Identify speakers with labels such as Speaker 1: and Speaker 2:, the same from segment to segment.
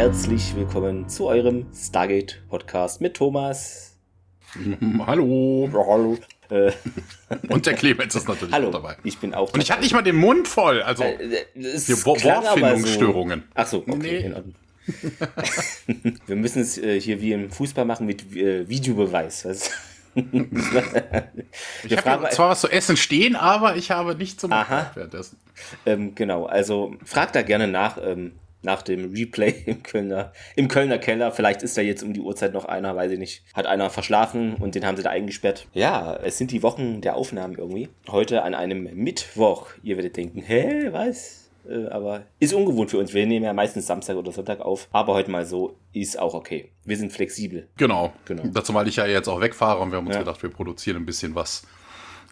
Speaker 1: herzlich willkommen zu eurem Stargate Podcast mit Thomas.
Speaker 2: Hallo.
Speaker 1: Ja, hallo. Äh,
Speaker 2: Und der Clemens ist natürlich
Speaker 1: hallo.
Speaker 2: auch dabei.
Speaker 1: Ich bin auch
Speaker 2: Und ich hatte nicht mal den Mund voll. Also
Speaker 1: Äh, es
Speaker 2: hier Wo-
Speaker 1: klang aber
Speaker 2: Wortfindungsstörungen.
Speaker 1: So. Ach so, okay,
Speaker 2: Nee.
Speaker 1: in Ordnung. Wir müssen es äh, hier wie im Fußball machen mit äh, Videobeweis. Was?
Speaker 2: ich habe ja zwar was zu essen stehen, aber ich habe nicht zum
Speaker 1: Aha.
Speaker 2: währenddessen.
Speaker 1: ähm, genau, also fragt da gerne nach, ähm, nach dem Replay im Kölner, im Kölner Keller. Vielleicht ist da jetzt um die Uhrzeit noch einer, weiß ich nicht. Hat einer verschlafen und den haben sie da eingesperrt. Ja, es sind die Wochen der Aufnahmen irgendwie. Heute an einem Mittwoch. Ihr werdet denken, hä, was? Äh, aber ist ungewohnt für uns. Wir nehmen ja meistens Samstag oder Sonntag auf. Aber heute mal so ist auch okay. Wir sind flexibel.
Speaker 2: Genau.
Speaker 1: Genau.
Speaker 2: Dazu, weil ich ja jetzt auch wegfahre und wir haben uns
Speaker 1: Ja.
Speaker 2: gedacht, wir produzieren ein bisschen was.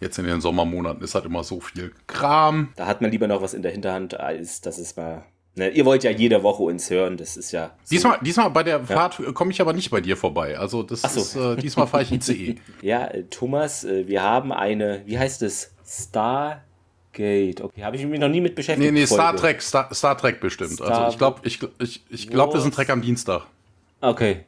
Speaker 2: Jetzt in den Sommermonaten ist halt immer so viel Kram.
Speaker 1: Da hat man lieber noch was in der Hinterhand, als dass es mal. Ne, ihr wollt ja jede Woche uns hören. Das ist ja. so-
Speaker 2: Diesmal, diesmal bei der Fahrt komme ich aber nicht bei dir vorbei. Also das
Speaker 1: so.
Speaker 2: ist, äh, diesmal fahre ich ICE.
Speaker 1: Ja, äh, Thomas, äh, wir haben eine, wie heißt es? Stargate. Okay, habe ich mich noch nie mit beschäftigt.
Speaker 2: Nee, nee, Star
Speaker 1: Folge.
Speaker 2: Trek, Star, Star Trek bestimmt.
Speaker 1: Star-
Speaker 2: also ich glaube, ich, ich, ich glaub, wir sind? Trek am Dienstag.
Speaker 1: Okay.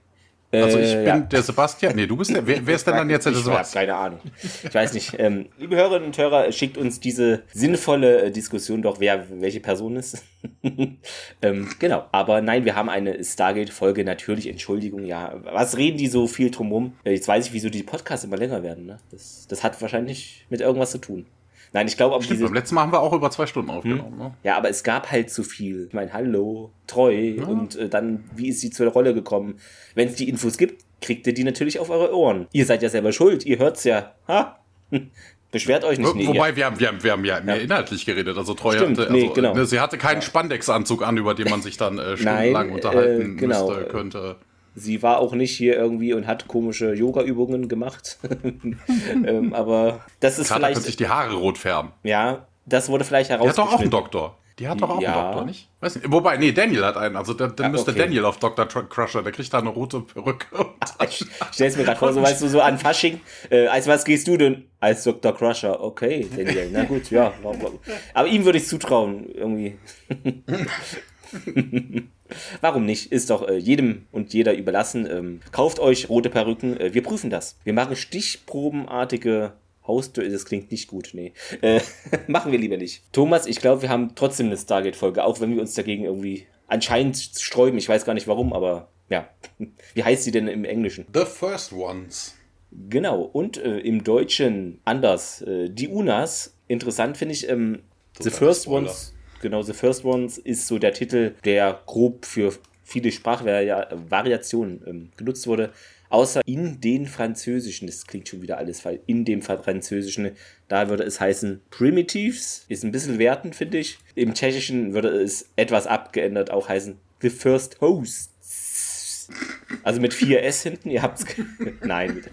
Speaker 2: Also ich
Speaker 1: Äh,
Speaker 2: bin
Speaker 1: ja.
Speaker 2: der Sebastian. Nee, du bist der. Wer, wer ist denn dann jetzt der
Speaker 1: Ich habe
Speaker 2: Sebastian?
Speaker 1: keine Ahnung. Ich weiß nicht. Ähm, liebe Hörerinnen und Hörer, schickt uns diese sinnvolle äh, Diskussion doch, wer welche Person ist. ähm, genau. Aber nein, wir haben eine Stargate-Folge. Natürlich, Entschuldigung, ja. Was reden die so viel drumrum? Äh, Jetzt weiß ich, wieso die Podcasts immer länger werden. Ne? Das, das hat wahrscheinlich mit irgendwas zu tun. Nein, ich glaube, aber
Speaker 2: Stimmt,
Speaker 1: diese,
Speaker 2: beim letzten Mal haben wir auch über zwei Stunden aufgenommen. Ne?
Speaker 1: Ja, aber es gab halt zu viel. Ich meine, hallo, treu und äh, dann, wie ist sie zur Rolle gekommen? Wenn es die Infos gibt, kriegt ihr die natürlich auf eure Ohren. Ihr seid ja selber schuld, ihr hört's ja. Ha? Hm. Beschwert euch nicht.
Speaker 2: Wo-
Speaker 1: nee,
Speaker 2: Wobei wir haben, wir haben, wir haben ja, mehr inhaltlich geredet. Also Treu
Speaker 1: Stimmt,
Speaker 2: hatte,
Speaker 1: nee,
Speaker 2: also,
Speaker 1: genau.
Speaker 2: ne, sie hatte keinen Spandex-Anzug an, über den man sich dann äh, stundenlang
Speaker 1: Nein,
Speaker 2: unterhalten
Speaker 1: äh, genau,
Speaker 2: müsste,
Speaker 1: äh,
Speaker 2: könnte.
Speaker 1: Sie war auch nicht hier irgendwie und hat komische Yoga-Übungen gemacht. ähm, aber das ist
Speaker 2: könnte
Speaker 1: vielleicht,
Speaker 2: sich die Haare rot färben.
Speaker 1: ja, das wurde vielleicht
Speaker 2: Die hat doch auch einen. Doktor. Die hat doch auch
Speaker 1: Ja.
Speaker 2: einen Doktor, nicht? Weiß nicht. Wobei, nee, Daniel hat einen. Also dann, dann
Speaker 1: Ah,
Speaker 2: müsste
Speaker 1: okay.
Speaker 2: Daniel auf Dr. Crusher. Der kriegt da eine rote Perücke.
Speaker 1: Ich stell's mir gerade vor, so weißt du, so an Fasching. Äh, als was gehst du denn? Als Dr. Crusher. Okay, Daniel. Na gut, ja. Aber ihm würde ich zutrauen, irgendwie. Warum nicht? Ist doch äh, jedem und jeder überlassen. Ähm, kauft euch rote Perücken. Äh, wir prüfen das. Wir machen stichprobenartige Haustür. Das klingt nicht gut, nee. Äh, machen wir lieber nicht. Thomas, ich glaube, wir haben trotzdem eine Stargate-Folge, auch wenn wir uns dagegen irgendwie anscheinend sträuben. Ich weiß gar nicht warum, aber ja. Wie heißt sie denn im Englischen?
Speaker 2: The First Ones.
Speaker 1: Genau, und äh, im Deutschen anders. Äh, die Unas, interessant finde ich, ähm, The First
Speaker 2: Spoiler.
Speaker 1: Ones, genau, The First Ones ist so der Titel, der grob für viele Sprachvariationen ähm, genutzt wurde. Außer in den Französischen, das klingt schon wieder alles falsch, in dem Französischen, da würde es heißen Primitives, ist ein bisschen wertend, finde ich. Im Tschechischen würde es etwas abgeändert auch heißen The First Hosts. Also mit 4 S hinten, ihr habt's. ge- Nein.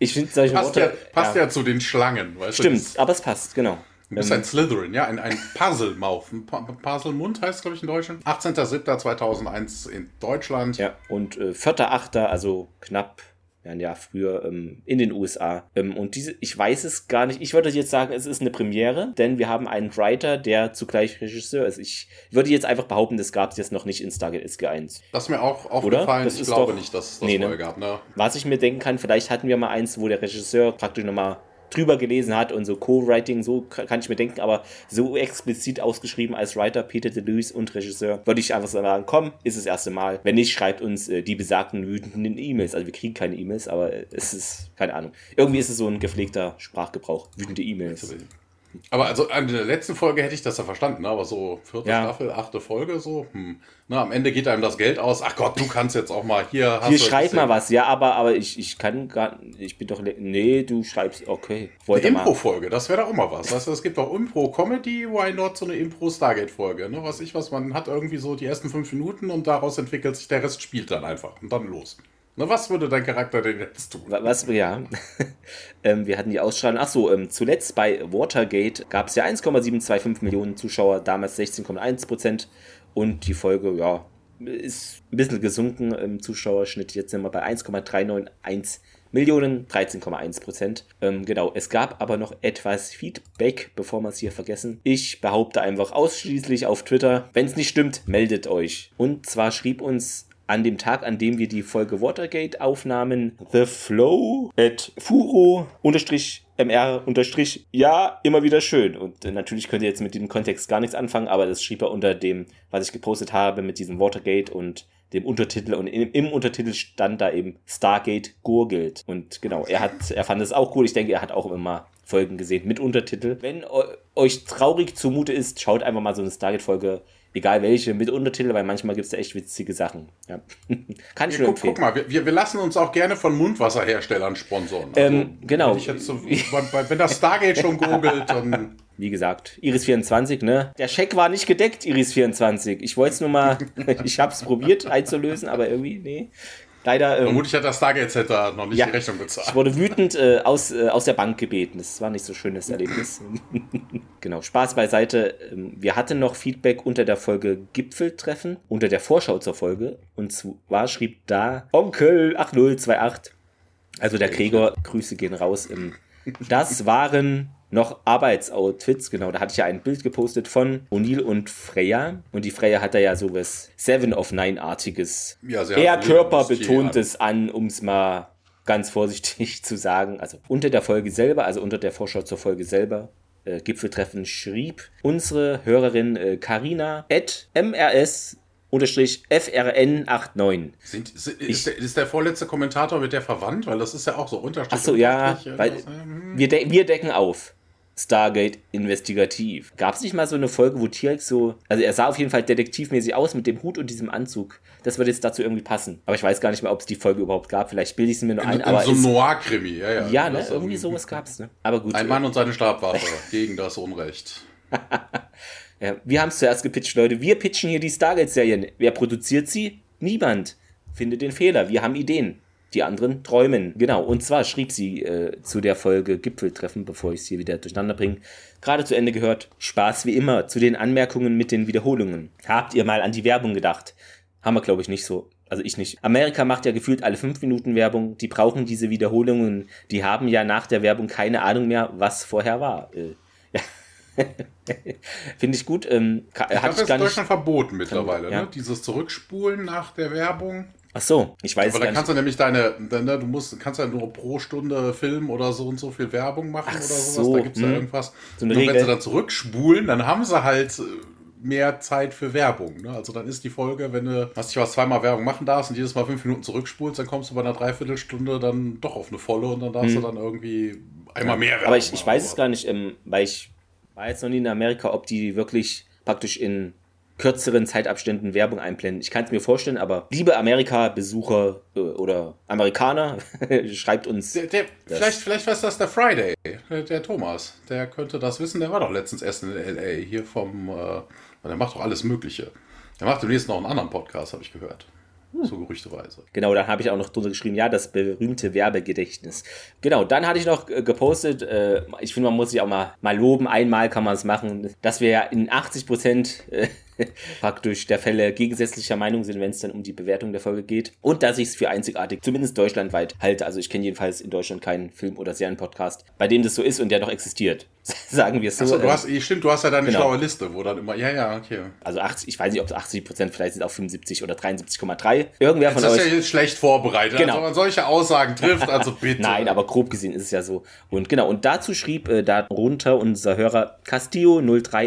Speaker 1: Ich finde solche
Speaker 2: Passt,
Speaker 1: Worte.
Speaker 2: ja, passt ja. zu den Schlangen, weißt du?
Speaker 1: Stimmt, aber es passt, genau.
Speaker 2: Du bist ein Slytherin, ja, ein, ein Pa- Puzzle-Mund heißt, glaube ich, in Deutschland. 18.07.2001 in Deutschland.
Speaker 1: Ja, und äh, 4.8., also knapp ja, ein Jahr früher ähm, in den USA. Ähm, und diese, ich weiß es gar nicht. Ich würde jetzt sagen, es ist eine Premiere, denn wir haben einen Writer, der zugleich Regisseur ist. Ich würde jetzt einfach behaupten, das gab es jetzt noch nicht in Stargate SG1.
Speaker 2: Das ist mir auch aufgefallen.
Speaker 1: Das
Speaker 2: ich glaube
Speaker 1: doch-
Speaker 2: nicht, dass es das
Speaker 1: Nee, ne?
Speaker 2: gab. Ne?
Speaker 1: Was ich mir denken kann, vielleicht hatten wir mal eins, wo der Regisseur praktisch nochmal drüber gelesen hat und so Co-Writing, so ka- kann ich mir denken, aber so explizit ausgeschrieben als Writer Peter DeLuise und Regisseur, würde ich einfach sagen, komm, ist das erste Mal. Wenn nicht, schreibt uns äh, die besagten wütenden E-Mails. Also wir kriegen keine E-Mails, aber es ist, keine Ahnung. Irgendwie ist es so ein gepflegter Sprachgebrauch, wütende E-Mails.
Speaker 2: Aber also an der letzten Folge hätte ich das ja verstanden, ne? aber so vierte
Speaker 1: Ja.
Speaker 2: Staffel, achte Folge, so, hm. Na, am Ende geht einem das Geld aus. Ach Gott, du kannst jetzt auch mal hier. Hast
Speaker 1: Hier schreib mal was, ja, aber, aber ich, ich kann gar ich bin doch, nee, du schreibst, okay.
Speaker 2: Eine
Speaker 1: Wollte mal.
Speaker 2: Impro-Folge, das wäre doch auch mal was. Weißt du, es gibt auch Impro-Comedy, why not so eine Impro-Stargate-Folge? Ne? Was ich was, man hat irgendwie so die ersten fünf Minuten und daraus entwickelt sich der Rest spielt dann einfach und dann los. Ne, was würde dein Charakter denn jetzt tun?
Speaker 1: Wa- Was, ja. ähm, wir hatten die Ausstrahlung. Ach so, ähm, zuletzt bei Watergate gab es ja 1,725 Millionen Zuschauer, damals 16,1 Prozent. Und die Folge, ja, ist ein bisschen gesunken im Zuschauerschnitt. Jetzt sind wir bei 1,391 Millionen, 13,1 Prozent. Ähm, genau, es gab aber noch etwas Feedback, bevor wir es hier vergessen. Ich behaupte einfach ausschließlich auf Twitter. Wenn es nicht stimmt, meldet euch. Und zwar schrieb uns an dem Tag, an dem wir die Folge Watergate aufnahmen, The Flow at Furo unterstrich MR unterstrich, ja, immer wieder schön. Und äh, natürlich könnt ihr jetzt mit diesem Kontext gar nichts anfangen, aber das schrieb er unter dem, was ich gepostet habe mit diesem Watergate und dem Untertitel und im, im Untertitel stand da eben Stargate gurgelt. Und genau, er hat, er fand es auch cool. Ich denke, er hat auch immer Folgen gesehen mit Untertitel. Wenn euch traurig zumute ist, schaut einfach mal so eine Stargate-Folge egal welche, mit Untertitel, weil manchmal gibt es da echt witzige Sachen. Ja.
Speaker 2: Kann ich ja, nur guck, empfehlen. Guck mal, wir, wir lassen uns auch gerne von Mundwasserherstellern sponsoren.
Speaker 1: Also, ähm, genau.
Speaker 2: Wenn, so, wenn das Stargate schon googelt, dann.
Speaker 1: Wie gesagt, Iris 24, ne? Der Scheck war nicht gedeckt, Iris 24. Ich wollte es nur mal, ich habe es probiert einzulösen, aber irgendwie, nee. Leider.
Speaker 2: Ähm, Vermutlich hat das Stargate Center noch nicht ja, die Rechnung bezahlt.
Speaker 1: Ich wurde wütend äh, aus, äh, aus der Bank gebeten. Das war nicht so schönes Erlebnis. genau, Spaß beiseite. Ähm, wir hatten noch Feedback unter der Folge Gipfeltreffen, unter der Vorschau zur Folge. Und zwar schrieb da Onkel 8028. Also der Gregor, Grüße gehen raus. Ähm, das waren noch Arbeitsoutfits. Genau, da hatte ich ja ein Bild gepostet von O'Neill und Freya. Und die Freya hat da ja sowas Seven of Nine-artiges, ja, eher körperbetontes an, um es mal ganz vorsichtig zu sagen. Also unter der Folge selber, also unter der Vorschau zur Folge selber, äh, Gipfeltreffen schrieb unsere Hörerin äh, at mrs unterstrich FRN89.
Speaker 2: Sind, sind, ist, der, ist, der, vorletzte Kommentator mit der verwandt? Weil das ist ja auch so unterstrich.
Speaker 1: Achso, ja, weil wir, de wir decken auf. Stargate investigativ. Gab es nicht mal so eine Folge, wo T-Rex so, also er sah auf jeden Fall detektivmäßig aus mit dem Hut und diesem Anzug. Das würde jetzt dazu irgendwie passen. Aber ich weiß gar nicht mehr, ob es die Folge überhaupt gab. Vielleicht bilde ich es mir nur in, ein. In aber
Speaker 2: so ein Noir-Krimi, ja, ja.
Speaker 1: Ja, ne? Irgendwie sowas gab es, ne? Aber gut.
Speaker 2: Ein Mann und seine Stabwaffe gegen das Unrecht.
Speaker 1: Ja, wir haben es zuerst gepitcht, Leute. Wir pitchen hier die Stargate-Serien. Wer produziert sie? Niemand. Findet den Fehler. Wir haben Ideen. Die anderen träumen. Genau. Und zwar schrieb sie äh, zu der Folge Gipfeltreffen, bevor ich es hier wieder durcheinander bringe, gerade zu Ende gehört. Spaß wie immer zu den Anmerkungen mit den Wiederholungen. Habt ihr mal an die Werbung gedacht? Haben wir, glaube ich, nicht so. Also ich nicht. Amerika macht ja gefühlt alle fünf Minuten Werbung. Die brauchen diese Wiederholungen. Die haben ja nach der Werbung keine Ahnung mehr, was vorher war. Äh, ja. Finde ich gut. Ähm,
Speaker 2: ich glaube, das ist in Deutschland verboten mittlerweile, ja? ne? Dieses Zurückspulen nach der Werbung.
Speaker 1: Ach so, ich weiß
Speaker 2: Aber da kannst du nämlich deine, ne, du musst, kannst ja nur pro Stunde filmen oder so und so viel Werbung machen Ach oder sowas. So, da gibt es ja hm. irgendwas. So und wenn sie dann zurückspulen, dann haben sie halt äh, mehr Zeit für Werbung. Ne? Also dann ist die Folge, wenn du, was ich was zweimal Werbung machen darfst und jedes Mal fünf Minuten zurückspulst, dann kommst du bei einer Dreiviertelstunde dann doch auf eine volle und dann darfst hm. du dann irgendwie einmal mehr Werbung
Speaker 1: Aber ich, ich weiß es gar nicht, ähm, weil ich war jetzt noch nie in Amerika, ob die wirklich praktisch in kürzeren Zeitabständen Werbung einblenden. Ich kann es mir vorstellen, aber liebe Amerika-Besucher äh, oder Amerikaner, schreibt uns.
Speaker 2: Der, der, vielleicht, vielleicht weiß das der Friday, der Thomas. Der könnte das wissen. Der war doch letztens erst in LA hier vom. Äh, der macht doch alles Mögliche. Der macht demnächst noch einen anderen Podcast, habe ich gehört. So gerüchteweise.
Speaker 1: Genau, dann habe ich auch noch drunter geschrieben, ja, das berühmte Werbegedächtnis. Genau, dann hatte ich noch äh, gepostet, äh, ich finde, man muss sich auch mal, mal loben, einmal kann man es machen, dass wir ja in 80 Prozent äh, praktisch der Fälle gegensätzlicher Meinung sind, wenn es dann um die Bewertung der Folge geht. Und dass ich es für einzigartig, zumindest deutschlandweit, halte. Also ich kenne jedenfalls in Deutschland keinen Film- oder Serienpodcast, bei dem das so ist und der noch existiert. Sagen wir es so.
Speaker 2: Achso, du hast, stimmt, du hast ja deine genau. schlaue Liste, wo dann immer, ja, ja, okay.
Speaker 1: Also 80, ich weiß nicht, ob es 80 Prozent, vielleicht sind auch 75 oder 73,3. Irgendwer von
Speaker 2: das
Speaker 1: euch.
Speaker 2: Das ist ja jetzt schlecht vorbereitet, genau. also man solche Aussagen trifft, also bitte.
Speaker 1: Nein, aber grob gesehen ist es ja so. Und genau, und dazu schrieb äh, darunter unser Hörer Castillo03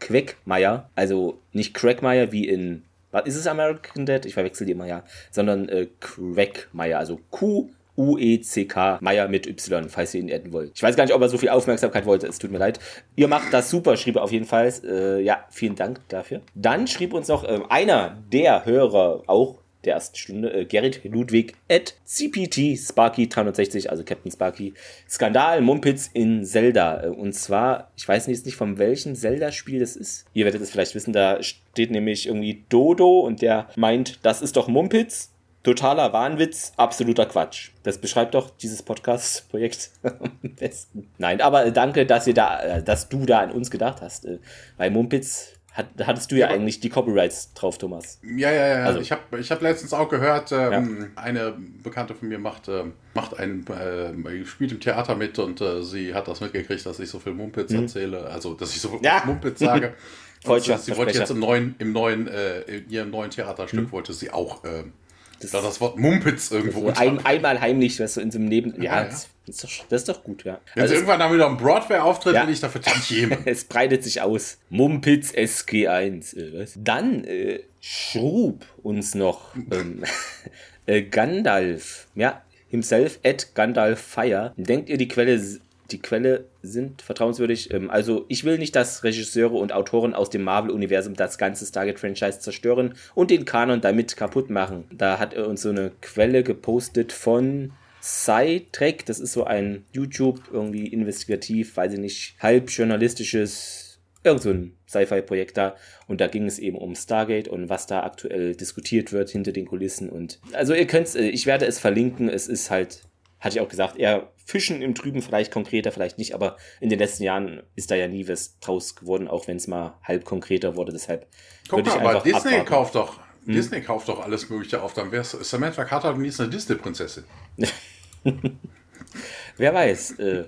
Speaker 1: Quackmeier, also nicht Crackmeier wie in, was ist es American Dad? Ich verwechsel die immer, ja, sondern äh, Quackmeier, also Q U-E-C-K, Meier mit Y, falls ihr ihn adden wollt. Ich weiß gar nicht, ob er so viel Aufmerksamkeit wollte, es tut mir leid. Ihr macht das super, schrieb er auf jeden Fall. Äh, ja, vielen Dank dafür. Dann schrieb uns noch äh, einer der Hörer auch der ersten Stunde, äh, Gerrit Ludwig at CPT Sparky 360, also Captain Sparky. Skandal Mumpitz in Zelda. Äh, und zwar, ich weiß jetzt nicht, von welchem Zelda-Spiel das ist. Ihr werdet es vielleicht wissen, da steht nämlich irgendwie Dodo und der meint, das ist doch Mumpitz. Totaler Wahnwitz, absoluter Quatsch. Das beschreibt doch dieses Podcast-Projekt am besten. Nein, aber danke, dass ihr da, äh, dass du da an uns gedacht hast. Bei Mumpitz hat, hattest du ja, ja eigentlich die Copyrights drauf, Thomas.
Speaker 2: Ja, ja, ja. Also, ich habe ich hab letztens auch gehört, ähm, ja. eine Bekannte von mir macht, äh, macht ein, äh, spielt im Theater mit und äh, sie hat das mitgekriegt, dass ich so viel Mumpitz mhm. erzähle, also dass ich so viel ja. Mumpitz sage. und sie wollte jetzt im neuen, im neuen, äh, in ihrem neuen Theaterstück mhm. wollte sie auch äh, das, da das Wort Mumpitz irgendwo
Speaker 1: ein, Einmal heimlich, weißt du, in so einem Neben. Ja, ja, ja. Das, ist doch, das, ist doch, gut, ja.
Speaker 2: Wenn also irgendwann dann wieder ein Broadway-Auftritt, ja. will ich dafür Tantiemen.
Speaker 1: es breitet sich aus. Mumpitz SG1. Äh? Dann äh, schrub uns noch ähm, äh, Gandalf. Ja, himself at Gandalf Fire. Denkt ihr, die Quelle die Quelle sind vertrauenswürdig. Ähm, also ich will nicht, dass Regisseure und Autoren aus dem Marvel-Universum das ganze Stargate-Franchise zerstören und den Kanon damit kaputt machen. Da hat er uns so eine Quelle gepostet von Sci-Trek. Das ist so ein YouTube, irgendwie investigativ, weiß ich nicht, halb journalistisches, irgend so ein Sci-Fi-Projekt da. Und da ging es eben um Stargate und was da aktuell diskutiert wird hinter den Kulissen. Und also ihr könnt äh, ich werde es verlinken. Es ist halt hatte ich auch gesagt, eher Fischen im Trüben, vielleicht konkreter, vielleicht nicht, aber in den letzten Jahren ist da ja nie was draus geworden, auch wenn es mal halb konkreter wurde. Deshalb
Speaker 2: Guck mal, aber Disney abwarten. kauft doch, hm? Disney kauft doch alles Mögliche auf. Dann wäre Samantha Carter und ist eine Disney-Prinzessin.
Speaker 1: Wer weiß. Äh,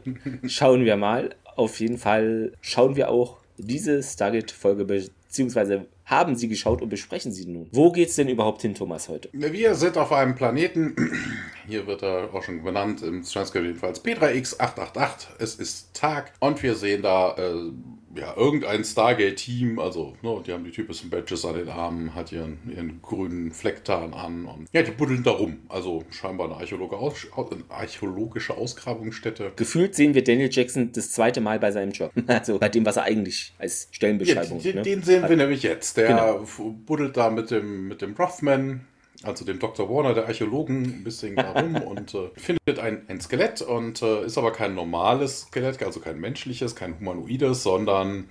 Speaker 1: schauen wir mal. Auf jeden Fall schauen wir auch diese Stargate-Folge beziehungsweise haben Sie geschaut und besprechen Sie nun. Wo geht's denn überhaupt hin, Thomas, heute?
Speaker 2: Wir sind auf einem Planeten, hier wird er auch schon benannt, im Transcript jedenfalls P3X888. Es ist Tag und wir sehen da äh, ja, irgendein Stargate-Team, also ne, die haben die typischen Badges an den Armen, hat ihren, ihren grünen Flecktarn an und ja, die buddeln da rum. Also scheinbar eine, Archäologe Aus, eine archäologische Ausgrabungsstätte.
Speaker 1: Gefühlt sehen wir Daniel Jackson das zweite Mal bei seinem Job. Also bei dem, was er eigentlich als Stellenbeschreibung
Speaker 2: ja, den, ne? den sehen wir nämlich jetzt. Der genau. buddelt da mit dem, mit dem Rothman also dem Dr. Warner, der Archäologen, ein bisschen herum und äh, findet ein, ein Skelett und äh, ist aber kein normales Skelett, also kein menschliches, kein humanoides, sondern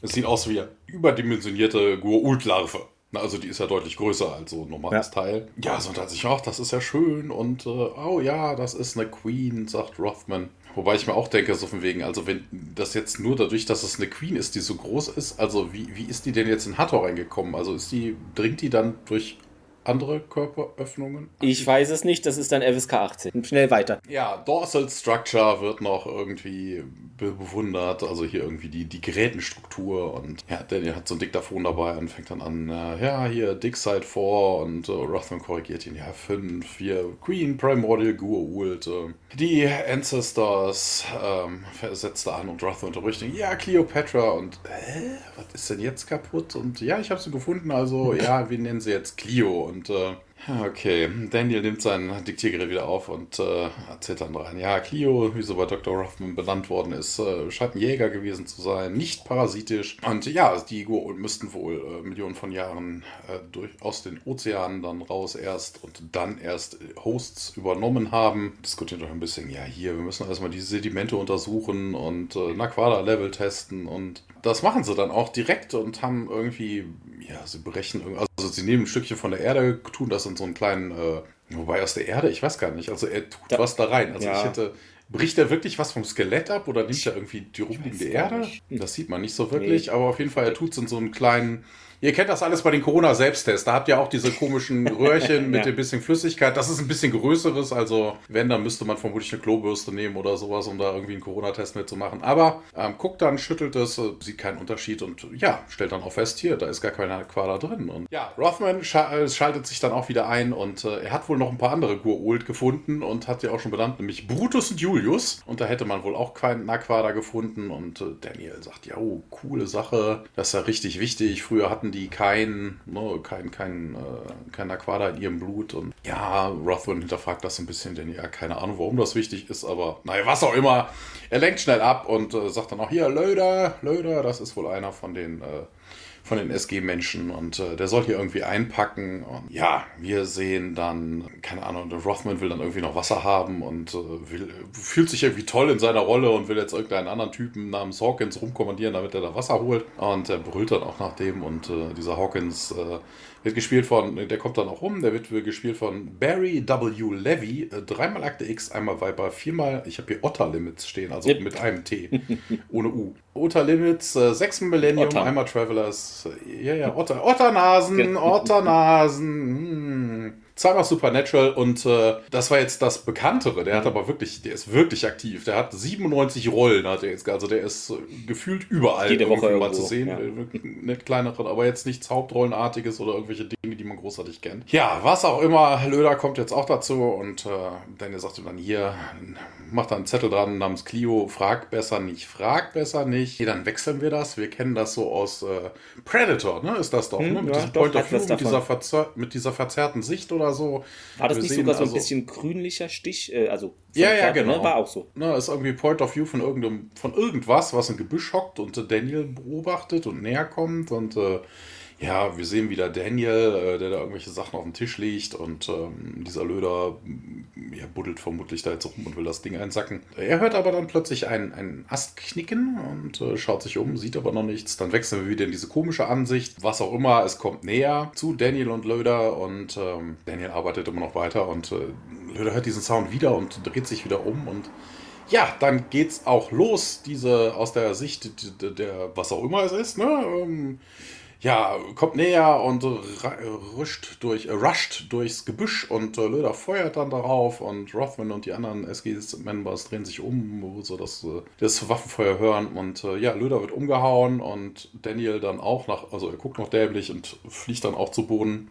Speaker 2: es sieht aus wie eine überdimensionierte Goa'uld-Larve. Also die ist ja deutlich größer als so ein normales ja. Teil. Ja, so dachte ich, ach, das ist ja schön und äh, oh ja, das ist eine Queen, sagt Rothman. Wobei ich mir auch denke, so von wegen, also wenn das jetzt nur dadurch, dass es eine Queen ist, die so groß ist, also wie, wie ist die denn jetzt in Hathor reingekommen? Also ist die, dringt die dann durch andere Körperöffnungen?
Speaker 1: Ich weiß es nicht, das ist dann FSK 18. Schnell weiter.
Speaker 2: Ja, Dorsal Structure wird noch irgendwie bewundert, also hier irgendwie die, die Gerätenstruktur und ja, Daniel hat so ein Diktaphon dabei und fängt dann an, äh, ja, hier Dick Side 4 und äh, Rothman korrigiert ihn, ja, 5, hier Queen Primordial Goa'uld, äh, die Ancestors ähm, setzt da an und Rothman unterbricht ihn, ja, Cleopatra und hä, was ist denn jetzt kaputt? Und ja, ich habe sie gefunden, also ja, wir nennen sie jetzt Clio und äh, Okay, Daniel nimmt sein Diktiergerät wieder auf und äh, erzählt dann rein. Ja, Clio, wie so bei Dr. Rothman benannt worden ist, äh, scheint ein Jäger gewesen zu sein, nicht parasitisch. Und ja, die Goa'uld müssten wohl äh, Millionen von Jahren äh, durch, aus den Ozeanen dann raus erst und dann erst Hosts übernommen haben. Diskutiert doch ein bisschen, ja, hier, wir müssen erstmal die Sedimente untersuchen und äh, Naquada-Level testen und das machen sie dann auch direkt und haben irgendwie, ja, sie berechnen, also sie nehmen ein Stückchen von der Erde, tun das in so einen kleinen, äh, wobei aus der Erde, ich weiß gar nicht, also er tut ja. was da rein. Also ja. ich hätte, bricht er wirklich was vom Skelett ab oder nimmt er irgendwie die rumliegende Erde? Das sieht man nicht so wirklich, nee. aber auf jeden Fall, er tut es in so einen kleinen, Ihr kennt das alles bei den Corona-Selbsttests. Da habt ihr auch diese komischen Röhrchen mit ja. ein bisschen Flüssigkeit. Das ist ein bisschen größeres. Also, wenn, dann müsste man vermutlich eine Klobürste nehmen oder sowas, um da irgendwie einen Corona-Test mitzumachen. Aber ähm, guckt dann, schüttelt es, äh, sieht keinen Unterschied und ja, stellt dann auch fest, hier, da ist gar keine Quader drin. Und ja, Rothman scha äh, schaltet sich dann auch wieder ein und äh, er hat wohl noch ein paar andere Gua'uld gefunden und hat ja auch schon benannt, nämlich Brutus und Julius. Und da hätte man wohl auch keinen Naquader gefunden. Und äh, Daniel sagt, ja, oh, coole Sache. Das ist ja richtig wichtig. Früher hatten die kein, ne, kein, kein, äh, kein Aquada in ihrem Blut. Und ja, Rothman hinterfragt das ein bisschen, denn ja, keine Ahnung, warum das wichtig ist, aber naja, was auch immer. Er lenkt schnell ab und äh, sagt dann auch, hier, Löder, Löder, das ist wohl einer von den äh, von den SG-Menschen und äh, der soll hier irgendwie einpacken. Und ja, wir sehen dann, keine Ahnung, der Rothman will dann irgendwie noch Wasser haben und äh, will, fühlt sich irgendwie toll in seiner Rolle und will jetzt irgendeinen anderen Typen namens Hawkins rumkommandieren, damit er da Wasser holt. Und er brüllt dann auch nach dem und äh, dieser Hawkins äh, wird gespielt von, der kommt dann auch rum, der wird gespielt von Barry W. Levy, äh, dreimal Akte X, einmal Viper, viermal, ich habe hier Otter Limits stehen, also yep. mit einem T, ohne U. Outer Limits, äh, sechs Millennium,
Speaker 1: Otter.
Speaker 2: einmal Travelers. äh, Ja, ja, Otter, Otternasen,
Speaker 1: Genau.
Speaker 2: Otternasen. Hm. Zweimal Supernatural und äh, das war jetzt das Bekanntere. Der hat aber wirklich, der ist wirklich aktiv. Der hat 97 Rollen, hat er jetzt. Also der ist äh, gefühlt überall
Speaker 1: Jede Woche
Speaker 2: irgendwie mal
Speaker 1: irgendwo,
Speaker 2: zu sehen.
Speaker 1: ja.
Speaker 2: Äh, Nicht kleinere, aber jetzt nichts Hauptrollenartiges oder irgendwelche Dinge, die man großartig kennt. Ja, was auch immer. Löder kommt jetzt auch dazu und äh, Daniel sagt ihm dann hier, macht da einen Zettel dran namens Clio, frag besser nicht, frag besser nicht. Okay, dann wechseln wir das. Wir kennen das so aus äh, Predator, ne? Ist das doch,
Speaker 1: Hm,
Speaker 2: ne? Mit
Speaker 1: ja,
Speaker 2: diesem Point of View, mit dieser, verzer mit dieser verzerrten Sicht oder so.
Speaker 1: War das
Speaker 2: Wir
Speaker 1: nicht
Speaker 2: sehen
Speaker 1: sogar so ein
Speaker 2: also-
Speaker 1: bisschen grünlicher Stich? Äh, also
Speaker 2: Ja, ja,
Speaker 1: Färbe,
Speaker 2: genau.
Speaker 1: Ne? War auch so.
Speaker 2: Ne, ist irgendwie Point of View von irgendeinem, von irgendwas, was im Gebüsch hockt und äh, Daniel beobachtet und näher kommt und äh, ja, wir sehen wieder Daniel, äh, der da irgendwelche Sachen auf dem Tisch legt und ähm, dieser Löder mm, ja, buddelt vermutlich da jetzt rum und will das Ding einsacken. Er hört aber dann plötzlich einen, einen Ast knicken und äh, schaut sich um, sieht aber noch nichts. Dann wechseln wir wieder in diese komische Ansicht. Was auch immer, es kommt näher zu Daniel und Löder und ähm, Daniel arbeitet immer noch weiter und äh, Löder hört diesen Sound wieder und dreht sich wieder um und ja, dann geht's auch los, diese aus der Sicht der, der was auch immer es ist, ne? Ähm, ja, kommt näher und ruscht durch, äh, rusht durchs Gebüsch und äh, Löder feuert dann darauf und Rothman und die anderen SG-Members drehen sich um, wo sie das, äh, das Waffenfeuer hören und äh, ja, Löder wird umgehauen und Daniel dann auch nach, also er guckt noch dämlich und fliegt dann auch zu Boden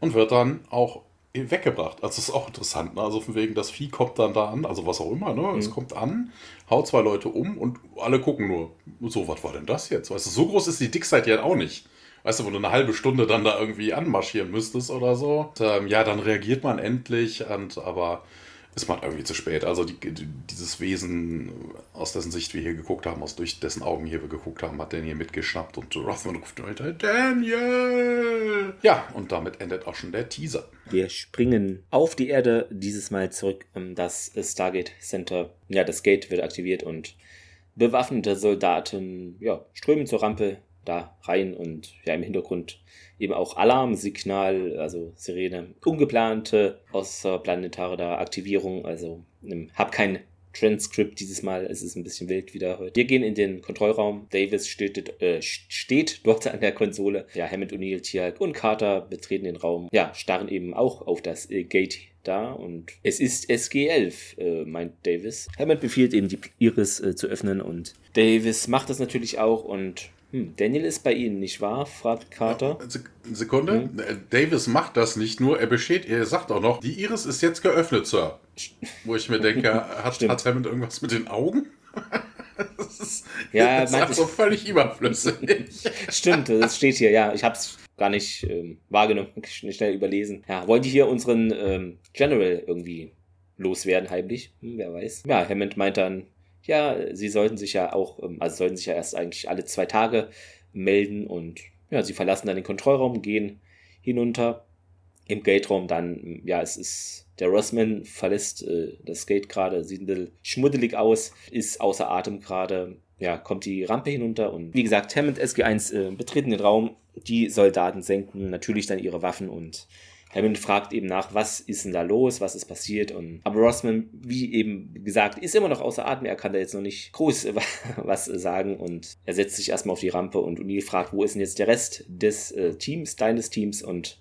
Speaker 2: und wird dann auch weggebracht. Also das ist auch interessant, ne? Also von wegen, das Vieh kommt dann da an, also was auch immer, ne? Es kommt an, haut zwei Leute um und alle gucken nur. So, was war denn das jetzt? Weißt du, so groß ist die Dickzeit ja auch nicht. Weißt du, wo du eine halbe Stunde dann da irgendwie anmarschieren müsstest oder so. Und, ähm, ja, dann reagiert man endlich, und, aber ist man irgendwie zu spät. Also die, die, dieses Wesen, aus dessen Sicht wir hier geguckt haben, aus durch dessen Augen hier wir geguckt haben, hat Daniel mitgeschnappt und Rothman ruft weiter, Daniel! Ja, und damit endet auch schon der Teaser.
Speaker 1: Wir springen auf die Erde, dieses Mal zurück in das Stargate Center. Ja, das Gate wird aktiviert und bewaffnete Soldaten ja, strömen zur Rampe da rein und ja im Hintergrund eben auch Alarmsignal, also Sirene, ungeplante außerplanetare Aktivierung, also hab kein Transkript dieses Mal, es ist ein bisschen wild wieder heute. Wir gehen in den Kontrollraum, Davis steht, äh, steht dort an der Konsole, ja, Hammond, O'Neill, Tiag und Carter betreten den Raum, ja, starren eben auch auf das äh, Gate da und es ist SG-11, äh, meint Davis. Hammond befiehlt eben die Iris äh, zu öffnen und Davis macht das natürlich auch und hm, Daniel ist bei Ihnen, nicht wahr? fragt Carter.
Speaker 2: Sek- Sekunde. Äh, Davis macht das nicht nur, er besteht, er sagt auch noch, die Iris ist jetzt geöffnet, Sir. Wo ich mir denke, hat,
Speaker 1: Stimmt.
Speaker 2: hat Hammond irgendwas mit den Augen? das ist,
Speaker 1: Ja,
Speaker 2: das ist
Speaker 1: ich-
Speaker 2: völlig überflüssig.
Speaker 1: Stimmt, das steht hier, ja. Ich habe es gar nicht ähm, wahrgenommen, schn- schnell überlesen. Ja, wollen die hier unseren ähm, General irgendwie loswerden, heimlich? Hm, wer weiß. Ja, Hammond meint dann, ja, sie sollten sich ja auch, ähm, also sollten sich ja erst eigentlich alle zwei Tage melden und ja, sie verlassen dann den Kontrollraum, gehen hinunter. Im Gate-Raum dann, ja, es ist, der Rossman verlässt äh, das Gate gerade, sieht ein bisschen schmuddelig aus, ist außer Atem gerade, ja, kommt die Rampe hinunter und wie gesagt, Hammond SG1 äh, betreten den Raum, die Soldaten senken natürlich dann ihre Waffen und Hammond fragt eben nach, was ist denn da los, was ist passiert und aber Rossman, wie eben gesagt, ist immer noch außer Atem, er kann da jetzt noch nicht groß was sagen und er setzt sich erstmal auf die Rampe und O'Neill fragt, wo ist denn jetzt der Rest des äh, Teams, deines Teams und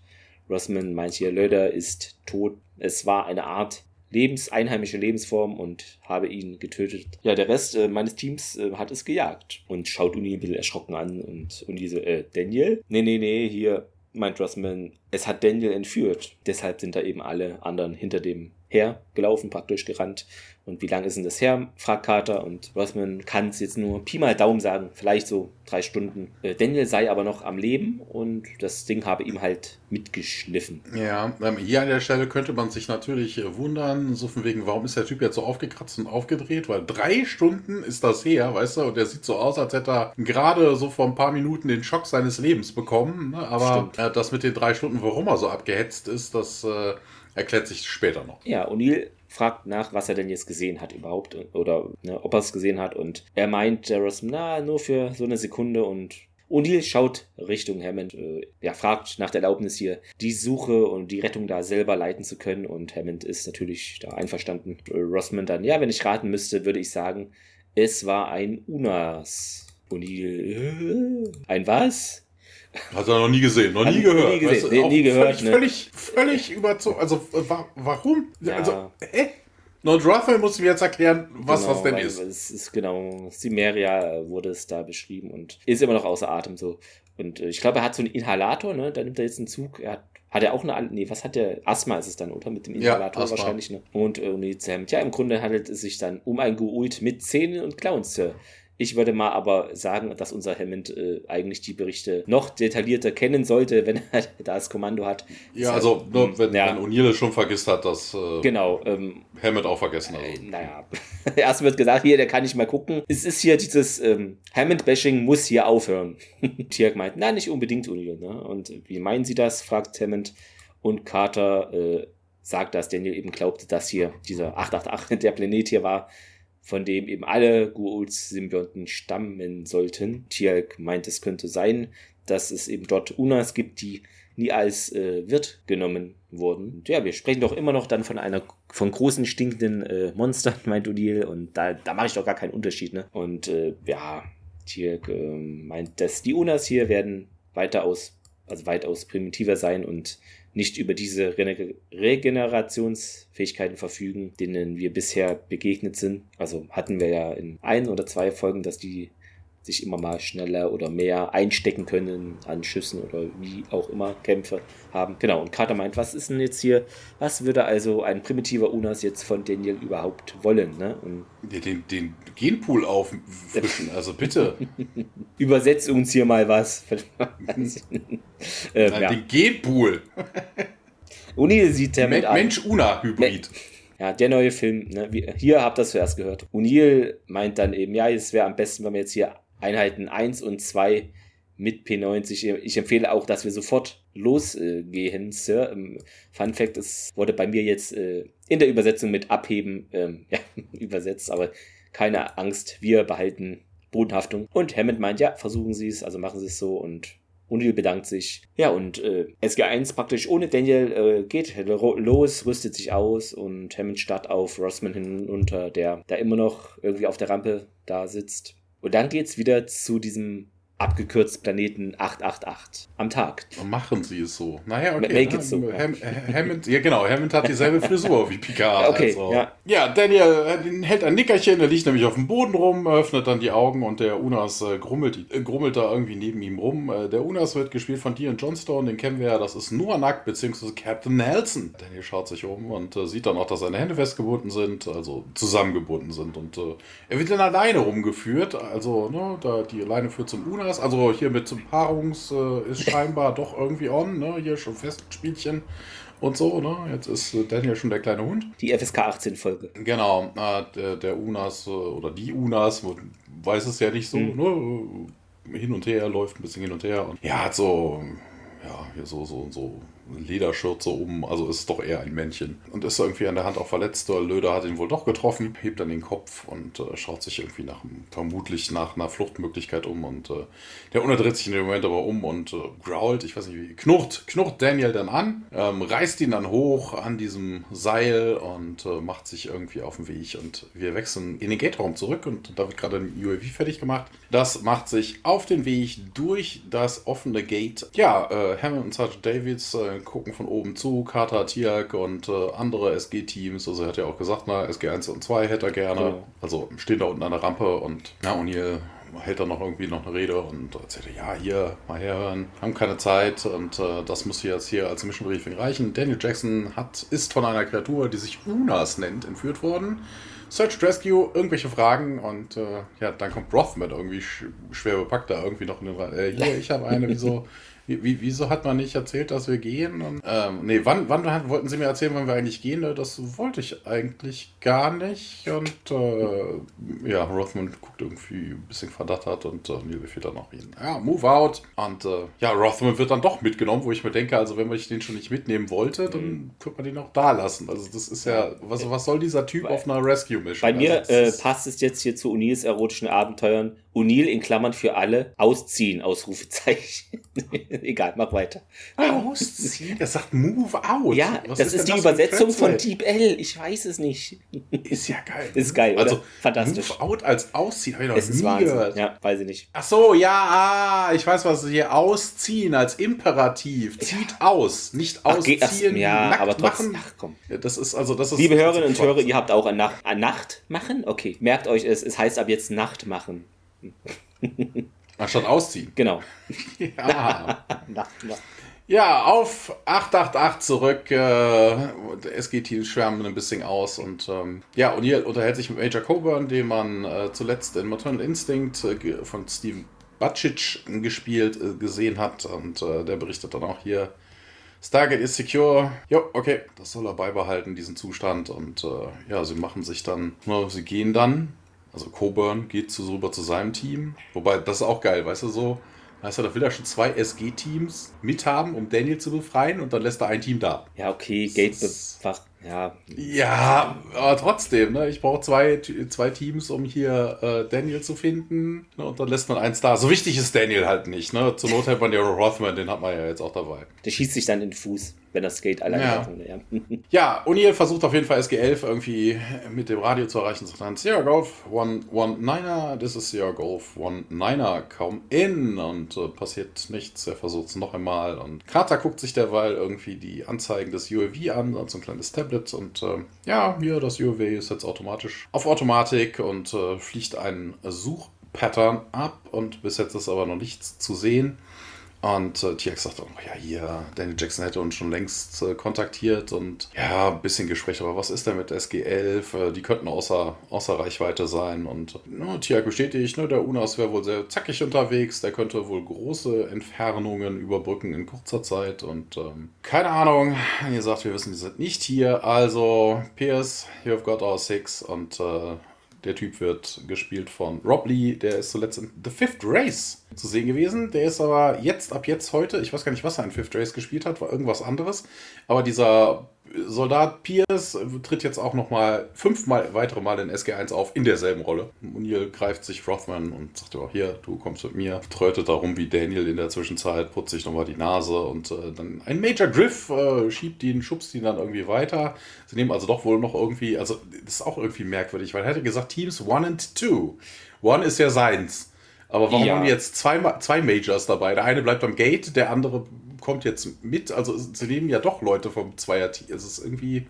Speaker 1: Rossman meint hier, Löder ist tot. Es war eine Art Lebens, einheimische Lebensform und habe ihn getötet. Ja, der Rest äh, meines Teams äh, hat es gejagt und schaut Uni ein bisschen erschrocken an und Uni so, äh, Daniel? Nee, nee, nee, hier meint Rossman, es hat Daniel entführt. Deshalb sind da eben alle anderen hinter dem hergelaufen, praktisch gerannt. Und wie lange ist denn das her? fragt Carter. Und Rossman kann es jetzt nur Pi mal Daumen sagen, vielleicht so drei Stunden. Äh, Daniel sei aber noch am Leben und das Ding habe ihm halt mitgeschliffen.
Speaker 2: Ja, ähm, hier an der Stelle könnte man sich natürlich äh, wundern, so von wegen, warum ist der Typ jetzt so aufgekratzt und aufgedreht? Weil drei Stunden ist das her, weißt du, und der sieht so aus, als hätte er gerade so vor ein paar Minuten den Schock seines Lebens bekommen. Ne? Aber äh, das mit den drei Stunden, warum er so abgehetzt ist, das äh, erklärt sich später noch.
Speaker 1: Ja, O'Neill fragt nach, was er denn jetzt gesehen hat überhaupt oder ne, ob er es gesehen hat und er meint, Rossman, na, nur für so eine Sekunde und O'Neill schaut Richtung Hammond, äh, ja, fragt nach der Erlaubnis hier, die Suche und die Rettung da selber leiten zu können und Hammond ist natürlich da einverstanden. Äh, Rossman dann, ja, wenn ich raten müsste, würde ich sagen, es war ein Unas. O'Neill, äh, ein was?
Speaker 2: Hat er noch nie gesehen, noch nie gehört.
Speaker 1: Nie, gesehen,
Speaker 2: weißt du,
Speaker 1: nee, nie gehört.
Speaker 2: Völlig,
Speaker 1: ne?
Speaker 2: völlig, völlig überzogen. Also, äh, wa warum?
Speaker 1: Ja.
Speaker 2: Also, hä? Lord Ruffle muss mir jetzt erklären, was
Speaker 1: Genau,
Speaker 2: das denn ist.
Speaker 1: Es ist genau, Simeria wurde es da beschrieben und ist immer noch außer Atem so. Und äh, ich glaube, er hat so einen Inhalator, ne? Da nimmt er jetzt einen Zug. Er hat, hat er auch eine, nee, was hat der? Asthma ist es dann, oder? Mit dem
Speaker 2: Ja,
Speaker 1: Inhalator
Speaker 2: Asthma.
Speaker 1: wahrscheinlich, ne? Und äh, nee, Sam, ja, im Grunde handelt es sich dann um ein Geult mit Zähnen und Klauen, Sir. Ich würde mal aber sagen, dass unser Hammond äh, eigentlich die Berichte noch detaillierter kennen sollte, wenn er da das Kommando hat.
Speaker 2: Ja,
Speaker 1: Deshalb,
Speaker 2: also, nur wenn,
Speaker 1: ja.
Speaker 2: wenn O'Neill schon vergisst hat, dass äh,
Speaker 1: Genau, ähm,
Speaker 2: Hammond auch vergessen hat.
Speaker 1: äh, naja, erst wird gesagt, hier, der kann nicht mal gucken. Es ist hier dieses ähm, Hammond-Bashing muss hier aufhören. Tirk meint, nein, nicht unbedingt, O'Neill. Ne? Und wie meinen Sie das? fragt Hammond. Und Carter äh, sagt, dass Daniel eben glaubte, dass hier dieser 888 der Planet hier war, von dem eben alle Gu'uls-Symbionten stammen sollten. Tirk meint, es könnte sein, dass es eben dort Unas gibt, die nie als äh, Wirt genommen wurden. Und ja, wir sprechen doch immer noch dann von einer von großen stinkenden äh, Monstern, meint O'Neill, und da, da mache ich doch gar keinen Unterschied, ne? Und äh, ja, Tirk ähm, meint, dass die Unas hier werden weitaus, also weitaus primitiver sein und nicht über diese Regenerationsfähigkeiten verfügen, denen wir bisher begegnet sind. Also hatten wir ja in ein oder zwei Folgen, dass die sich immer mal schneller oder mehr einstecken können an Schüssen oder wie auch immer Kämpfe haben. Genau, und Carter meint, was ist denn jetzt hier, was würde also ein primitiver Unas jetzt von Daniel überhaupt wollen? Ne? Und
Speaker 2: Den, den, Genpool auffrischen, also bitte.
Speaker 1: übersetzt uns hier mal was. ähm,
Speaker 2: Nein,
Speaker 1: ja.
Speaker 2: Den Genpool.
Speaker 1: O'Neill sieht
Speaker 2: Men
Speaker 1: an.
Speaker 2: Mensch-Una-Hybrid.
Speaker 1: Ja, der neue Film, ne? Hier habt ihr das zuerst gehört. O'Neill meint dann eben, ja, es wäre am besten, wenn wir jetzt hier Einheiten 1 und 2 mit P90. Ich empfehle auch, dass wir sofort losgehen, Sir. Ähm, Fun Fact, es wurde bei mir jetzt äh, in der Übersetzung mit Abheben ähm, ja, übersetzt, aber keine Angst, wir behalten Bodenhaftung. Und Hammond meint, ja, versuchen Sie es, also machen Sie es so und O'Neill bedankt sich. Ja, und äh, SG1 praktisch ohne Daniel äh, geht lo- los, rüstet sich aus und Hammond starrt auf Rossman hinunter, der da immer noch irgendwie auf der Rampe da sitzt. Und dann geht's wieder zu diesem abgekürzt Planeten 888 am Tag.
Speaker 2: Machen Sie es so. Naja, okay.
Speaker 1: Make it so.
Speaker 2: Ham, Hammond, ja genau, Hammond hat dieselbe Frisur wie Picard.
Speaker 1: Okay,
Speaker 2: also.
Speaker 1: ja.
Speaker 2: ja, Daniel äh, hält ein Nickerchen, der liegt nämlich auf dem Boden rum, öffnet dann die Augen und der Unas äh, grummelt, äh, grummelt da irgendwie neben ihm rum. Äh, der Unas wird gespielt von Dion Johnstone, den kennen wir ja, das ist Noah Nackt, beziehungsweise Captain Nelson. Daniel schaut sich um und sieht dann auch, dass seine Hände festgebunden sind, also zusammengebunden sind und er wird dann alleine rumgeführt, also ne, da die Leine führt zum Unas, also hier mit zum Paarungs äh, ist scheinbar doch irgendwie on, ne, hier schon Festspielchen und so, ne, jetzt ist äh, Daniel schon der kleine Hund.
Speaker 1: Die FSK 18 Folge.
Speaker 2: Genau, äh, der, der Unas äh, oder die Unas, weiß es ja nicht so, ne? äh, Hin und her, läuft ein bisschen hin und her. Und ja, hat so, ja, hier so, so, so Lederschürze um, also ist doch eher ein Männchen. Und ist irgendwie an der Hand auch verletzt. Der Löder hat ihn wohl doch getroffen, hebt dann den Kopf und äh, schaut sich irgendwie nach, vermutlich nach einer Fluchtmöglichkeit um. Und äh, der Unter dreht sich in dem Moment aber um und äh, growlt, ich weiß nicht wie, knurrt, knurrt Daniel dann an, ähm, reißt ihn dann hoch an diesem Seil und äh, macht sich irgendwie auf den Weg. Und wir wechseln in den Gate-Raum zurück und da wird gerade ein UAV fertig gemacht. Das macht sich auf den Weg durch das offene Gate. Ja, äh, Hammond und Sergeant Davids äh, gucken von oben zu, Carter, Tiak und äh, andere SG-Teams. Also er hat ja auch gesagt, na, SG 1 und 2 hätte er gerne.
Speaker 1: Genau.
Speaker 2: Also stehen da unten an der Rampe und ja, O'Neill hält dann noch irgendwie noch eine Rede und erzählt, ja, hier, mal herhören, haben keine Zeit und äh, das muss jetzt hier als Mission Briefing reichen. Daniel Jackson hat, ist von einer Kreatur, die sich Unas nennt, entführt worden. Search and Rescue, irgendwelche Fragen und äh, ja, dann kommt Rothman irgendwie sch schwer bepackt da irgendwie noch in den Ra- äh, Hier, ich habe eine, wieso, wie, wie, wieso hat man nicht erzählt, dass wir gehen? Und, ähm, nee, wann, wann wollten Sie mir erzählen, wann wir eigentlich gehen? Äh, Das wollte ich eigentlich gar nicht. Und äh, ja, Rothman guckt irgendwie ein bisschen verdattert und äh, Neil befiehlt dann noch ihn. Ja, move out. Und äh, ja, Rothman wird dann doch mitgenommen, wo ich mir denke, also wenn man den schon nicht mitnehmen wollte, dann könnte man den auch da lassen. Also das ist ja, was, was soll dieser Typ auf einer Rescue-Mission?
Speaker 1: Bei mir
Speaker 2: also,
Speaker 1: äh, passt es jetzt hier zu O'Neills erotischen Abenteuern. O'Neill in Klammern für alle ausziehen, Ausrufezeichen. Egal, mach weiter.
Speaker 2: Ausziehen? Er sagt Move Out.
Speaker 1: Ja,
Speaker 2: Was
Speaker 1: das ist, die
Speaker 2: denn für ein
Speaker 1: Übersetzung von? Deep L. Ich weiß es nicht.
Speaker 2: Ist ja geil.
Speaker 1: Ist geil, oder?
Speaker 2: Also,
Speaker 1: Fantastisch.
Speaker 2: Move Out als Ausziehen, habe ich noch
Speaker 1: Es ist
Speaker 2: nie
Speaker 1: Wahnsinn.
Speaker 2: gehört.
Speaker 1: Ja, weiß ich nicht.
Speaker 2: Ach so, ja, ah, ich weiß, was hier ausziehen als Imperativ. Zieht aus, nicht
Speaker 1: Ach, geht das?
Speaker 2: ausziehen,
Speaker 1: Ja,
Speaker 2: nackt
Speaker 1: aber trotzdem.
Speaker 2: machen.
Speaker 1: Ach komm.
Speaker 2: Ja, das ist also das ist
Speaker 1: Liebe Hörerinnen und Hörer, ihr habt auch eine Nacht, eine Nacht machen? Okay, merkt euch es, es heißt ab jetzt Nacht machen.
Speaker 2: Anstatt ausziehen.
Speaker 1: Genau.
Speaker 2: Ja.
Speaker 1: Nacht machen.
Speaker 2: ja, auf 888 zurück. Äh, SG-Team schwärmen ein bisschen aus und ähm, ja, und hier unterhält sich mit Major Coburn, den man äh, zuletzt in Maternal Instinct äh, von Steven Bacic gespielt äh, gesehen hat und äh, der berichtet dann auch hier. Stargate ist secure. Jo, okay, das soll er beibehalten, diesen Zustand. Und äh, ja, sie machen sich dann, na, sie gehen dann, also Coburn geht zu, rüber zu seinem Team. Wobei, das ist auch geil, weißt du, so, weißt du, da will er schon zwei SG-Teams mithaben, um Daniel zu befreien und dann lässt er ein Team da.
Speaker 1: Ja, okay, Gate bewacht. Ja,
Speaker 2: Ja, aber trotzdem, ne? Ich brauche zwei, zwei Teams, um hier äh, Daniel zu finden. Ne? Und dann lässt man eins da. So wichtig ist Daniel halt nicht. Ne? Zur Not hätte man ja Rothman, den hat man ja jetzt auch dabei.
Speaker 1: der schießt sich dann in den Fuß, wenn das Gate alleine
Speaker 2: Ja.
Speaker 1: machen. Ja.
Speaker 2: Ja, O'Neill versucht auf jeden Fall SG11 irgendwie mit dem Radio zu erreichen. Sagt dann, Sierra Golf, one, one Niner, this is Sierra Golf, one Niner, come in. Und äh, passiert nichts. Er versucht es noch einmal. Und Carter guckt sich derweil irgendwie die Anzeigen des UAV an, hat so ein kleines Tablet. Und äh, ja, hier, das UAV ist jetzt automatisch auf Automatik und äh, fliegt einen Suchpattern ab. Und bis jetzt ist aber noch nichts zu sehen. Und äh, TX sagt oh ja, hier, Daniel Jackson hätte uns schon längst äh, kontaktiert und ja, ein bisschen Gespräch, aber was ist denn mit SG11? Äh, die könnten außer, außer Reichweite sein. Und ne, TX bestätigt, ne, der UNAS wäre wohl sehr zackig unterwegs, der könnte wohl große Entfernungen überbrücken in kurzer Zeit. Und ähm, keine Ahnung, ihr sagt, wir wissen, die sind nicht hier. Also, Pierce, you've got our six und äh, der Typ wird gespielt von Rob Lee, der ist zuletzt in The Fifth Race zu sehen gewesen. Der ist aber jetzt, ab jetzt heute, ich weiß gar nicht, was er in Fifth Race gespielt hat, war irgendwas anderes. Aber dieser Soldat Pierce tritt jetzt auch nochmal fünfmal weitere Mal in SG1 auf, in derselben Rolle. O'Neill greift sich Rothman und sagt, ja, hier, du kommst mit mir. Trötet darum wie Daniel in der Zwischenzeit, putzt sich nochmal die Nase und äh, dann ein Major Griff äh, schiebt ihn, schubst ihn dann irgendwie weiter. Sie nehmen also doch wohl noch irgendwie, also das ist auch irgendwie merkwürdig, weil er hätte gesagt Teams 1 and 2. One ist ja seins. Aber warum
Speaker 1: Ja.
Speaker 2: haben die jetzt zwei, zwei Majors dabei? Der eine bleibt am Gate, der andere kommt jetzt mit. Also sie nehmen ja doch Leute vom Zweier-Team. Es ist irgendwie.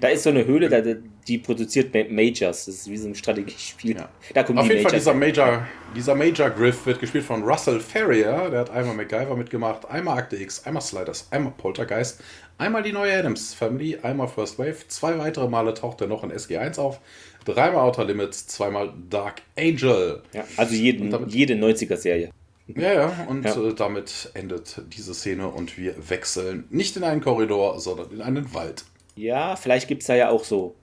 Speaker 1: Da ist so eine Höhle, da, die produziert Ma- Majors. Das ist wie so ein Strategiespiel.
Speaker 2: Ja.
Speaker 1: Da kommen
Speaker 2: Auf jeden Fall,
Speaker 1: Majors.
Speaker 2: dieser Major, dieser Major Griff wird gespielt von Russell Ferrier. Der hat einmal MacGyver mitgemacht, einmal Akte X, einmal Sliders, einmal Poltergeist, einmal die neue Adams Family, einmal First Wave. Zwei weitere Male taucht er noch in SG1 auf. Dreimal Outer Limits, zweimal Dark Angel.
Speaker 1: Ja, also jeden, jede 90er-Serie.
Speaker 2: Ja, ja, und
Speaker 1: Ja.
Speaker 2: Äh, damit endet diese Szene und wir wechseln nicht in einen Korridor, sondern in einen Wald.
Speaker 1: Ja, vielleicht gibt es da ja auch so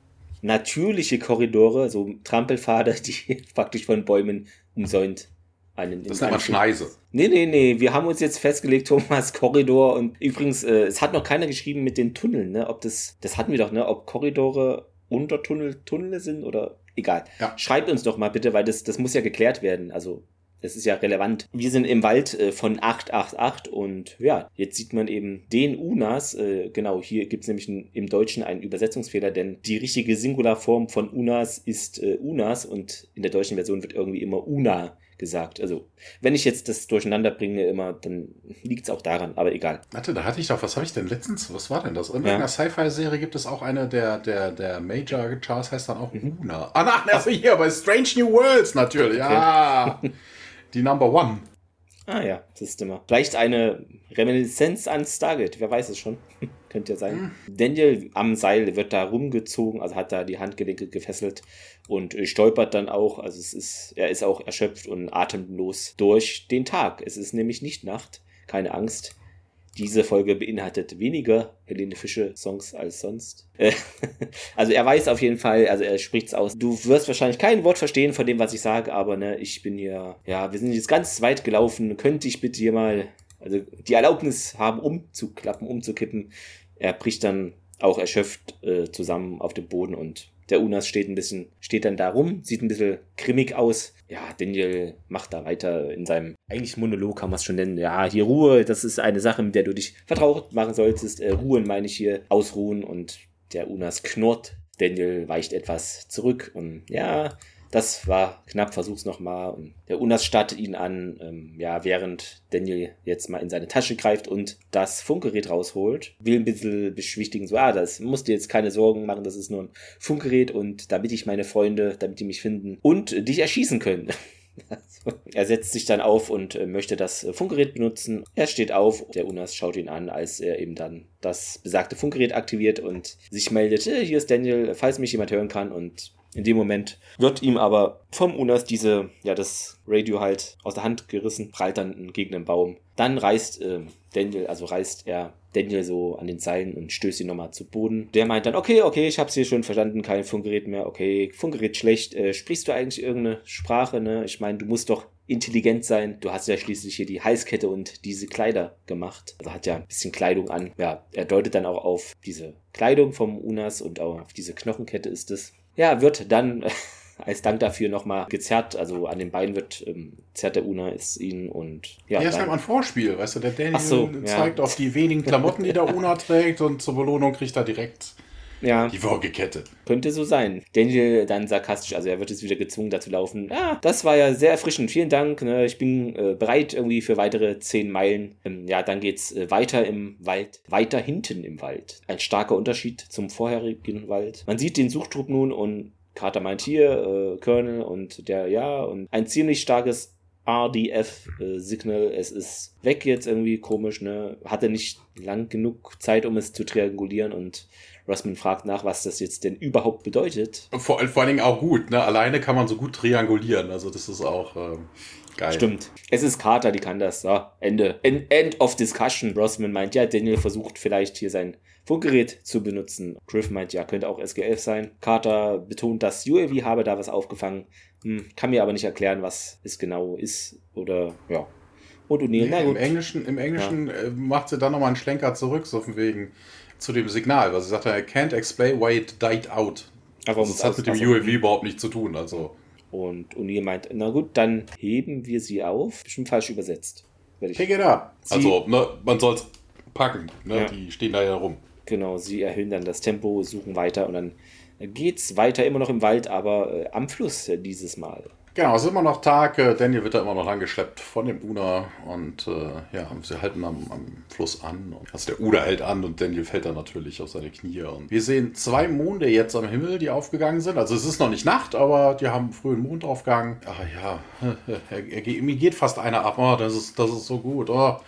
Speaker 1: natürliche Korridore, so Trampelpfade, die praktisch von Bäumen umsäunt einen.
Speaker 2: Das nennt man Schneise.
Speaker 1: Nee, nee, nee, wir haben uns jetzt festgelegt, Thomas, Korridor und übrigens, äh, es hat noch keiner geschrieben mit den Tunneln, ne? Ob das, das hatten wir doch, ne? Ob Korridore unter Tunnel, Tunnel sind oder egal.
Speaker 2: Ja.
Speaker 1: Schreibt uns doch mal bitte, weil das, das muss ja geklärt werden. Also, das ist ja relevant. Wir sind im Wald äh, von 888 und ja, jetzt sieht man eben den Unas. Äh, genau, hier gibt es nämlich ein, im Deutschen einen Übersetzungsfehler, denn die richtige Singularform von Unas ist äh, Unas und in der deutschen Version wird irgendwie immer Una gesagt. Also, wenn ich jetzt das durcheinander bringe, immer, dann liegt es auch daran, aber egal.
Speaker 2: Warte, da hatte ich doch, was habe ich denn letztens, was war denn das? In irgendeiner Sci-Fi-Serie gibt es auch eine, der, der, der Major Charles heißt dann auch Una. Ah, nein, also hier bei Strange New Worlds natürlich, ja. Die Number One.
Speaker 1: Ah ja, das ist immer. Vielleicht eine Reminiszenz an Stargate, wer weiß es schon. Könnte ja sein. Daniel am Seil wird da rumgezogen, also hat da die Handgelenke gefesselt und äh, stolpert dann auch. Also es ist, er ist auch erschöpft und atemlos durch den Tag. Es ist nämlich nicht Nacht, keine Angst. Diese Folge beinhaltet weniger Helene Fischer Songs als sonst. Äh, also er weiß auf jeden Fall, also er spricht's aus. Du wirst wahrscheinlich kein Wort verstehen von dem, was ich sage, aber ne, ich bin hier, ja, wir sind jetzt ganz weit gelaufen. Könnte ich bitte hier mal, also die Erlaubnis haben, umzuklappen, umzukippen. Er bricht dann auch erschöpft äh, zusammen auf dem Boden und Der Unas steht ein bisschen, steht dann da rum, sieht ein bisschen grimmig aus. Ja, Daniel macht da weiter in seinem eigentlich Monolog kann man es schon nennen. Ja, hier Ruhe, das ist eine Sache, mit der du dich vertraut machen solltest. Äh, Ruhen meine ich hier, ausruhen und der Unas knurrt. Daniel weicht etwas zurück und ja, das war knapp, versuch's nochmal. Und der Unas startet ihn an, ähm, ja, während Daniel jetzt mal in seine Tasche greift und das Funkgerät rausholt. Will ein bisschen beschwichtigen, so, ah, das musst du jetzt keine Sorgen machen, das ist nur ein Funkgerät und damit ich meine Freunde, damit die mich finden und dich erschießen können. er setzt sich dann auf und äh, möchte das äh, Funkgerät benutzen. Er steht auf, der Unas schaut ihn an, als er eben dann das besagte Funkgerät aktiviert und sich meldet, äh, hier ist Daniel, falls mich jemand hören kann und in dem Moment wird ihm aber vom Unas diese, ja, das Radio halt aus der Hand gerissen, prallt dann gegen den Baum. Dann reißt äh, Daniel, also reißt er Daniel so an den Seilen und stößt ihn nochmal zu Boden. Der meint dann, okay, okay, ich hab's hier schon verstanden, kein Funkgerät mehr, okay, Funkgerät schlecht. Äh, sprichst du eigentlich irgendeine Sprache, ne? Ich meine, du musst doch intelligent sein. Du hast ja schließlich hier die Halskette und diese Kleider gemacht. Also hat ja ein bisschen Kleidung an. Ja, er deutet dann auch auf diese Kleidung vom Unas und auch auf diese Knochenkette ist es ja, wird dann als Dank dafür nochmal gezerrt, also an den Beinen wird ähm, zerrt der Una ist ihn und
Speaker 2: ja. Ja, ist halt mal ein Vorspiel, weißt du, der Daniel so, zeigt ja. auf die wenigen Klamotten, die der Una trägt und zur Belohnung kriegt er direkt ja. Die Würgekette.
Speaker 1: Könnte so sein. Daniel dann sarkastisch, also er wird jetzt wieder gezwungen, da zu laufen. Ja, das war ja sehr erfrischend. Vielen Dank. Ne? Ich bin äh, bereit irgendwie für weitere zehn Meilen. Ähm, ja, dann geht's äh, weiter im Wald. Weiter hinten im Wald. Ein starker Unterschied zum vorherigen Wald. Man sieht den Suchtrupp nun und Carter meint hier, äh, Colonel und der, ja, und ein ziemlich starkes RDF-Signal. es ist weg jetzt irgendwie komisch, ne? Hatte nicht lang genug Zeit, um es zu triangulieren und Rossman fragt nach, was das jetzt denn überhaupt bedeutet.
Speaker 2: Vor, vor allen Dingen auch gut, ne? Alleine kann man so gut triangulieren. Also das ist auch ähm, geil.
Speaker 1: Stimmt. Es ist Carter, die kann das. So, Ende. End, end of discussion. Rossman meint, ja, Daniel versucht vielleicht hier sein Funkgerät zu benutzen. Griff meint, ja, könnte auch SG-11 sein. Carter betont, dass UAV habe da was aufgefangen. Hm, kann mir aber nicht erklären, was es genau ist. Oder, ja.
Speaker 2: Und O'Neill, nee, Im Englischen, im Englischen ja. Äh, macht sie dann nochmal einen Schlenker zurück, so von wegen zu dem Signal, weil sie sagte, I can't explain why it died out. Aber also, das hat mit dem UAV überhaupt nichts zu tun. Also.
Speaker 1: Und O'Neill meint, na gut, dann heben wir sie auf. Bestimmt falsch übersetzt.
Speaker 2: Pick it up. Also, ne, man soll es packen. Ne? Ja. Die stehen da ja rum.
Speaker 1: Genau, sie erhöhen dann das Tempo, suchen weiter und dann geht's weiter, immer noch im Wald, aber äh, am Fluss äh, dieses Mal.
Speaker 2: Genau, es ist immer noch Tag. Äh, Daniel wird da immer noch angeschleppt von dem Una und äh, ja, sie halten am, am Fluss an. Also der Una hält an und Daniel fällt dann natürlich auf seine Knie. Und wir sehen zwei Monde jetzt am Himmel, die aufgegangen sind. Also es ist noch nicht Nacht, aber die haben frühen Mondaufgang. Ach ja, er, er, mir geht fast einer ab. Oh, das ist, das ist so gut. Oh,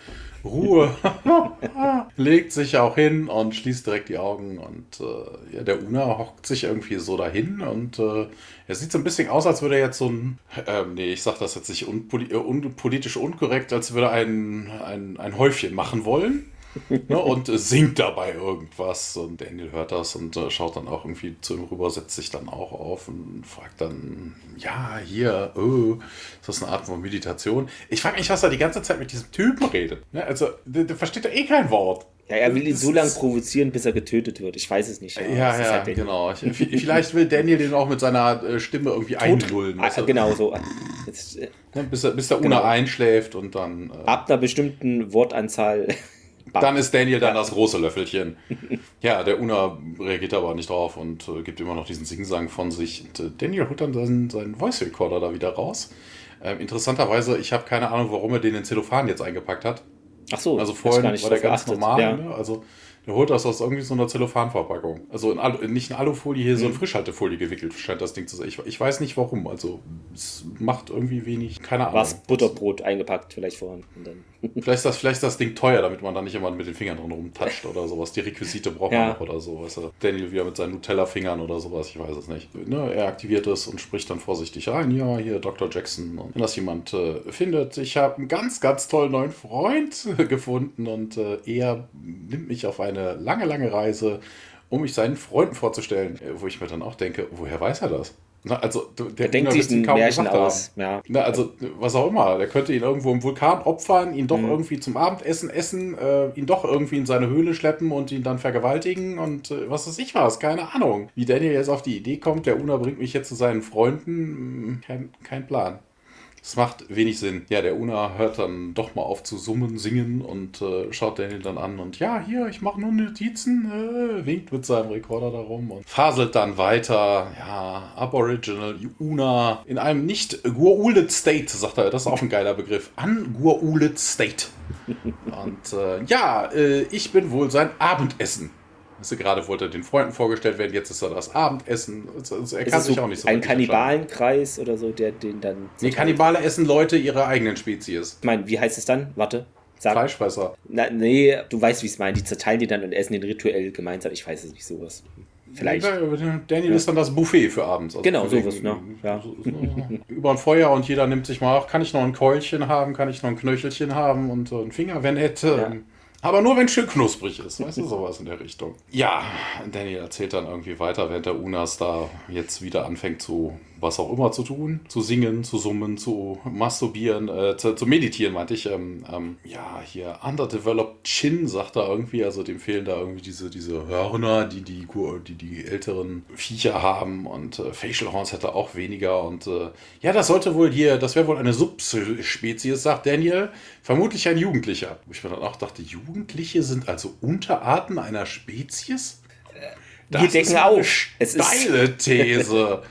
Speaker 2: Ruhe. Legt sich auch hin und schließt direkt die Augen. Und äh, ja, der Una hockt sich irgendwie so dahin. Und äh, er sieht so ein bisschen aus, als würde er jetzt so ein. Ähm, nee, ich sag das jetzt nicht unpoli äh, unpolitisch unkorrekt, als würde er ein, ein, ein Häufchen machen wollen ne, und singt dabei irgendwas. Und Daniel hört das und äh, schaut dann auch irgendwie zu ihm rüber, setzt sich dann auch auf und fragt dann, ja, hier, oh, ist das eine Art von Meditation? Ich frage mich, was er die ganze Zeit mit diesem Typen redet. Ne, also, der, der versteht ja eh kein Wort.
Speaker 1: Ja, er will ihn so lange provozieren, bis er getötet wird. Ich weiß es nicht.
Speaker 2: Ja, ja, ja halt genau. Vielleicht will Daniel den auch mit seiner äh, Stimme irgendwie einlullen.
Speaker 1: Ah, genau so.
Speaker 2: Jetzt, äh, ne, bis, er, bis der Una genau. einschläft und dann.
Speaker 1: Äh, Ab einer bestimmten Wortanzahl
Speaker 2: dann ist Daniel dann das große Löffelchen. ja, der Una reagiert aber nicht drauf und äh, gibt immer noch diesen Singsang von sich. Und, äh, Daniel holt dann seinen, seinen Voice Recorder da wieder raus. Ähm, interessanterweise, ich habe keine Ahnung, warum er den in Zellophan jetzt eingepackt hat.
Speaker 1: Ach so,
Speaker 2: also vorhin war der ganz normal. Ja. Ne? Also der holt das aus irgendwie so einer Zellophanverpackung. Also in Alu, nicht in Alufolie, hier mhm. so in Frischhaltefolie gewickelt scheint das Ding zu sein. Ich, ich, weiß nicht warum. Also es macht irgendwie wenig, keine Ahnung.
Speaker 1: Was Butterbrot eingepackt vielleicht vorhin.
Speaker 2: Vielleicht, ist das, vielleicht ist das Ding teuer, damit man da nicht immer mit den Fingern drin rumtatscht oder sowas. Die Requisite braucht ja. man noch oder so. Weißt du? Daniel wieder mit seinen Nutella-Fingern oder sowas, ich weiß es nicht. Ne, er aktiviert es und spricht dann vorsichtig rein. Ja, hier Dr. Jackson. Und wenn das jemand äh, findet, ich habe einen ganz, ganz tollen neuen Freund gefunden und äh, er nimmt mich auf eine lange, lange Reise um mich seinen Freunden vorzustellen. Äh, wo ich mir dann auch denke, woher weiß er das? Na, also, der,
Speaker 1: Der denkt sich ein Märchen aus. Ja.
Speaker 2: Na, also, was auch immer. Der könnte ihn irgendwo im Vulkan opfern, ihn doch
Speaker 1: Mhm.
Speaker 2: irgendwie zum Abendessen essen, äh, ihn doch irgendwie in seine Höhle schleppen und ihn dann vergewaltigen und äh, was weiß ich was. Keine Ahnung. Wie Daniel jetzt auf die Idee kommt, der Una bringt mich jetzt zu seinen Freunden, mh, kein, kein Plan. Es macht wenig Sinn. Ja, der Una hört dann doch mal auf zu summen, singen und äh, schaut Daniel dann an und ja, hier, ich mache nur Notizen, äh, winkt mit seinem Rekorder darum und faselt dann weiter. Ja, Aboriginal Una in einem nicht Guaulet State, sagt er. Das ist auch ein geiler Begriff. An Guaulet State. Und äh, ja, äh, ich bin wohl sein Abendessen. Du, gerade wollte er den Freunden vorgestellt werden, jetzt ist er das Abendessen. Also, also er kann sich
Speaker 1: so
Speaker 2: auch nicht so
Speaker 1: ein. Kannibalenkreis oder so, der den dann.
Speaker 2: Nee, Kannibale essen Leute ihrer eigenen Spezies.
Speaker 1: Ich meine, wie heißt es dann? Warte. Sag.
Speaker 2: Fleischfresser.
Speaker 1: Na, nee, du weißt, wie ich es meine. Die zerteilen die dann und essen den rituell gemeinsam. Ich weiß es nicht, sowas. Vielleicht.
Speaker 2: Daniel ist dann das Buffet für abends. Also
Speaker 1: Genau, sowas, ne? Ja.
Speaker 2: Über ein Feuer und jeder nimmt sich mal, ach, kann ich noch ein Keulchen haben, kann ich noch ein Knöchelchen haben und so ein Finger, wenn hätte.
Speaker 1: Ja.
Speaker 2: Aber nur wenn schön knusprig ist, weißt du, sowas in der Richtung. Ja, Daniel erzählt dann irgendwie weiter, während der Unas da jetzt wieder anfängt zu was auch immer zu tun, zu singen, zu summen, zu masturbieren, äh, zu, zu meditieren, meinte ich. Ähm, ähm, ja, hier Underdeveloped Chin sagt er irgendwie, also dem fehlen da irgendwie diese, diese Hörner, die die, die die älteren Viecher haben und äh, Facial Horns hätte auch weniger und äh, ja, das sollte wohl hier, das wäre wohl eine Subspezies, sagt Daniel, vermutlich ein Jugendlicher. Wo ich mir dann auch dachte, Jugendliche sind also Unterarten einer Spezies?
Speaker 1: Wir decken auf. Es ist-
Speaker 2: steile These.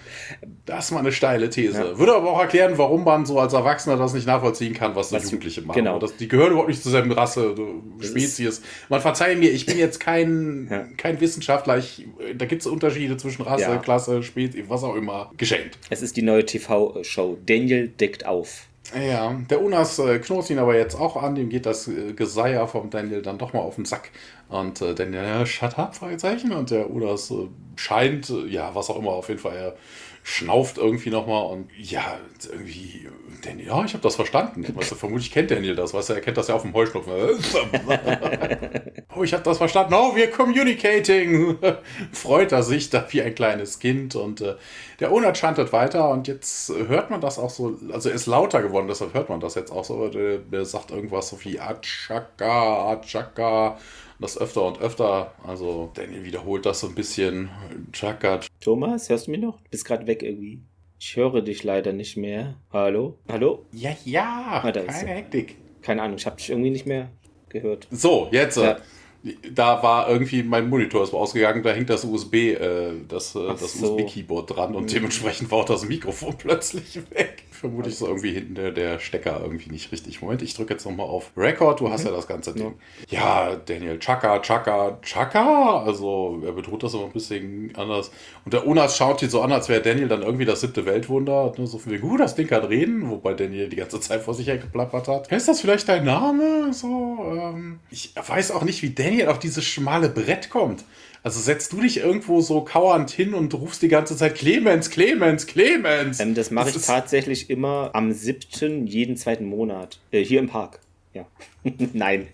Speaker 2: Das ist mal eine steile These.
Speaker 1: Ja.
Speaker 2: Würde aber auch erklären, warum man so als Erwachsener das nicht nachvollziehen kann, was, die
Speaker 1: Was-
Speaker 2: Jugendliche machen.
Speaker 1: genau.
Speaker 2: Das, die gehören überhaupt nicht zur selben Rasse,
Speaker 1: Das
Speaker 2: Spezies. Man verzeihe mir, ich bin jetzt kein,
Speaker 1: Ja.
Speaker 2: kein Wissenschaftler. Ich, da gibt es Unterschiede zwischen Rasse,
Speaker 1: Ja.
Speaker 2: Klasse, Spezies, was auch immer. Geschenkt.
Speaker 1: Es ist die neue TV-Show. Daniel deckt auf.
Speaker 2: Ja, der Unas äh, knurrt ihn aber jetzt auch an, dem geht das äh, Geseier vom Daniel dann doch mal auf den Sack. Und äh, Daniel, ja, shut up, Fragezeichen. Und der Unas äh, scheint, äh, ja, was auch immer, auf jeden Fall, er schnauft irgendwie nochmal und ja, irgendwie, Daniel, ja, ich habe das verstanden. Weißt du, vermutlich kennt Daniel das, weißt du, er kennt das ja auf dem Heuschnupfen. oh, ich habe das verstanden. Oh, wir communicating. Freut er sich da wie ein kleines Kind und äh, der Unat chantet weiter und jetzt hört man das auch so, also er ist lauter geworden, deshalb hört man das jetzt auch so. Der, der sagt irgendwas so wie Achaka, Achaka. Und das öfter und öfter. Also Daniel wiederholt das so ein bisschen. Chaka,
Speaker 1: Thomas, hörst du mich noch? Du bist gerade weg irgendwie. Ich höre dich leider nicht mehr. Hallo? Hallo?
Speaker 2: ja, ja,
Speaker 1: Ah,
Speaker 2: keine. Hektik.
Speaker 1: Keine Ahnung, ich habe dich irgendwie nicht mehr gehört.
Speaker 2: So, jetzt.
Speaker 1: Ja.
Speaker 2: Äh, da war irgendwie mein Monitor ist ausgegangen, da hängt das USB, äh, das, äh, das
Speaker 1: so.
Speaker 2: USB-Keyboard dran und
Speaker 1: Mhm.
Speaker 2: dementsprechend war auch das Mikrofon plötzlich weg. Vermutlich so irgendwie hinten der, der Stecker irgendwie nicht richtig. Moment, ich drücke jetzt nochmal auf Record, du hast ja das ganze Ding. Ja, Daniel, Chaka, Chaka, Chaka. Also er betont das aber ein bisschen anders. Und der Onas schaut ihn so an, als wäre Daniel dann irgendwie das siebte Weltwunder. Ne, so von wegen, uh, das Ding kann reden, wobei Daniel die ganze Zeit vor sich her geplappert hat. Ist das vielleicht dein Name? So, ähm, ich weiß auch nicht, wie Daniel auf dieses schmale Brett kommt. Also setzt du dich irgendwo so kauernd hin und rufst die ganze Zeit Clemens, Clemens, Clemens.
Speaker 1: Ähm, das mache ich tatsächlich immer am 7. jeden zweiten Monat. Äh, hier im Park. Ja. Nein.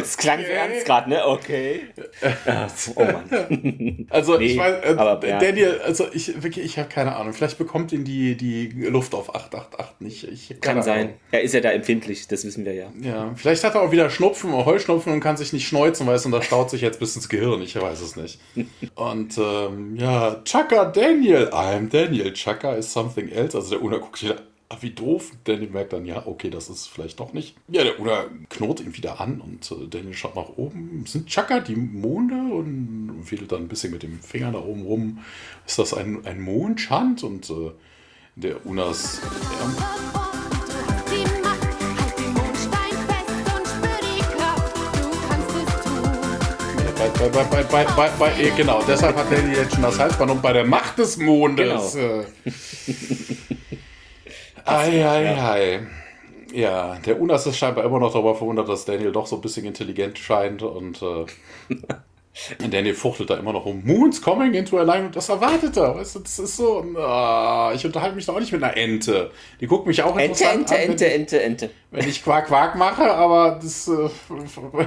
Speaker 1: Es klang so
Speaker 2: Okay.
Speaker 1: ernst gerade, ne? Okay. Oh Mann.
Speaker 2: Also
Speaker 1: Nee,
Speaker 2: ich weiß, äh,
Speaker 1: aber, ja.
Speaker 2: Daniel, also ich wirklich, ich habe keine Ahnung. Vielleicht bekommt ihn die, die Luft auf 888 nicht. Ich,
Speaker 1: Kann sein.
Speaker 2: Ahnung.
Speaker 1: Er ist ja da empfindlich, das wissen wir ja.
Speaker 2: Ja, vielleicht hat er auch wieder Schnupfen oder Heuschnupfen und kann sich nicht schneuzen, weißt du, und das staut sich jetzt bis ins Gehirn. Ich weiß es nicht. Und ähm, ja, Chaka Daniel. I'm Daniel. Chaka is something else. Also der Una guckt wieder. Ah, wie doof. Daniel merkt dann, ja, okay, das ist vielleicht doch nicht. Ja, der Una knurrt ihn wieder an und äh, Daniel schaut nach oben. Sind Chaka die Monde? Und wedelt dann ein bisschen mit dem Finger da oben rum. Ist das ein, ein Mondschand? Und äh, der Unas.
Speaker 3: Tun.
Speaker 2: Bei, bei, bei, bei, bei, genau, deshalb hat Danny jetzt schon das Halsband und bei der Macht des Mondes.
Speaker 1: Genau.
Speaker 2: Ei, ei, ei. Ja, der Unas ist scheinbar immer noch darüber verwundert, dass Daniel doch so ein bisschen intelligent scheint und äh, Daniel fuchtelt da immer noch um. Moon's coming into alignment, das erwartet er. Weißt du, das ist so, ah, ich unterhalte mich doch auch nicht mit einer Ente. Die guckt mich auch
Speaker 1: Ente,
Speaker 2: interessant
Speaker 1: Ente,
Speaker 2: an, wenn
Speaker 1: Ente, Ente, Ente.
Speaker 2: wenn ich Quark Quark mache, aber das, äh,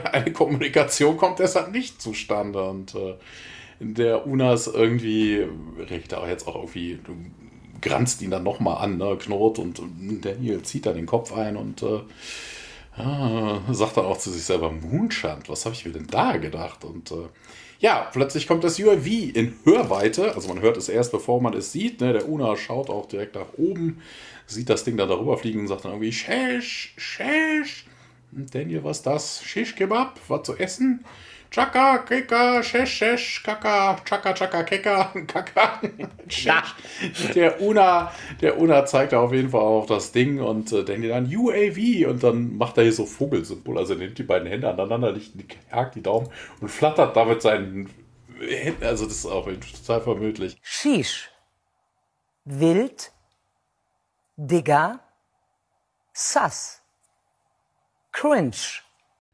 Speaker 2: eine Kommunikation kommt deshalb nicht zustande. Und äh, der Unas irgendwie, regt auch jetzt auch irgendwie, granzt ihn dann nochmal an, ne, knurrt und Daniel zieht dann den Kopf ein und äh, ah, sagt dann auch zu sich selber, Moonshant, was habe ich mir denn da gedacht? Und äh, ja, plötzlich kommt das UAV in Hörweite, also man hört es erst, bevor man es sieht, ne, der Una schaut auch direkt nach oben, sieht das Ding dann darüber fliegen und sagt dann irgendwie, Shesh, Shesh. Daniel, was ist das? Shish Kebab, was zu essen? Chaka, Keka, Shesh, Shesh, Kaka, Chaka, Chaka, Keka, Kaka. Der Una, der Una zeigt da auf jeden Fall auf das Ding und äh, Daniel dann UAV und dann macht er hier so Vogelsymbol, also er nimmt die beiden Hände aneinander, legt die, hakt die Daumen und flattert damit seinen Händen, also das ist auch total vermöglich.
Speaker 4: Shish. Wild. Digger. Sass. Cringe.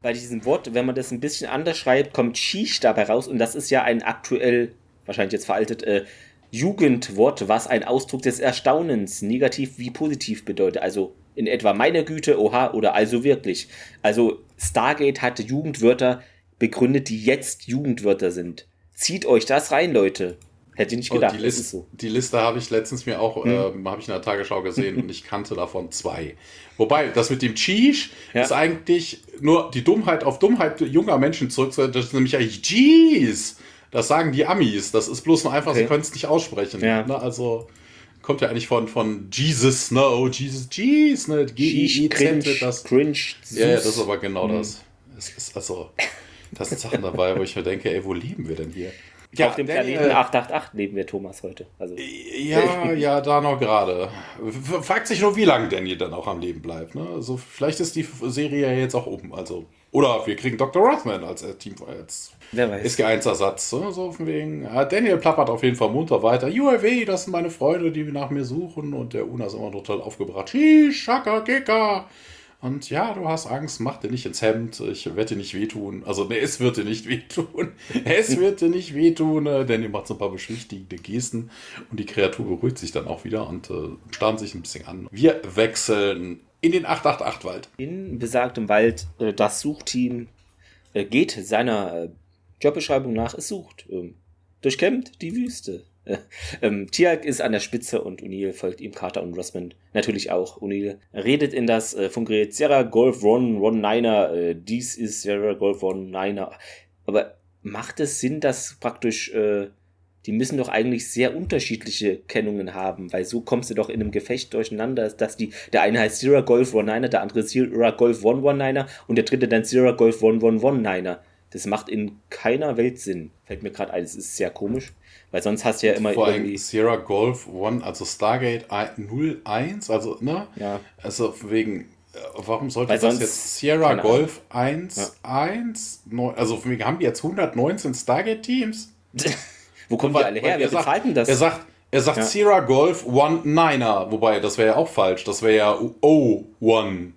Speaker 1: Bei diesem Wort, wenn man das ein bisschen anders schreibt, kommt Shish dabei raus und das ist ja ein aktuell, wahrscheinlich jetzt veraltet, äh, Jugendwort, was ein Ausdruck des Erstaunens, negativ wie positiv bedeutet. Also in etwa meine Güte, oha oder also wirklich. Also Stargate hatte Jugendwörter begründet, die jetzt Jugendwörter sind. Zieht euch das rein, Leute. Hätte ich nicht
Speaker 2: Oh,
Speaker 1: gedacht.
Speaker 2: die,
Speaker 1: das ist
Speaker 2: Liste,
Speaker 1: so.
Speaker 2: die Liste habe ich letztens mir auch, ähm, habe ich in der Tagesschau gesehen und ich kannte davon zwei. Wobei, das mit dem Cheese
Speaker 1: Ja.
Speaker 2: ist eigentlich nur die Dummheit auf Dummheit junger Menschen zurückzusetzen. Das ist nämlich eigentlich Jeez. Das sagen die Amis. Das ist bloß nur einfach,
Speaker 1: Okay.
Speaker 2: sie können es nicht aussprechen.
Speaker 1: Ja.
Speaker 2: Ne? Also kommt ja eigentlich von, von Jesus, ne? Oh, Jesus, Jeez, ne?
Speaker 1: Shish,
Speaker 2: G-I-E-Z,
Speaker 1: cringe,
Speaker 2: das.
Speaker 1: cringe,
Speaker 2: Ja, ja, das ist aber genau das. Es ist also, das sind Sachen dabei, wo ich mir denke, ey, wo leben wir denn hier?
Speaker 1: Auf dem
Speaker 2: Daniel-
Speaker 1: Planeten 888 leben wir, Thomas, heute. Also,
Speaker 2: Ja, ja, da noch gerade. Fragt sich nur, wie lange Danny dann auch am Leben bleibt. Ne? Also vielleicht ist die Serie ja jetzt auch um. Also, oder wir kriegen Dr. Rothman als äh, Team als
Speaker 1: wer weiß.
Speaker 2: SG1-Ersatz. Ne? So von wegen. Ja, Daniel plappert auf jeden Fall munter weiter. UAV, das sind meine Freunde, die nach mir suchen. Und der Una ist immer total aufgebracht. Shish, Shaka, Kika. Und ja, du hast Angst, mach dir nicht ins Hemd, ich werde dir nicht wehtun. Also, ne, es wird dir nicht wehtun. Es wird dir nicht wehtun, äh, denn ihr macht so ein paar beschwichtigende Gesten und die Kreatur beruhigt sich dann auch wieder und äh, starren sich ein bisschen an. Wir wechseln in den 888-Wald.
Speaker 1: In besagtem Wald, äh, das Suchteam äh, geht seiner Jobbeschreibung nach, es sucht. Ähm, durchkämmt die Wüste. Äh, ähm, Tiag ist an der Spitze und O'Neill folgt ihm, Carter und Rossman natürlich auch. O'Neill redet in das äh, Funkgerät Sierra Golf Ron, Ron Niner, äh, dies ist Sierra Golf Ron Niner. Aber macht es Sinn, dass praktisch, äh, die müssen doch eigentlich sehr unterschiedliche Kennungen haben, weil so kommst du doch in einem Gefecht durcheinander, dass die, der eine heißt Sierra Golf Ron Niner, der andere Sierra Golf One One Niner und der dritte dann Sierra Golf One One One Niner. Das macht in keiner Welt Sinn. Fällt mir gerade ein, es ist sehr komisch, weil sonst hast du ja immer
Speaker 2: Vor allem
Speaker 1: irgendwie.
Speaker 2: Sierra Golf One, also Stargate 01, also, ne?
Speaker 1: Ja.
Speaker 2: Also wegen, äh, warum sollte
Speaker 1: Weil
Speaker 2: das
Speaker 1: sonst-
Speaker 2: jetzt Sierra. Golf 1, 1, 9, also wegen haben die jetzt 119 Stargate-Teams?
Speaker 1: Wo kommen die alle her? Wer bezahlt denn das?
Speaker 2: Er sagt, er sagt
Speaker 1: Ja.
Speaker 2: Sierra Golf One Niner, wobei das wäre ja auch falsch, das wäre ja O1.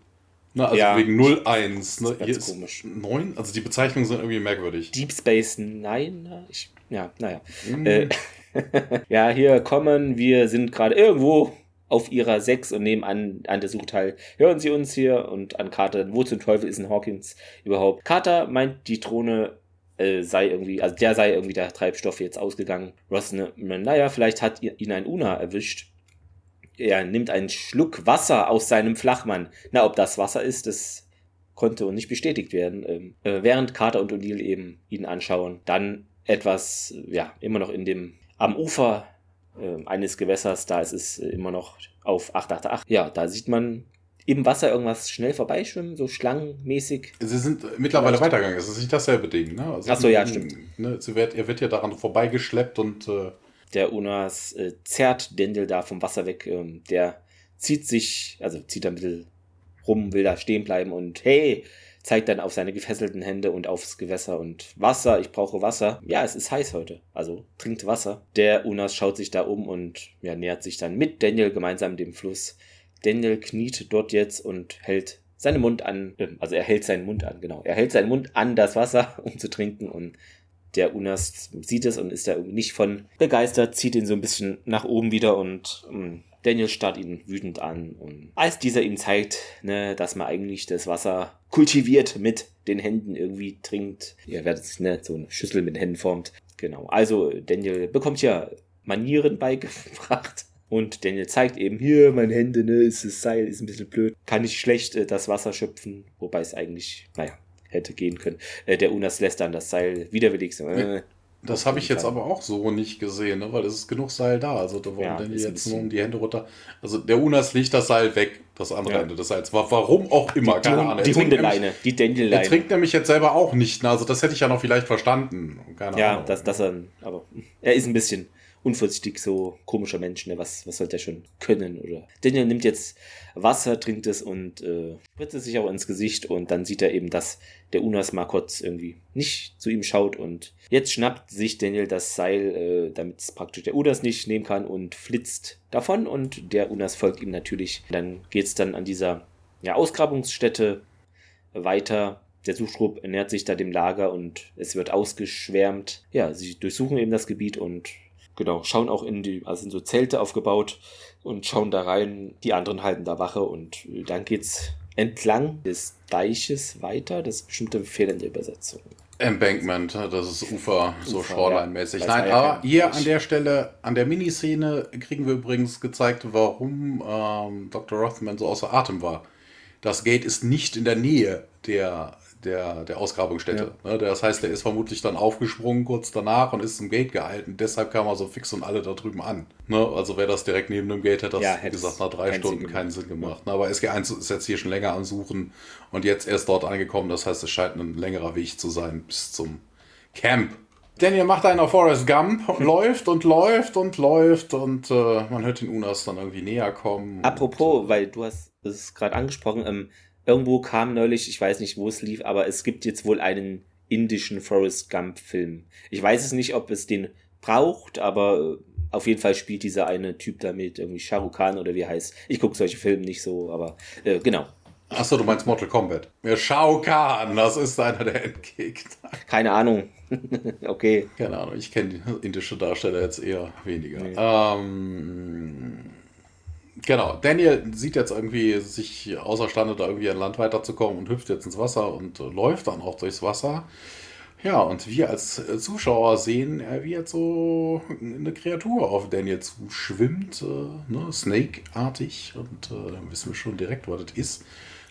Speaker 2: Ne, also
Speaker 1: Ja.
Speaker 2: wegen 01. Ne? Hier ist
Speaker 1: komisch.
Speaker 2: 9, also die Bezeichnungen sind irgendwie merkwürdig.
Speaker 1: Deep Space Nine? Ich, ja, naja.
Speaker 2: Mhm.
Speaker 1: Äh, ja, hier kommen, wir sind gerade irgendwo auf ihrer 6 und nehmen an, an der Suche teil. Hören Sie uns hier und an Carter, wo zum Teufel ist ein Hawkins überhaupt? Carter meint, die Drohne äh, sei irgendwie, also der sei irgendwie der Treibstoff jetzt ausgegangen. Ross, ne, naja, vielleicht hat ihn ein Una erwischt. Er nimmt einen Schluck Wasser aus seinem Flachmann. Na, ob das Wasser ist, das konnte nicht bestätigt werden. Ähm, äh, während Carter und O'Neill eben ihn anschauen, dann etwas, ja, immer noch in dem, am Ufer äh, eines Gewässers, da ist es äh, immer noch auf 888. Ja, da sieht man im Wasser irgendwas schnell vorbeischwimmen, so schlangenmäßig.
Speaker 2: Sie sind mittlerweile
Speaker 1: Vielleicht.
Speaker 2: weitergegangen, es ist nicht dasselbe Ding. Ne? Also,
Speaker 1: Ach so, ja, stimmt.
Speaker 2: Ne, sie wird, er wird ja daran vorbeigeschleppt und äh,
Speaker 1: Der Unas äh, zerrt Dendel da vom Wasser weg. Ähm, der zieht sich, also zieht da ein bisschen rum, will da stehen bleiben und hey, zeigt dann auf seine gefesselten Hände und aufs Gewässer und Wasser, ich brauche Wasser. Ja, es ist heiß heute, also trinkt Wasser. Der Unas schaut sich da um und ja, nähert sich dann mit Daniel gemeinsam dem Fluss. Daniel kniet dort jetzt und hält seinen Mund an, ähm, also er hält seinen Mund an, genau. Er hält seinen Mund an das Wasser, um zu trinken und der Unas sieht es und ist da irgendwie nicht von begeistert, zieht ihn so ein bisschen nach oben wieder und ähm, Daniel starrt ihn wütend an. Und als dieser ihm zeigt, ne, dass man eigentlich das Wasser kultiviert mit den Händen irgendwie trinkt, ihr werdet es, ne, so eine Schüssel mit den Händen formt, Genau. Also Daniel bekommt ja Manieren beigebracht. Und Daniel zeigt eben hier, meine Hände, ne, ist das Seil, ist ein bisschen blöd. Kann ich schlecht äh, das Wasser schöpfen, wobei es eigentlich, naja, hätte gehen können. Äh, der Unas lässt dann das Seil widerwillig. Äh,
Speaker 2: Das habe ich jetzt aber auch so nicht gesehen, ne? weil es ist genug Seil da. Also da warum
Speaker 1: Ja,
Speaker 2: denn jetzt nur um die Hände runter? Also der Unas legt das Seil weg, das andere
Speaker 1: Ja.
Speaker 2: Ende des Seils. Wa- Warum auch immer,
Speaker 1: die,
Speaker 2: keine Ahnung.
Speaker 1: die Hundeleine, die
Speaker 2: nämlich- Er
Speaker 1: Daniel-Leine.
Speaker 2: trinkt nämlich jetzt selber auch nicht. ne? Also das hätte ich ja noch vielleicht verstanden. Keine
Speaker 1: Ja,
Speaker 2: Ahnung.
Speaker 1: das, das er, aber er ist ein bisschen unvorsichtig, so komischer Mensch, ne? Was, was sollte er schon können? Oder Daniel nimmt jetzt Wasser, trinkt es und äh, spritzt es sich auch ins Gesicht und dann sieht er eben, dass der Unas mal kurz irgendwie nicht zu ihm schaut und jetzt schnappt sich Daniel das Seil, äh, damit es praktisch der Unas nicht nehmen kann und flitzt davon und der Unas folgt ihm natürlich. Dann geht's dann an dieser ja, Ausgrabungsstätte weiter. Der Suchschrupp ernährt sich da dem Lager und es wird ausgeschwärmt. Ja, sie durchsuchen eben das Gebiet und genau, schauen auch in die, also sind so Zelte aufgebaut und schauen da rein. Die anderen halten da Wache und äh, dann geht's entlang des Deiches weiter. Das ist bestimmt ein Fehler in der Übersetzung.
Speaker 2: Embankment, das ist Ufer, so Shoreline-mäßig. Nein, aber hier an der Stelle, an der Miniszene, kriegen wir übrigens gezeigt, warum ähm, Dr. Rothman so außer Atem war. Das Gate ist nicht in der Nähe der, der, der Ausgrabungsstätte. Ne, das heißt, er ist vermutlich dann aufgesprungen kurz danach und ist zum Gate gehalten. Deshalb kam er so fix und alle da drüben an. Ne, also wäre das direkt neben dem Gate, hätte das,
Speaker 1: Ja,
Speaker 2: wie gesagt,
Speaker 1: es
Speaker 2: nach drei
Speaker 1: keinen
Speaker 2: Stunden
Speaker 1: Sinn
Speaker 2: keinen Sinn gemacht. Aber SG1 ist jetzt hier schon länger am Suchen und jetzt erst dort angekommen. Das heißt, es scheint ein längerer Weg zu sein bis zum Camp. Daniel macht einen auf Forrest Gump, und läuft und läuft und läuft und äh, man hört den Unas dann irgendwie näher kommen.
Speaker 1: Apropos, weil du hast es gerade angesprochen, ähm, irgendwo kam neulich, ich weiß nicht, wo es lief, aber es gibt jetzt wohl einen indischen Forrest Gump-Film. Ich weiß es nicht, ob es den braucht, aber äh, auf jeden Fall spielt dieser eine Typ damit, irgendwie Shah Rukh Khan oder wie er heißt. Ich gucke solche Filme nicht so, aber äh, genau.
Speaker 2: Achso, du meinst Mortal Kombat. Ja, Shao Kahn, das ist einer der Endgegner.
Speaker 1: Keine Ahnung. okay.
Speaker 2: Keine Ahnung, ich kenne die indische Darsteller jetzt eher weniger. Ähm, genau, Daniel sieht jetzt irgendwie sich außerstande, da irgendwie an Land weiterzukommen und hüpft jetzt ins Wasser und äh, läuft dann auch durchs Wasser. Ja, und wir als äh, Zuschauer sehen, äh, wie jetzt so eine Kreatur auf Daniel zuschwimmt, äh, ne, Snake-artig, und äh, dann wissen wir schon direkt, was das ist.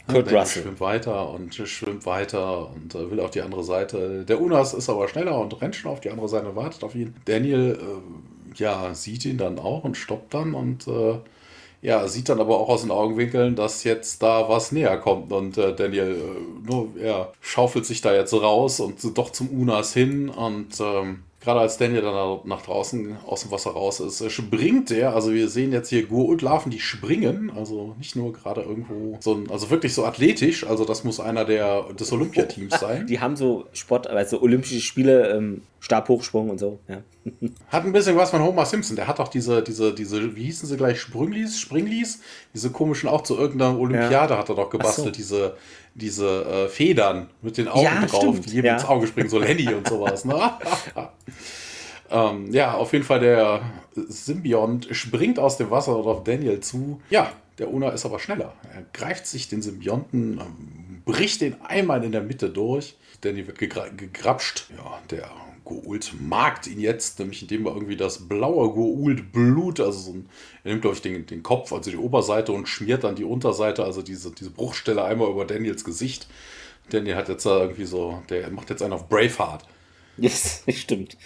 Speaker 1: Kurt
Speaker 2: Daniel
Speaker 1: Russell.
Speaker 2: schwimmt weiter und schwimmt weiter und äh, will auf die andere Seite. Der Unas ist aber schneller und rennt schon auf die andere Seite und wartet auf ihn. Daniel ja, sieht ihn dann auch und stoppt dann und äh, ja, sieht dann aber auch aus den Augenwinkeln, dass jetzt da was näher kommt. Und äh, Daniel äh, nur, ja, schaufelt sich da jetzt raus und doch zum Unas hin. Und ähm, gerade als Daniel dann nach draußen aus dem Wasser raus ist, äh, springt er. Also wir sehen jetzt hier Gur und Larven, die springen. Also nicht nur gerade irgendwo so ein, also wirklich so athletisch. Also das muss einer der, des Olympiateams sein.
Speaker 1: Die haben so Sport, also Olympische Spiele, ähm, Stabhochsprung und so. Ja.
Speaker 2: Hat ein bisschen was von Homer Simpson. Der hat doch diese, diese, diese, wie hießen sie gleich, Sprünglis, Springlis? Diese komischen, auch zu irgendeiner Olympiade hat er doch gebastelt,
Speaker 1: so.
Speaker 2: diese, diese äh, Federn mit den Augen
Speaker 1: Ja,
Speaker 2: drauf,
Speaker 1: stimmt,
Speaker 2: die jedem
Speaker 1: ja.
Speaker 2: ins Auge springen, so Lenny und sowas. Ne? ähm, ja, auf jeden Fall der Symbiont springt aus dem Wasser auf Daniel zu. Ja, der Una ist aber schneller. Er greift sich den Symbionten, ähm, bricht den einmal in der Mitte durch. Danny wird gegra gegrapscht. Ja, der Goult markt ihn jetzt, nämlich indem er irgendwie das blaue Goult-Blut, also so ein, er nimmt, glaube ich, den, den Kopf, also die Oberseite und schmiert dann die Unterseite, also diese, diese Bruchstelle einmal über Daniels Gesicht. Daniel hat jetzt da irgendwie so, der macht jetzt einen auf Braveheart.
Speaker 1: Yes, stimmt.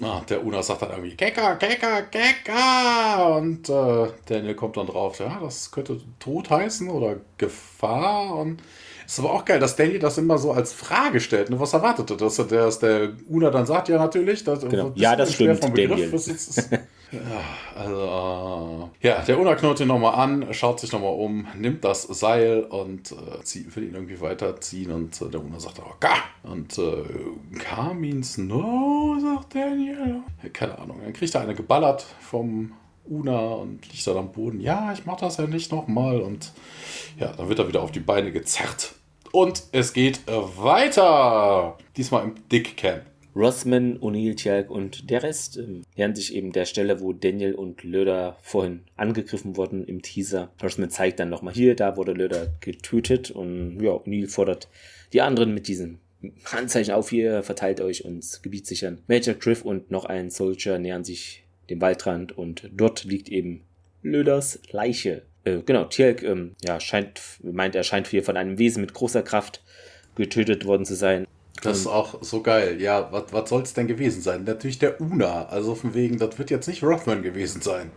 Speaker 2: Ah, der Una sagt dann irgendwie Kecker, Kecker, Kecker und äh, Daniel kommt dann drauf, ja, das könnte Tod heißen oder Gefahr und ist aber auch geil, dass Daniel das immer so als Frage stellt. Ne? Was erwartet er? Dass, der- dass der Una dann sagt, ja natürlich. Das,
Speaker 1: Genau.
Speaker 2: was
Speaker 1: Ja, das stimmt,
Speaker 2: vom Begriff?
Speaker 1: Daniel.
Speaker 2: Also, äh, ja, der Una knurrt ihn nochmal an, schaut sich nochmal um, nimmt das Seil und äh, zieht, will ihn irgendwie weiterziehen und äh, der Una sagt aber, Ka! Und äh, Ka means no, sagt Daniel. Keine Ahnung. Dann kriegt er eine geballert vom Una und liegt dann am Boden. Ja, ich mach das ja nicht nochmal. Und ja, dann wird er wieder auf die Beine gezerrt. Und es geht äh, weiter. Diesmal im Dick-Camp.
Speaker 1: Rossman, O'Neill, und der Rest ähm, nähern sich eben der Stelle, wo Daniel und Löder vorhin angegriffen wurden im Teaser. Rossman zeigt dann nochmal hier, da wurde Löder getötet und ja, O'Neill fordert die anderen mit diesem Handzeichen auf hier, verteilt euch und Gebiet sichern. Major Griff und noch ein Soldier nähern sich dem Waldrand und dort liegt eben Löders Leiche. Äh, genau, Tjelk ähm, ja, scheint, meint, er scheint hier von einem Wesen mit großer Kraft getötet worden zu sein.
Speaker 2: Das ist auch so geil. Ja, was, soll es denn gewesen sein? Natürlich der Una. Also von wegen, das wird jetzt nicht Rothman gewesen sein.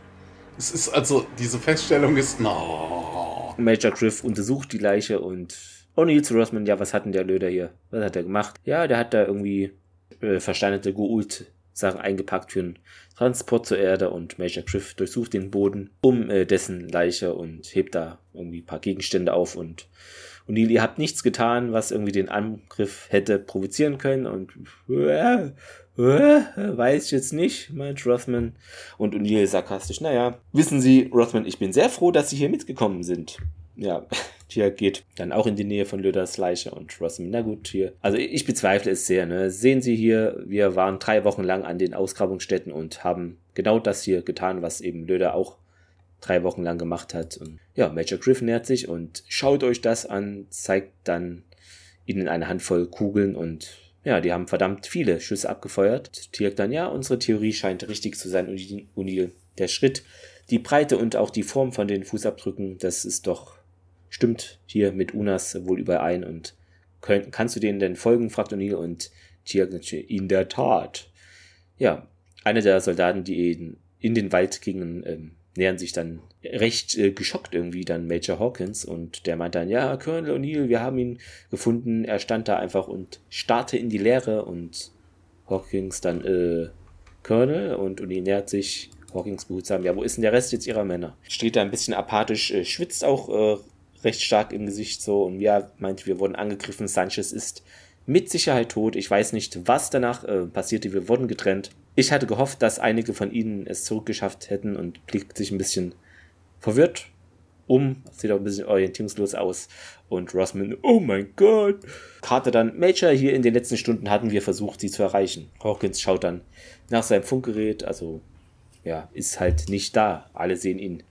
Speaker 2: Es ist also, diese Feststellung ist. No.
Speaker 1: Major Griff untersucht die Leiche und O'Neill zu Rothman, ja, was hat denn der Löder hier? Was hat er gemacht? Ja, der hat da irgendwie äh, versteinerte Goult-Sachen eingepackt für einen Transport zur Erde und Major Griff durchsucht den Boden um äh, dessen Leiche und hebt da irgendwie ein paar Gegenstände auf und O'Neill, ihr habt nichts getan, was irgendwie den Angriff hätte provozieren können und äh, äh, weiß ich jetzt nicht, meint Rothman. Und O'Neill sarkastisch, naja, wissen Sie, Rothman, ich bin sehr froh, dass Sie hier mitgekommen sind. Ja, Tia geht dann auch in die Nähe von Löders Leiche und Rothman, na gut, hier. Also ich bezweifle es sehr, ne. Sehen Sie hier, wir waren drei Wochen lang an den Ausgrabungsstätten und haben genau das hier getan, was eben Löder auch drei Wochen lang gemacht hat. Und ja, Major Griff nähert sich und schaut euch das an, zeigt dann ihnen eine Handvoll Kugeln und ja, die haben verdammt viele Schüsse abgefeuert. Tirk dann, ja, unsere Theorie scheint richtig zu sein, Unil. Der Schritt, die Breite und auch die Form von den Fußabdrücken, das ist doch, stimmt hier mit Unas wohl überein und könnt, kannst du denen denn folgen, fragt O'Neill und natürlich, in der Tat. Ja, einer der Soldaten, die in, in den Wald gingen, ähm, nähern sich dann recht äh, geschockt irgendwie dann Major Hawkins und der meint dann, ja, Colonel O'Neill, wir haben ihn gefunden, er stand da einfach und starrte in die Leere und Hawkins dann, äh, Colonel und O'Neill nähert sich Hawkins behutsam, ja, wo ist denn der Rest jetzt ihrer Männer? Steht da ein bisschen apathisch, äh, schwitzt auch äh, recht stark im Gesicht so und ja, meint, wir wurden angegriffen, Sanchez ist mit Sicherheit tot. Ich weiß nicht, was danach äh, passierte. Wir wurden getrennt. Ich hatte gehofft, dass einige von ihnen es zurückgeschafft hätten und blickt sich ein bisschen verwirrt um. Sieht auch ein bisschen orientierungslos aus. Und Rossman, oh mein Gott. Carter dann, Major, hier in den letzten Stunden hatten wir versucht, sie zu erreichen. Hawkins schaut dann nach seinem Funkgerät, also ja, ist halt nicht da. Alle sehen ihn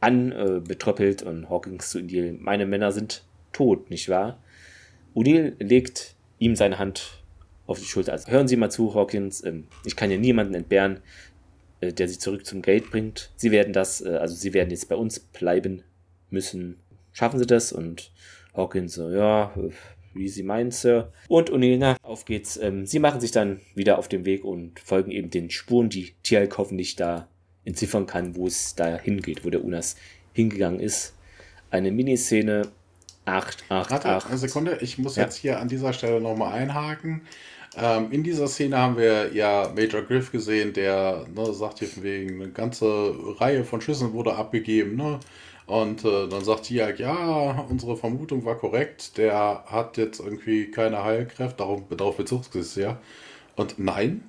Speaker 1: an, äh, und Hawkins zu O'Neill, meine Männer sind tot, nicht wahr? O'Neill legt ihm seine Hand auf die Schulter. Also hören Sie mal zu, Hawkins, ähm, ich kann ja niemanden entbehren, äh, der Sie zurück zum Gate bringt. Sie werden das, äh, also Sie werden jetzt bei uns bleiben müssen. Schaffen Sie das? Und Hawkins so, ja, wie Sie meinen, Sir. Und O'Neill, na, auf geht's. Ähm, Sie machen sich dann wieder auf den Weg und folgen eben den Spuren, die Tialk hoffentlich da entziffern kann, wo es da hingeht, wo der Unas hingegangen ist. Eine Miniszene 8, 8,
Speaker 2: Warte,
Speaker 1: 8.
Speaker 2: eine Sekunde, ich muss
Speaker 1: Ja.
Speaker 2: jetzt hier an dieser Stelle nochmal einhaken. Ähm, in dieser Szene haben wir ja Major Griff gesehen, der ne, sagt hier von wegen, eine ganze Reihe von Schüssen wurde abgegeben. Ne? Und äh, dann sagt Tiag, ja, unsere Vermutung war korrekt, der hat jetzt irgendwie keine Heilkräfte, darauf, darauf bezog es ja. Und nein,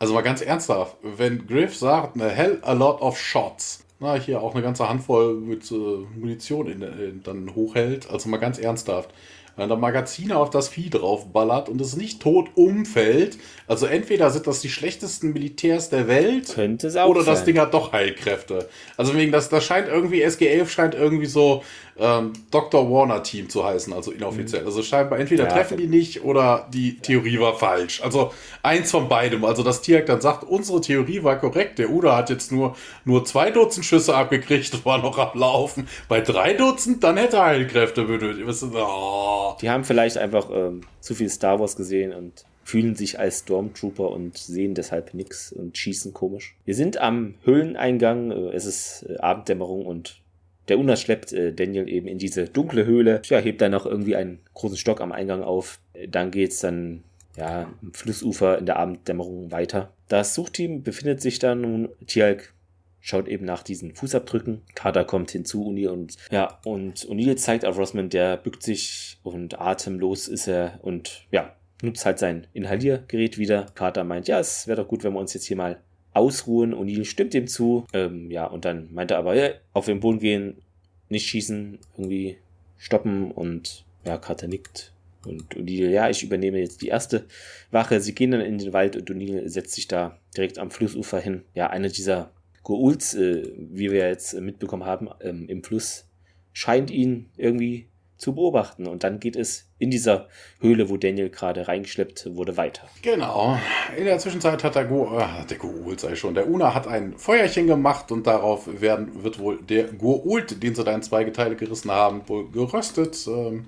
Speaker 2: also mal ganz ernsthaft, wenn Griff sagt, eine hell a lot of shots, na, hier auch eine ganze Handvoll mit äh, Munition in, in, dann hochhält, also mal ganz ernsthaft, wenn da Magazine auf das Vieh draufballert und es nicht tot umfällt, also entweder sind das die schlechtesten Militärs der Welt
Speaker 1: Könnte es auch
Speaker 2: oder das
Speaker 1: sein.
Speaker 2: Ding hat doch Heilkräfte. Also wegen das, das scheint irgendwie, SG11 scheint irgendwie so ähm, Dr. Warner Team zu heißen, also inoffiziell. Also scheinbar entweder
Speaker 1: Ja,
Speaker 2: treffen die nicht oder die Theorie war falsch. Also eins von beidem. Also das Tier dann sagt, unsere Theorie war korrekt. Der Uda hat jetzt nur, nur zwei Dutzend Schüsse abgekriegt und war noch am Laufen. Bei drei Dutzend, dann hätte er Heilkräfte benötigt. Oh.
Speaker 1: Die haben vielleicht einfach ähm, zu viel Star Wars gesehen und fühlen sich als Stormtrooper und sehen deshalb nichts und schießen komisch. Wir sind am Höhleneingang, äh, es ist äh, Abenddämmerung und der Unas schleppt äh, Daniel eben in diese dunkle Höhle. Ja, hebt dann noch irgendwie einen großen Stock am Eingang auf. Äh, Dann geht's dann ja am Flussufer in der Abenddämmerung weiter. Das Suchteam befindet sich dann nun. Tialk schaut eben nach diesen Fußabdrücken. Carter kommt hinzu, O'Neill und ja, und O'Neill zeigt auf Rossman, der bückt sich und atemlos ist er und ja, nutzt halt sein Inhaliergerät wieder. Carter meint, ja, es wäre doch gut, wenn wir uns jetzt hier mal ausruhen. O'Neill stimmt ihm zu. Ähm, ja, und dann meint er aber, ja, auf den Boden gehen, nicht schießen, irgendwie stoppen und ja, Carter nickt. Und O'Neill, ja, ich übernehme jetzt die erste Wache. Sie gehen dann in den Wald und O'Neill setzt sich da direkt am Flussufer hin. Ja, eine dieser Go'uls, äh, wie wir jetzt mitbekommen haben, ähm, im Fluss, scheint ihn irgendwie zu beobachten. Und dann geht es in dieser Höhle, wo Daniel gerade reingeschleppt wurde, weiter.
Speaker 2: Genau. In der Zwischenzeit hat der Go, äh, der Goult sei schon, der Una hat ein Feuerchen gemacht und darauf werden, wird wohl der Goult, den sie da in zwei Teile gerissen haben, wohl geröstet. Ähm,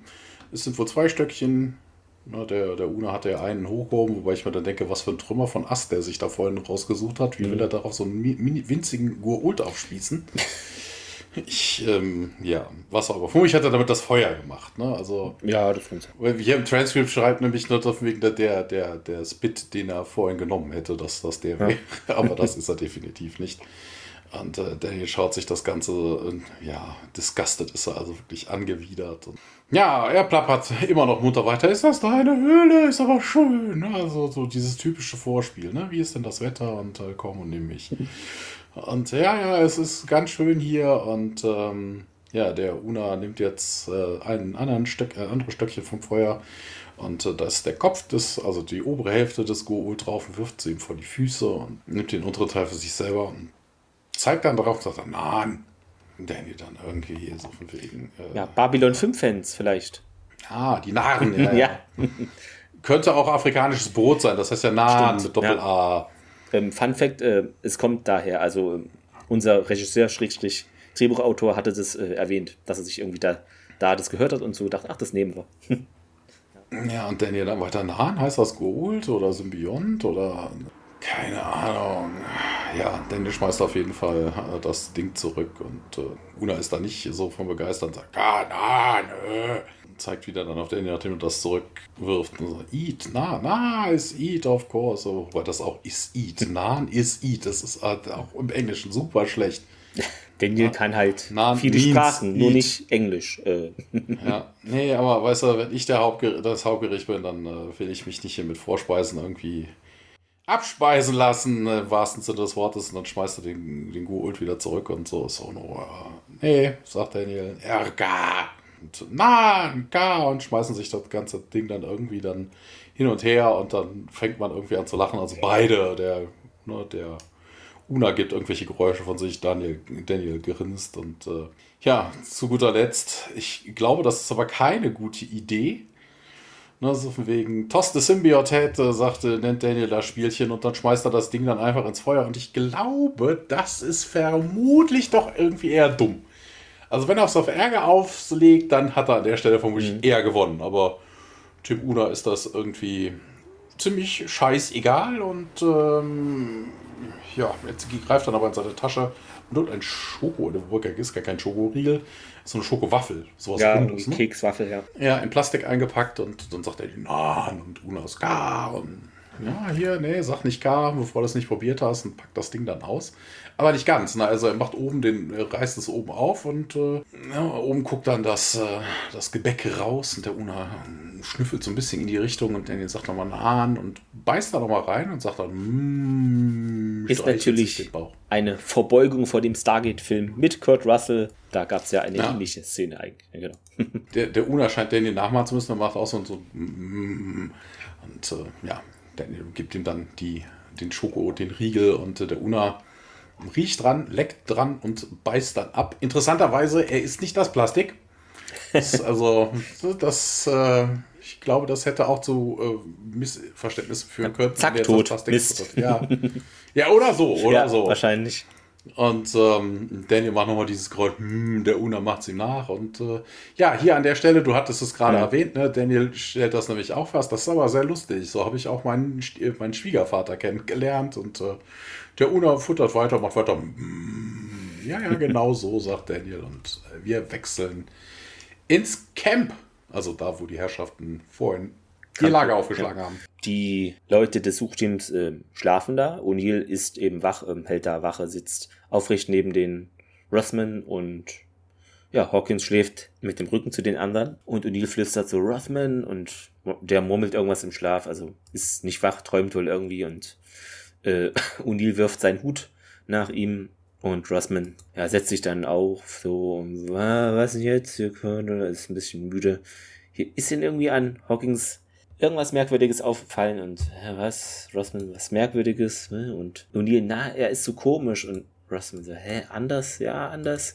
Speaker 2: es sind wohl zwei Stöckchen. Na, der, der Una hatte ja einen hochgehoben, wobei ich mir dann denke, was für ein Trümmer von Ast der sich da vorhin rausgesucht hat. Wie will er darauf so einen mi- mini, winzigen Goult aufspießen? Ich, ähm, ja, was auch immer. Für mich hat er damit das Feuer gemacht, ne? Also,
Speaker 1: Ja, das
Speaker 2: weil Hier im Transcript schreibt nämlich nur drauf wegen der, der, der, Spit, den er vorhin genommen hätte, dass das der wäre. Aber das ist er definitiv nicht. Und äh, Daniel schaut sich das Ganze, äh, ja, disgusted ist er, also wirklich angewidert. Und, ja, er plappert immer noch munter weiter. Ist das deine Höhle? Ist aber schön. ne? Also so dieses typische Vorspiel. Ne? Wie ist denn das Wetter? Und äh, komm und nimm mich. Und ja, ja, es ist ganz schön hier. Und ähm, ja, der Una nimmt jetzt äh, einen anderen Stöck, ein anderes Stöckchen vom Feuer. Und äh, da ist der Kopf des, also die obere Hälfte des Goul drauf und wirft sie ihm vor die Füße und nimmt den unteren Teil für sich selber und zeigt dann darauf und sagt dann, nein. Danny dann irgendwie hier so von wegen. Äh,
Speaker 1: Ja, Babylon 5-Fans vielleicht.
Speaker 2: Ah, die Narren. Ja, ja.
Speaker 1: Ja.
Speaker 2: Könnte auch afrikanisches Brot sein. Das heißt ja Nahen
Speaker 1: Stimmt,
Speaker 2: mit Doppel-A.
Speaker 1: Ähm, Fun Fact, äh, es kommt daher, also ähm, unser Regisseur, Schrägstrich, Drehbuchautor hatte das äh, erwähnt, dass er sich irgendwie da, da das gehört hat und so dachte, ach, das nehmen wir.
Speaker 2: Ja, und Daniel dann weiter Nahen. Heißt das Gold oder Symbiont oder keine Ahnung. Ja, Daniel schmeißt auf jeden Fall äh, das Ding zurück und äh, Una ist da nicht so von begeistert und sagt, ah, na, nö. Und zeigt wieder dann auf Daniel, nachdem er das zurückwirft und sagt, eat, na, na, is eat, of course. So, wobei das auch is eat, nan is eat. Das ist halt auch im Englischen super schlecht.
Speaker 1: Daniel kann halt
Speaker 2: Na,
Speaker 1: viele Sprachen, nur
Speaker 2: eat.
Speaker 1: nicht Englisch. Äh,
Speaker 2: Ja, nee, aber weißt du, wenn ich der Hauptger das Hauptgericht bin, dann äh, will ich mich nicht hier mit Vorspeisen irgendwie abspeisen lassen, äh, im wahrsten Sinne des Wortes, und dann schmeißt er den, den Goult wieder zurück und so. So, no, äh, nee, sagt Daniel, Ärger. Und na, K und schmeißen sich das ganze Ding dann irgendwie dann hin und her und dann fängt man irgendwie an zu lachen. Also beide, der, ne, der Una gibt irgendwelche Geräusche von sich, Daniel, Daniel grinst und äh, ja, zu guter Letzt, ich glaube, das ist aber keine gute Idee. Ne, so von wegen, Toss the Symbiote hätte, sagte, nennt Daniel das Spielchen und dann schmeißt er das Ding dann einfach ins Feuer und ich glaube, das ist vermutlich doch irgendwie eher dumm. Also wenn er es auf Ärger auflegt, dann hat er an der Stelle vermutlich eher gewonnen, aber Tim Una ist das irgendwie ziemlich scheißegal und ähm, ja, jetzt greift dann aber in seine Tasche und holt ein Schoko, oder Wolke ist gar kein Schokoriegel, so eine Schokowaffel, sowas
Speaker 1: ja,
Speaker 2: Rundes, ne?
Speaker 1: Kekswaffel, ja.
Speaker 2: Ja, in Plastik eingepackt und dann sagt er, nein, und Una ist gar und ja, hier, nee, sag nicht gar, bevor du es nicht probiert hast und packt das Ding dann aus. Aber nicht ganz, ne? also er macht oben den, er reißt es oben auf und äh, ja, oben guckt dann das, äh, das Gebäck raus und der Una schnüffelt so ein bisschen in die Richtung und Daniel sagt nochmal Nahn und beißt da nochmal rein und sagt dann, mmm,
Speaker 1: Ist natürlich eine Verbeugung vor dem Stargate-Film mit Kurt Russell. Da gab es ja eine
Speaker 2: Ja.
Speaker 1: ähnliche Szene eigentlich. Ja, genau.
Speaker 2: Der, der Una scheint Daniel nachmachen zu müssen und macht auch so, so mm, und äh, ja, Daniel gibt ihm dann die, den Schoko, den Riegel und äh, der Una riecht dran, leckt dran und beißt dann ab. Interessanterweise, er ist nicht das Plastik. Das, also, das, äh, ich glaube, das hätte auch zu äh, Missverständnissen führen können. das Plastik
Speaker 1: Mist.
Speaker 2: ist. Ja. ja, oder so, oder
Speaker 1: ja,
Speaker 2: so.
Speaker 1: wahrscheinlich.
Speaker 2: Und ähm, Daniel macht nochmal dieses Geräusch, hm, der Una macht ihm nach. Und äh, ja, hier an der Stelle, du hattest es gerade
Speaker 1: Ja.
Speaker 2: erwähnt, ne? Daniel stellt das nämlich auch fest. Das ist aber sehr lustig. So habe ich auch meinen, äh, meinen Schwiegervater kennengelernt. Und äh, der Una futtert weiter, macht weiter. "Mm, Ja, ja, genau so, sagt Daniel. Und äh, wir wechseln ins Camp. Also da, wo die Herrschaften vorhin ihr Lager aufgeschlagen haben.
Speaker 1: Die Leute des Suchteams äh, schlafen da. O'Neill ist eben wach, ähm, hält da Wache, sitzt aufrecht neben den Rothman und ja, Hawkins schläft mit dem Rücken zu den anderen und O'Neill flüstert so Rothman und der murmelt irgendwas im Schlaf, also ist nicht wach, träumt wohl irgendwie und äh, O'Neill wirft seinen Hut nach ihm und Rothman ja, setzt sich dann auf, so, "Ah, was denn jetzt, ihr Colonel, ist ein bisschen müde. Hier ist ihn irgendwie an Hawkins irgendwas Merkwürdiges aufgefallen und ja, was, Rossman, was Merkwürdiges ne? und O'Neill, na, er ist so komisch und Rossman so, hä, anders, ja, anders,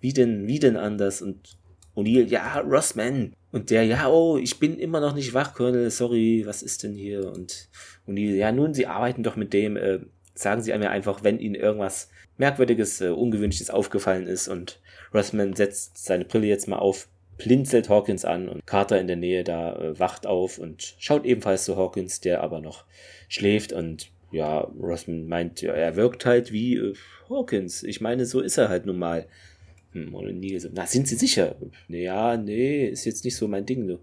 Speaker 1: wie denn, wie denn anders und O'Neill, ja, Rossman. Und der, ja, oh, ich bin immer noch nicht wach, Colonel, sorry, was ist denn hier? Und O'Neill, ja, nun, Sie arbeiten doch mit dem, äh, sagen Sie mir einfach, wenn Ihnen irgendwas Merkwürdiges, äh, Ungewünschtes aufgefallen ist. Und Rossman setzt seine Brille jetzt mal auf, blinzelt Hawkins an und Carter in der Nähe da äh, wacht auf und schaut ebenfalls zu Hawkins, der aber noch schläft und ja, Rossman meint, ja, er wirkt halt wie äh, Hawkins. Ich meine, so ist er halt nun mal. Hm, und O'Neill so, na, sind Sie sicher? Ja, nee, ist jetzt nicht so mein Ding. So.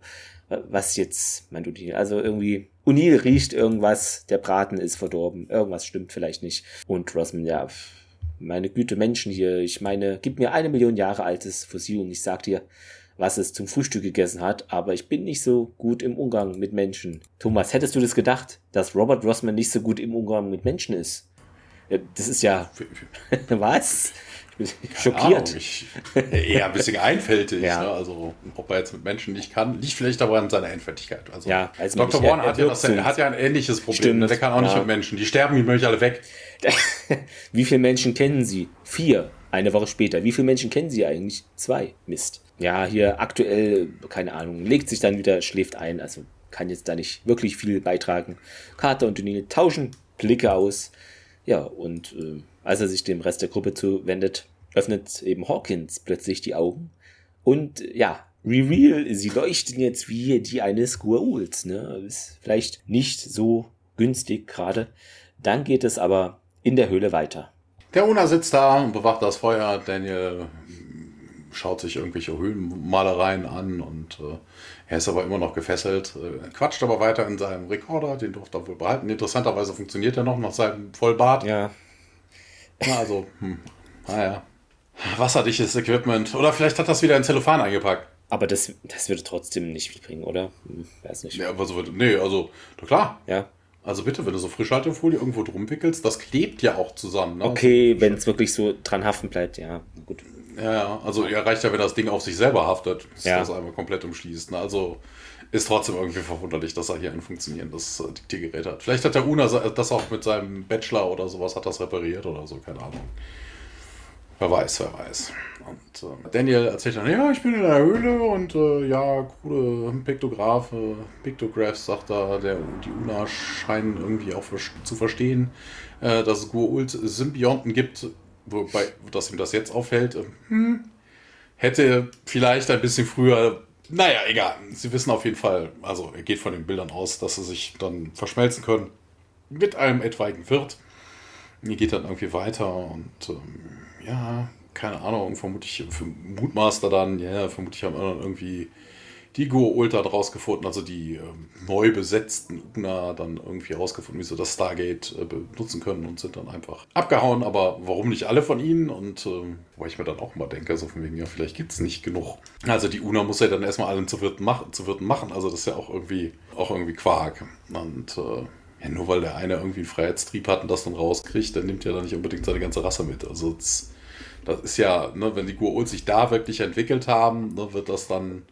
Speaker 1: Was jetzt, meint O'Neill? Also irgendwie, O'Neill riecht irgendwas, der Braten ist verdorben, irgendwas stimmt vielleicht nicht. Und Rossman, ja, meine Güte, Menschen hier, ich meine, gib mir eine Million Jahre altes Fossil und ich sag dir, was es zum Frühstück gegessen hat, aber ich bin nicht so gut im Umgang mit Menschen. Thomas, hättest du das gedacht, dass Robert Rossman nicht so gut im Umgang mit Menschen ist? Ja, Das ist ja, was? Schockiert.
Speaker 2: Ahnung, ich, eher ein bisschen einfältig.
Speaker 1: Ja.
Speaker 2: ne? Also, ob er jetzt mit Menschen nicht kann, liegt vielleicht aber an seiner Einfältigkeit. Also,
Speaker 1: Ja, als man
Speaker 2: Dr.
Speaker 1: nicht
Speaker 2: Warner hat ja, hat ja ein ähnliches Problem.
Speaker 1: Stimmt,
Speaker 2: ne? Der kann auch nicht
Speaker 1: ja.
Speaker 2: mit Menschen. Die sterben ihm nämlich alle weg.
Speaker 1: Wie viele Menschen kennen Sie? Vier. Eine Woche später. Wie viele Menschen kennen Sie eigentlich? Zwei. Mist. Ja, hier aktuell, keine Ahnung, legt sich dann wieder, schläft ein. Also kann jetzt da nicht wirklich viel beitragen. Carter und O'Neill tauschen Blicke aus. Ja, und äh, als er sich dem Rest der Gruppe zuwendet, öffnet eben Hawkins plötzlich die Augen. Und ja, Reveal, sie leuchten jetzt wie die eines Guauls. Ne? Ist vielleicht nicht so günstig gerade. Dann geht es aber in der Höhle weiter.
Speaker 2: Der Una sitzt da und bewacht das Feuer. Daniel schaut sich irgendwelche Höhlenmalereien an und äh, er ist aber immer noch gefesselt. Äh, quatscht aber weiter in seinem Rekorder, den durfte er wohl behalten. Interessanterweise funktioniert er noch nach seinem Vollbart.
Speaker 1: Ja,
Speaker 2: also, hm, naja. Wasserdichtes Equipment. Oder vielleicht hat das wieder in Zellophan eingepackt.
Speaker 1: aber das, das würde trotzdem nicht viel bringen, oder? Hm, weiß nicht.
Speaker 2: Ja, aber so wird. Nee, also, na klar.
Speaker 1: Ja.
Speaker 2: Also bitte, wenn du so Frischhaltefolie irgendwo drum wickelst, das klebt ja auch zusammen. Ne?
Speaker 1: Okay, wenn es wirklich so dran haften bleibt, ja, gut.
Speaker 2: Ja, ja, also ja, reicht ja, wenn das Ding auf sich selber haftet, dass
Speaker 1: Ja.
Speaker 2: das einmal komplett umschließt. Ne? Also ist trotzdem irgendwie verwunderlich, dass er hier ein funktionierendes äh, Diktiergerät hat. Vielleicht hat der Una das auch mit seinem Bachelor oder sowas, hat das repariert oder so, keine Ahnung. Wer weiß, wer weiß. Und äh, Daniel erzählt dann, ja, ich bin in der Höhle und äh, ja, coole Piktographe, Piktographs, sagt er, der, die Una scheinen irgendwie auch zu verstehen, äh, dass es Gua'uld-Symbionten gibt, wobei, dass ihm das jetzt auffällt. äh, Hm, hätte vielleicht ein bisschen früher, naja, egal. Sie wissen auf jeden Fall, also er geht von den Bildern aus, dass sie sich dann verschmelzen können mit einem etwaigen Wirt. Die geht dann irgendwie weiter und ähm, ja, keine Ahnung, vermutlich für Mutmaster dann, ja, vermutlich haben wir dann irgendwie die Go-Ultra rausgefunden, also die ähm, neu besetzten UNA dann irgendwie rausgefunden, wie sie das Stargate äh, benutzen können und sind dann einfach abgehauen, aber warum nicht alle von ihnen? Und ähm, wo ich mir dann auch mal denke, so von wegen, ja, vielleicht gibt es nicht genug. Also die UNA muss ja dann erstmal allen zu Wirten, mach, zu Wirten machen, also das ist ja auch irgendwie, auch irgendwie Quark. Und äh, ja, nur weil der eine irgendwie einen Freiheitstrieb hat und das dann rauskriegt, dann nimmt er dann nicht unbedingt seine ganze Rasse mit. Also das, das ist ja, ne, wenn die Gua'uld sich da wirklich entwickelt haben, ne, wird das dann,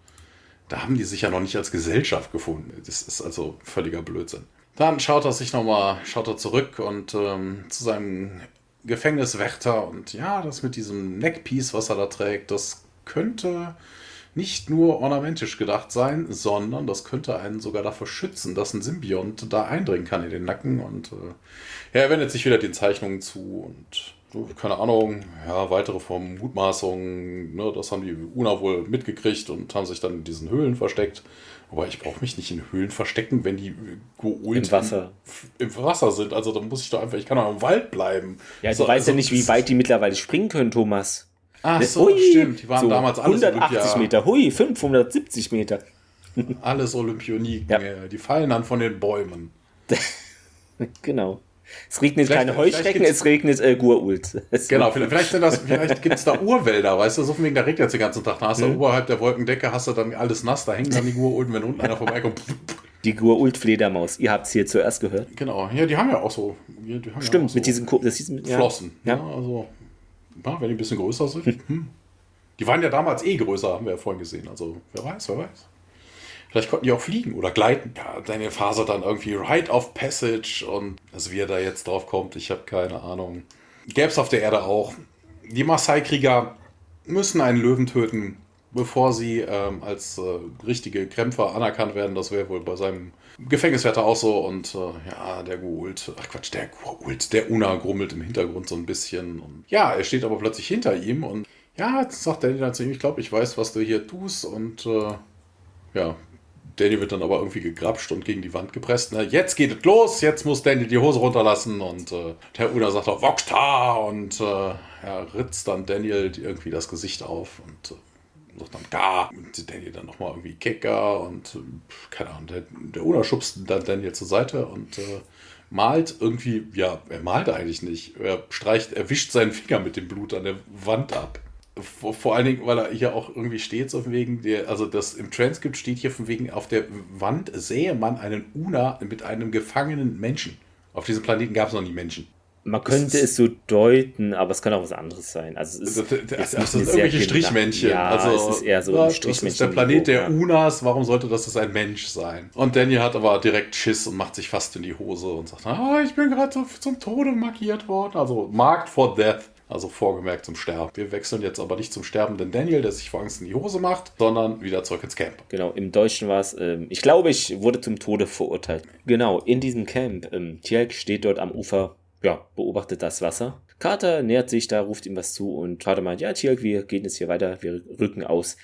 Speaker 2: da haben die sich ja noch nicht als Gesellschaft gefunden. Das ist also völliger Blödsinn. Dann schaut er sich nochmal, schaut er zurück und ähm, zu seinem Gefängniswächter und ja, das mit diesem Neckpiece, was er da trägt, das könnte nicht nur ornamentisch gedacht sein, sondern das könnte einen sogar davor schützen, dass ein Symbiont da eindringen kann in den Nacken. Und äh, er wendet sich wieder den Zeichnungen zu und keine Ahnung, ja, weitere Formen Mutmaßungen, ne, das haben die UNA wohl mitgekriegt und haben sich dann in diesen Höhlen versteckt. Aber ich brauche mich nicht in Höhlen verstecken, wenn die Goa'uld
Speaker 1: Im Wasser.
Speaker 2: Im, im Wasser sind. Also da muss ich doch einfach, ich kann doch im Wald bleiben.
Speaker 1: Ja, du
Speaker 2: So,
Speaker 1: weißt ja
Speaker 2: also
Speaker 1: nicht, wie weit die mittlerweile springen können, Thomas.
Speaker 2: Ach so,
Speaker 1: Hui,
Speaker 2: stimmt. Die waren
Speaker 1: so
Speaker 2: damals alles
Speaker 1: 180
Speaker 2: Olympia-
Speaker 1: Meter, hui, 570 Meter.
Speaker 2: Alles Olympioniken,
Speaker 1: Ja.
Speaker 2: ja. die fallen dann von den Bäumen.
Speaker 1: Genau. Es regnet
Speaker 2: Vielleicht-
Speaker 1: keine Heuschrecken, es regnet äh, Gua'uld. Es-
Speaker 2: Genau, vielleicht, vielleicht, sind das- vielleicht gibt es da Urwälder, weißt du, so von wegen, da regnet es den ganzen Tag. Da hast du
Speaker 1: Mhm.
Speaker 2: oberhalb der Wolkendecke, hast du dann alles nass, da hängen dann die Urulden, wenn unten einer vorbeikommt.
Speaker 1: Die Gua'uld-Fledermaus. Ihr habt es hier zuerst gehört.
Speaker 2: Genau, ja, die haben ja auch so. Haben ja
Speaker 1: Stimmt,
Speaker 2: auch so
Speaker 1: mit diesen das hieß, ja.
Speaker 2: Flossen.
Speaker 1: Ja.
Speaker 2: Ja. also, ja, wenn die ein bisschen größer sind. Hm. Die waren ja damals eh größer, haben wir ja vorhin gesehen. Also, wer weiß, wer weiß. Vielleicht konnten die auch fliegen oder gleiten. Ja, deine Phase dann irgendwie Rite of Passage und also wie er da jetzt drauf kommt, ich habe keine Ahnung. Gäbe es auf der Erde auch. Die Maasai-Krieger müssen einen Löwen töten. bevor sie ähm, als äh, richtige Krämpfer anerkannt werden. Das wäre wohl bei seinem Gefängniswärter auch so. Und äh, ja, der Goult, ach Quatsch, der Goult, der Una grummelt im Hintergrund so ein bisschen. Und ja, er steht aber plötzlich hinter ihm und ja, jetzt sagt Danny dann zu ihm, ich glaube, ich weiß, was du hier tust. Und äh, ja, Danny wird dann aber irgendwie gegrapscht und gegen die Wand gepresst. Ne? Jetzt geht es los, jetzt muss Danny die Hose runterlassen und äh, der Una sagt auch Vokta und äh, ja, ritzt dann Daniel irgendwie das Gesicht auf und äh, sagt dann Ga und Daniel dann nochmal irgendwie Kicker und äh, keine Ahnung, der, der Una schubst dann Daniel zur Seite und äh, malt irgendwie, ja, er malt eigentlich nicht. Er streicht, er wischt seinen Finger mit dem Blut an der Wand ab. Vor, vor allen Dingen, weil er hier auch irgendwie steht, so von wegen der, also das im Transkript steht hier von wegen, auf der Wand sähe man einen Una mit einem gefangenen Menschen. Auf diesem Planeten gab es noch nie Menschen.
Speaker 1: Man könnte
Speaker 2: ist-
Speaker 1: es so deuten, aber es kann auch was anderes sein. Also es ist,
Speaker 2: Das, das, das
Speaker 1: nicht
Speaker 2: sind irgendwelche Strichmännchen.
Speaker 1: Ja,
Speaker 2: also,
Speaker 1: es ist eher so
Speaker 2: ja,
Speaker 1: ein
Speaker 2: Das ist der
Speaker 1: Strichmännchen.
Speaker 2: Planet der
Speaker 1: ja.
Speaker 2: Unas. Warum sollte das das ein Mensch sein? Und Daniel hat aber direkt Schiss und macht sich fast in die Hose und sagt: ah, Ich bin gerade zum, zum Tode markiert worden. Also, marked for death. Also vorgemerkt zum Sterben. Wir wechseln jetzt aber nicht zum sterbenden Daniel, der sich vor Angst in die Hose macht, sondern wieder zurück ins Camp.
Speaker 1: Genau, im Deutschen war es, ähm, ich glaube, ich wurde zum Tode verurteilt. Genau, in diesem Camp. Ähm, Tjelk steht dort am Ufer, ja, beobachtet das Wasser. Carter nähert sich da, ruft ihm was zu und Carter meint, ja, Tjelk, wir gehen jetzt hier weiter, wir rücken aus.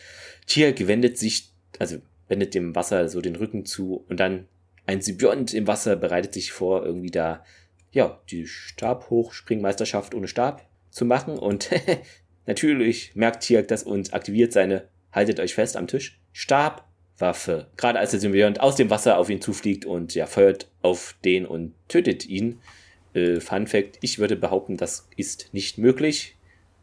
Speaker 1: Tjelk wendet sich, also wendet dem Wasser so den Rücken zu und dann ein Symbiont im Wasser bereitet sich vor, irgendwie da, ja, die Stabhochspringmeisterschaft ohne Stab zu machen und natürlich merkt Tjelk das und aktiviert seine, haltet euch fest am Tisch, Stabwaffe. Gerade als der Symbiont aus dem Wasser auf ihn zufliegt und ja, feuert auf den und tötet ihn. Äh, Fun Fact, ich würde behaupten, das ist nicht möglich,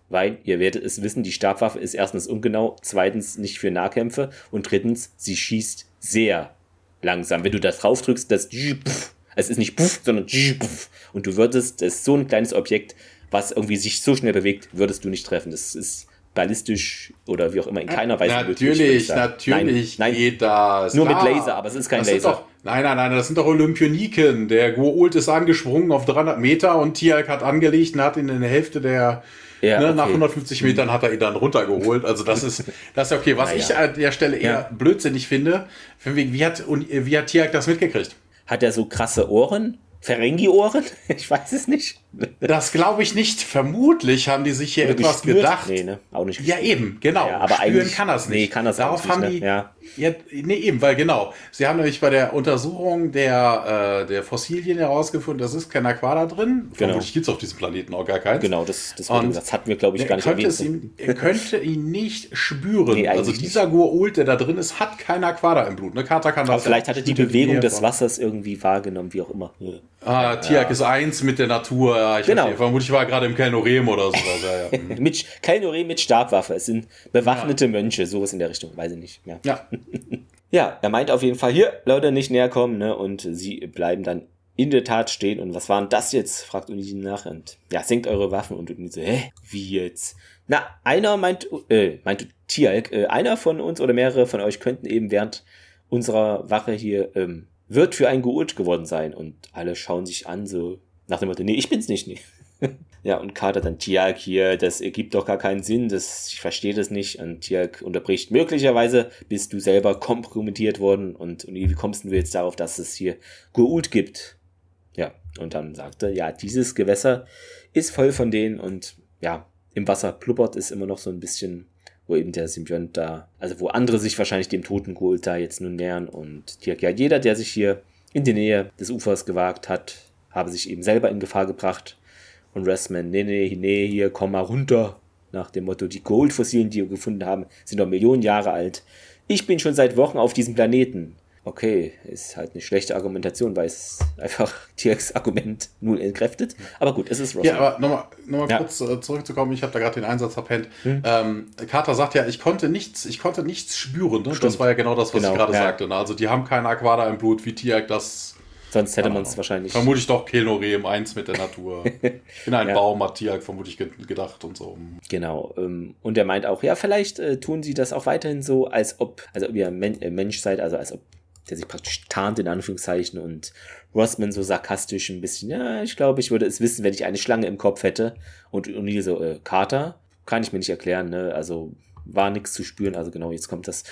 Speaker 1: weil ihr werdet es wissen, die Stabwaffe ist erstens ungenau, zweitens nicht für Nahkämpfe und drittens, sie schießt sehr langsam. Wenn du da drauf drückst, das es ist nicht puff, sondern und du würdest, ist so ein kleines Objekt, was irgendwie sich so schnell bewegt, würdest du nicht treffen. Das ist ballistisch oder wie auch immer in keiner Weise möglich,
Speaker 2: Natürlich,
Speaker 1: sagen.
Speaker 2: natürlich
Speaker 1: Nein, nein,
Speaker 2: geht das.
Speaker 1: Nur mit
Speaker 2: klar.
Speaker 1: Laser, aber es ist kein
Speaker 2: das
Speaker 1: Laser.
Speaker 2: Doch, nein, nein, nein, das sind doch Olympioniken. Der Goult ist angesprungen auf 300 Meter und Tialk hat angelegt und hat ihn in der Hälfte der,
Speaker 1: Ja,
Speaker 2: ne, nach
Speaker 1: okay.
Speaker 2: 150 Metern hat er ihn dann runtergeholt. Also das ist, das ist okay. Was
Speaker 1: Naja.
Speaker 2: ich an der Stelle eher
Speaker 1: Ja.
Speaker 2: blödsinnig finde, wie hat, und, wie hat Tialk das mitgekriegt?
Speaker 1: Hat er so krasse Ohren? Ferengi-Ohren? Ich weiß es nicht.
Speaker 2: Das glaube ich nicht. Vermutlich haben die sich hier
Speaker 1: Oder
Speaker 2: etwas
Speaker 1: gespürt?
Speaker 2: gedacht.
Speaker 1: Nee, ne? Auch nicht
Speaker 2: Ja, eben, genau.
Speaker 1: Ja, aber
Speaker 2: Spüren
Speaker 1: eigentlich-
Speaker 2: kann das nicht.
Speaker 1: nee, kann das
Speaker 2: Darauf
Speaker 1: auch nicht,
Speaker 2: haben
Speaker 1: ne?
Speaker 2: die.
Speaker 1: Ja.
Speaker 2: Ja, nee, eben, weil genau. Sie haben nämlich bei der Untersuchung der, äh, der Fossilien herausgefunden, das ist kein Aquada drin.
Speaker 1: Genau.
Speaker 2: Vermutlich gibt es auf diesem Planeten auch gar keins.
Speaker 1: Genau, das, das,
Speaker 2: Und
Speaker 1: das hatten wir, glaube ich, gar nicht erwähnt.
Speaker 2: ihm, er könnte ihn nicht spüren.
Speaker 1: Nee,
Speaker 2: also dieser Goa'uld, der da drin ist, hat kein Aquada im Blut. Ne? Carter kann das
Speaker 1: Aber vielleicht
Speaker 2: ja
Speaker 1: hatte die Bewegung des Wassers irgendwie wahrgenommen, wie auch immer.
Speaker 2: Ah, Tiak ist eins mit der Natur. Ja, ich
Speaker 1: Genau.
Speaker 2: verstehe. Vermutlich war er gerade im Kelnorem oder sowas. Ja, ja.
Speaker 1: Mit Kelnore mit Stabwaffe. Es sind bewaffnete Mönche, sowas in der Richtung. Weiß ich nicht. Ja.
Speaker 2: Ja.
Speaker 1: er meint auf jeden Fall, hier, Leute, nicht näher kommen. Ne? Und sie bleiben dann in der Tat stehen. Und was war denn das jetzt? fragt Unidin nach. Und ja, senkt eure Waffen. Und Unidin so, hä? Wie jetzt? Na, einer meint, äh, meint Tialk, äh, einer von uns oder mehrere von euch könnten eben während unserer Wache hier, ähm, wird für ein Geurt geworden sein. Und alle schauen sich an, so nach dem Motto, nee, ich bin's nicht, nee. Ja, und Carter dann, Tialk hier, das ergibt doch gar keinen Sinn, das, ich verstehe das nicht. Und Tialk unterbricht, möglicherweise bist du selber kompromittiert worden und, und wie kommst du jetzt darauf, dass es hier Goult gibt? Ja, und dann sagte, ja, dieses Gewässer ist voll von denen und ja, im Wasser pluppert es immer noch so ein bisschen, wo eben der Symbiont da, also wo andere sich wahrscheinlich dem toten Goult da jetzt nun nähern und Tialk, ja, jeder, der sich hier in die Nähe des Ufers gewagt hat, habe sich eben selber in Gefahr gebracht. Und Restman, nee, nee, nee, hier, komm mal runter. Nach dem Motto, die Goldfossilien, die wir gefunden haben, sind doch Millionen Jahre alt. Ich bin schon seit Wochen auf diesem Planeten. Okay, ist halt eine schlechte Argumentation, weil es einfach Tierks Argument null entkräftet. Aber gut, es ist Rostman.
Speaker 2: Ja, aber nochmal noch mal
Speaker 1: Ja.
Speaker 2: kurz äh, zurückzukommen, ich habe da gerade den Einsatz verpennt. Ähm, Carter sagt ja, ich konnte nichts, ich konnte nichts spüren. Ne? Das war ja genau das, was
Speaker 1: Genau,
Speaker 2: ich gerade
Speaker 1: ja.
Speaker 2: sagte. Ne? Also die haben keine Aquada im Blut, wie Tiak das
Speaker 1: Sonst hätte man es wahrscheinlich.
Speaker 2: Vermutlich doch Kelnorem, eins mit der Natur. In einen
Speaker 1: Ja.
Speaker 2: Baum hat Tiak vermutlich ge gedacht und so.
Speaker 1: Genau. Ähm, und er meint auch, ja, vielleicht äh, tun sie das auch weiterhin so, als ob, also ob ihr äh, Mensch seid, also als ob der sich praktisch tarnt, in Anführungszeichen, und Rossman so sarkastisch ein bisschen, ja, ich glaube, ich würde es wissen, wenn ich eine Schlange im Kopf hätte. Und O'Neill so, äh, Carter, kann ich mir nicht erklären, ne? Also, war nichts zu spüren. Also genau, jetzt kommt das.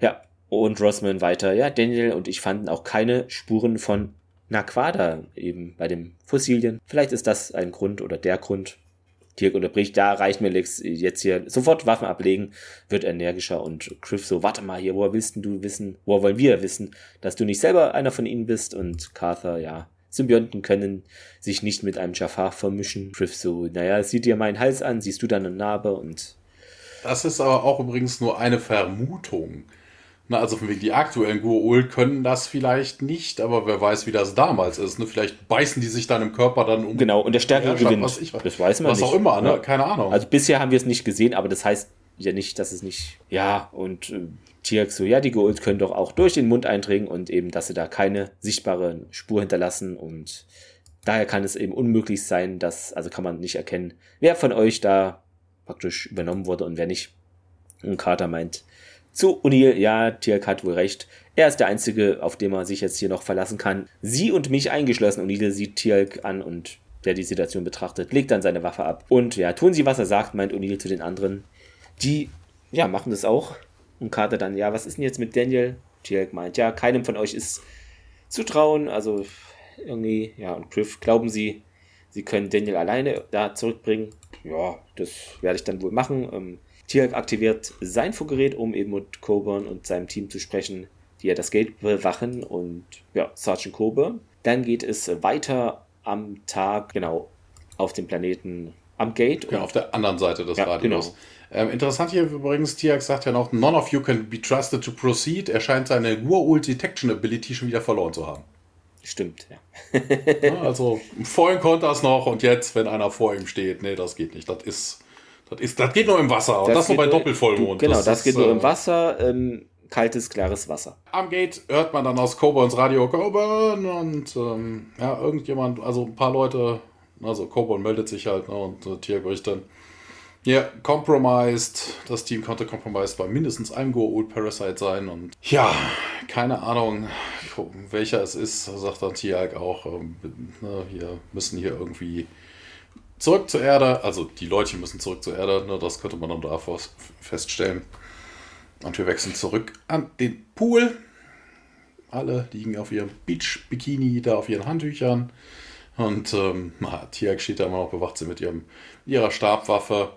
Speaker 1: Ja, und Rossman weiter. Ja, Daniel und ich fanden auch keine Spuren von Naquada eben bei den Fossilien. Vielleicht ist das ein Grund oder der Grund. Dirk unterbricht, da reicht mir Lex jetzt hier sofort Waffen ablegen, wird energischer und Griff so, warte mal hier, woher willst du wissen, woher wollen wir wissen, dass du nicht selber einer von ihnen bist und Carther, ja, Symbionten können sich nicht mit einem Jafar vermischen. Griff so, naja, sieh dir meinen Hals an, siehst du dann eine Narbe und
Speaker 2: Das ist aber auch übrigens nur eine Vermutung. Na, also von wegen die aktuellen Gua'uld können das vielleicht nicht, aber wer weiß, wie das damals ist. Ne? Vielleicht beißen die sich dann im Körper dann um.
Speaker 1: genau, und der Stärkere
Speaker 2: Herrschaft,
Speaker 1: gewinnt.
Speaker 2: was ich
Speaker 1: das weiß man
Speaker 2: Was
Speaker 1: nicht.
Speaker 2: auch immer, ne?
Speaker 1: Ja.
Speaker 2: Keine Ahnung.
Speaker 1: Also bisher haben wir es nicht gesehen, aber das heißt ja nicht, dass es nicht. Ja, und äh, Tiak so, ja, die Gold können doch auch durch den Mund eindringen und eben, dass sie da keine sichtbare Spur hinterlassen und daher kann es eben unmöglich sein, dass, also kann man nicht erkennen, wer von euch da praktisch übernommen wurde und wer nicht. Und Carter meint zu O'Neill, ja, Tiak hat wohl recht. Er ist der Einzige, auf den man sich jetzt hier noch verlassen kann. Sie und mich eingeschlossen. O'Neill sieht Tiak an und der die Situation betrachtet, legt dann seine Waffe ab. Und ja, tun sie, was er sagt, meint O'Neill zu den anderen. Die, ja, machen das auch. Und Carter dann, ja, was ist denn jetzt mit Daniel? Tiak meint, ja, keinem von euch ist zu trauen. Also irgendwie, ja, und Griff, glauben sie, sie können Daniel alleine da zurückbringen? Ja, das werde ich dann wohl machen. Ähm, Tiak aktiviert sein Funkgerät, um eben mit Coburn und seinem Team zu sprechen, die ja das Gate bewachen und ja, Sergeant Coburn. Dann geht es weiter am Tag, genau, auf dem Planeten am Gate.
Speaker 2: Ja, auf der anderen Seite des
Speaker 1: Ja,
Speaker 2: Radios.
Speaker 1: genau.
Speaker 2: Ähm, interessant hier übrigens, Tiak sagt ja noch, none of you can be trusted to proceed. Er scheint seine Gua'uld Detection Ability schon wieder verloren zu haben.
Speaker 1: Stimmt, ja.
Speaker 2: Ja, also vorhin konnte er es noch und jetzt, wenn einer vor ihm steht, nee, das geht nicht. Das ist, das ist, das geht nur im Wasser und das, nur bei Doppelvollmond.
Speaker 1: Genau, das,
Speaker 2: ist,
Speaker 1: geht nur
Speaker 2: äh,
Speaker 1: im Wasser, ähm, kaltes, klares Wasser.
Speaker 2: Am Gate hört man dann aus Coburns Radio Coburn und ähm, ja, irgendjemand, also ein paar Leute, also Coburn meldet sich halt ne, und äh, Tier bricht dann. Ja, compromised. Das Team konnte compromised bei mindestens einem Go-Old Parasite sein und ja, keine Ahnung, welcher es ist, sagt dann Tiag auch. Ähm, ne, wir müssen hier irgendwie zurück zur Erde. Also die Leute müssen zurück zur Erde, ne, das könnte man dann da fest- feststellen. Und wir wechseln zurück an den Pool. Alle liegen auf ihrem Beach-Bikini, da auf ihren Handtüchern. Und ähm, Tiag steht da immer noch bewacht sie mit ihrem, ihrer Stabwaffe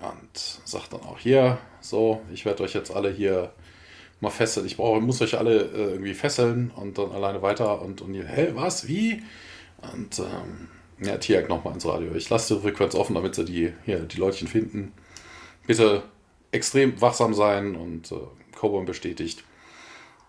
Speaker 2: und sagt dann auch hier, so, ich werde euch jetzt alle hier mal fesseln. Ich brauche, muss euch alle äh, irgendwie fesseln und dann alleine weiter. Und, und ihr, hä, was, wie? Und ähm, ja, Tiag nochmal ins Radio. Ich lasse die Frequenz offen, damit sie die, hier, die Leutchen finden. Bitte extrem wachsam sein und äh, Coburn bestätigt.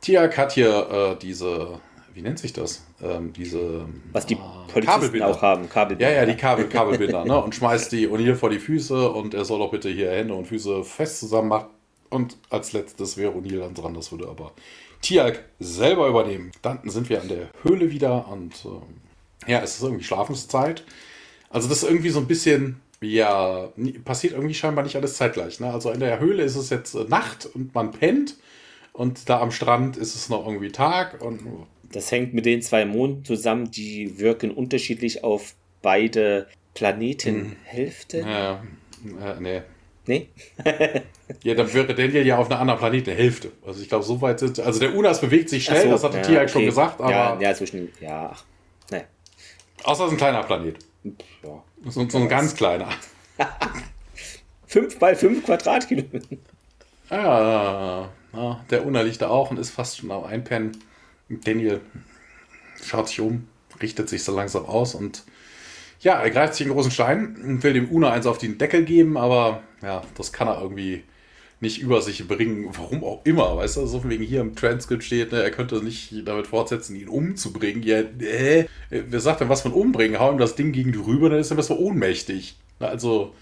Speaker 2: Tiag hat hier äh, diese, wie nennt sich das? Ähm, diese
Speaker 1: Was die Polizisten
Speaker 2: Kabelbinder.
Speaker 1: auch haben. Kabelbinder.
Speaker 2: Ja, ja, die Kabel, Kabelbinder, ne? Und schmeißt die O'Neill vor die Füße und er soll doch bitte hier Hände und Füße fest zusammen machen. Und als letztes wäre O'Neill dann dran, das würde aber Tiag selber übernehmen. Dann sind wir an der Höhle wieder und ähm, ja, es ist irgendwie Schlafenszeit. Also das ist irgendwie so ein bisschen, ja, passiert irgendwie scheinbar nicht alles zeitgleich. Ne? Also in der Höhle ist es jetzt äh, Nacht und man pennt und da am Strand ist es noch irgendwie Tag und
Speaker 1: Das hängt mit den zwei Monden zusammen, die wirken unterschiedlich auf beide Planetenhälften.
Speaker 2: äh, äh, nee,
Speaker 1: Nee?
Speaker 2: Ja, dann wäre Daniel ja auf einer anderen Planeten Hälfte. Also ich glaube, so weit sind. Also der Unas bewegt sich schnell,
Speaker 1: so,
Speaker 2: das hat
Speaker 1: ja,
Speaker 2: der Tiag schon
Speaker 1: okay.
Speaker 2: gesagt, aber
Speaker 1: Ja, ja, zwischen. Ja.
Speaker 2: Außer es ist ein kleiner Planet.
Speaker 1: Ja.
Speaker 2: So, so ein ganz kleiner.
Speaker 1: 5 bei 5 Quadratkilometer.
Speaker 2: Ja, ja, der Una liegt da auch und ist fast schon am Einpennen. Daniel schaut sich um, richtet sich so langsam aus und ja, er greift sich einen großen Stein und will dem Una eins auf den Deckel geben, aber ja, das kann er irgendwie nicht über sich bringen, warum auch immer, weißt du, so von wegen hier im Transkript steht, ne, er könnte nicht damit fortsetzen, ihn umzubringen. Ja, äh, wer sagt denn was von umbringen? Hau ihm das Ding gegen die rüber, dann ist er besser ohnmächtig. Na, Also,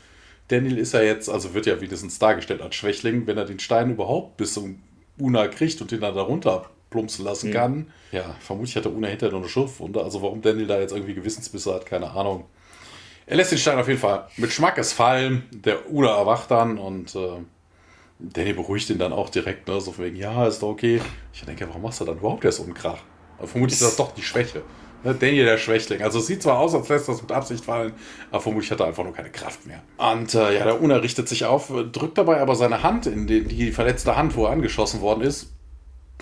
Speaker 2: Daniel ist ja jetzt, also wird ja wenigstens dargestellt als Schwächling, wenn er den Stein überhaupt bis zum Una kriegt und den dann darunter plumpsen lassen kann. Ja, vermutlich hat der Una hinterher noch eine Schürfwunde. Also warum Daniel da jetzt irgendwie Gewissensbisse hat, keine Ahnung. Er lässt den Stein auf jeden Fall mit Schmackes fallen. Der Una erwacht dann und äh, Danny beruhigt ihn dann auch direkt, ne? so von wegen, ja, ist doch okay. Ich denke, warum machst du dann überhaupt erst so einen Krach? Aber vermutlich ist das doch die Schwäche. Ne, Daniel der Schwächling. Also es sieht zwar aus, als lässt das mit Absicht fallen, aber vermutlich hat er einfach nur keine Kraft mehr. Und äh, ja, der Una richtet sich auf, drückt dabei aber seine Hand in die, die verletzte Hand, wo er angeschossen worden ist.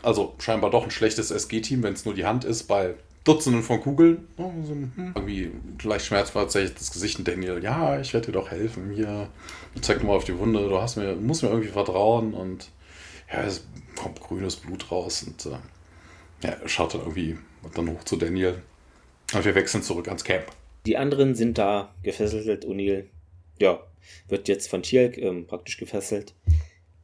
Speaker 2: Also scheinbar doch ein schlechtes SG-Team, wenn es nur die Hand ist, bei Dutzenden von Kugeln. Oh, so, hm. Irgendwie leicht schmerzverzeichnet das Gesicht und Daniel, ja, ich werde dir doch helfen. Hier, zeig mal auf die Wunde, du hast mir, musst mir irgendwie vertrauen. Und ja, es kommt grünes Blut raus und äh, ja, schaut dann irgendwie dann hoch zu Daniel. Und wir wechseln zurück ans Camp.
Speaker 1: Die anderen sind da gefesselt. O'Neill, ja, wird jetzt von Tialk ähm, praktisch gefesselt.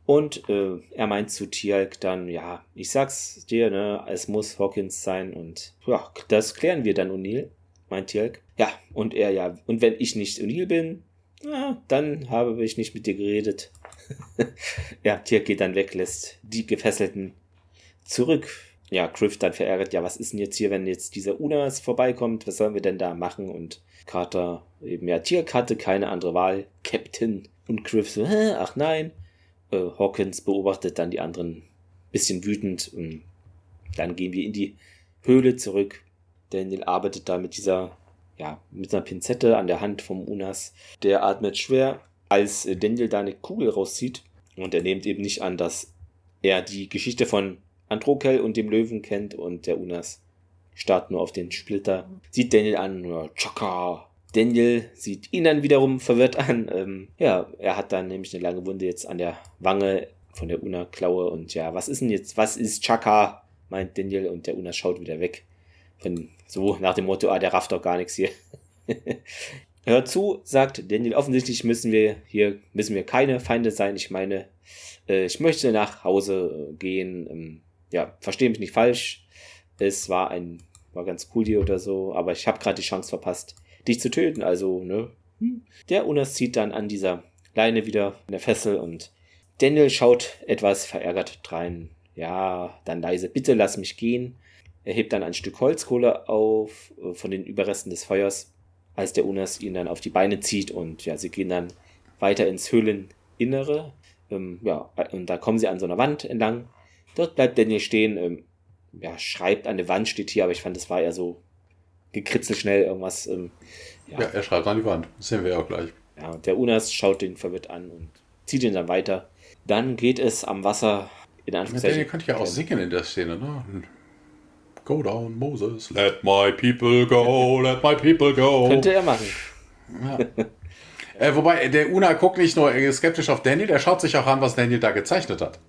Speaker 1: Und äh, er meint zu Tialk dann, ja, ich sag's dir, ne, es muss Hawkins sein. Und ja, das klären wir dann, O'Neill, meint Tialk. Ja, und er, ja, und wenn ich nicht O'Neill bin, ja, dann habe ich nicht mit dir geredet. ja, Tialk geht dann weg, lässt die Gefesselten zurück. Ja, Griff dann verärgert, ja, was ist denn jetzt hier, wenn jetzt dieser Unas vorbeikommt, was sollen wir denn da machen? Und Carter eben, ja, Tialk hatte keine andere Wahl, Captain. Und Griff so, ach nein. Äh, Hawkins beobachtet dann die anderen bisschen wütend. Dann gehen wir in die Höhle zurück. Daniel arbeitet da mit dieser, ja, mit einer Pinzette an der Hand vom Unas. Der atmet schwer, als äh, Daniel da eine Kugel rauszieht. Und er nimmt eben nicht an, dass er die Geschichte von Androkel und dem Löwen kennt und der Unas starrt nur auf den Splitter. Sieht Daniel an, Chaka. Daniel sieht ihn dann wiederum verwirrt an. Ähm, ja, er hat dann nämlich eine lange Wunde jetzt an der Wange von der Una-Klaue. Und ja, was ist denn jetzt, was ist Chaka? meint Daniel und der Una schaut wieder weg. Von, so nach dem Motto, ah, der rafft doch gar nichts hier. Hört zu, sagt Daniel, offensichtlich müssen wir hier, müssen wir keine Feinde sein. Ich meine, äh, ich möchte nach Hause äh, gehen. Ähm, ja, verstehe mich nicht falsch. Es war ein, war ganz cool hier oder so, aber ich habe gerade die Chance verpasst, dich zu töten. Also, ne? Hm. Der Unas zieht dann an dieser Leine wieder in der Fessel und Daniel schaut etwas verärgert drein. Ja, dann leise, bitte lass mich gehen. Er hebt dann ein Stück Holzkohle auf äh, von den Überresten des Feuers, als der Unas ihn dann auf die Beine zieht und ja, sie gehen dann weiter ins Höhleninnere. Ähm, ja, und da kommen sie an so einer Wand entlang. Dort bleibt Daniel stehen, ähm, ja, schreibt an der Wand, steht hier, aber ich fand, das war eher so gekritzelt schnell irgendwas. Ähm, ja,
Speaker 2: Ja, er schreibt an die Wand. Das sehen wir ja auch gleich.
Speaker 1: ja, und der Unas schaut den verwirrt an und zieht ihn dann weiter. Dann geht es am Wasser in
Speaker 2: Ja,
Speaker 1: Anführungszeichen.
Speaker 2: Daniel könnte ja auch singen in der Szene, ne? Go down, Moses. Let my people go, let my people go.
Speaker 1: Könnte er machen.
Speaker 2: Äh, wobei, der Una guckt nicht nur skeptisch auf Daniel, er schaut sich auch an, was Daniel da gezeichnet hat.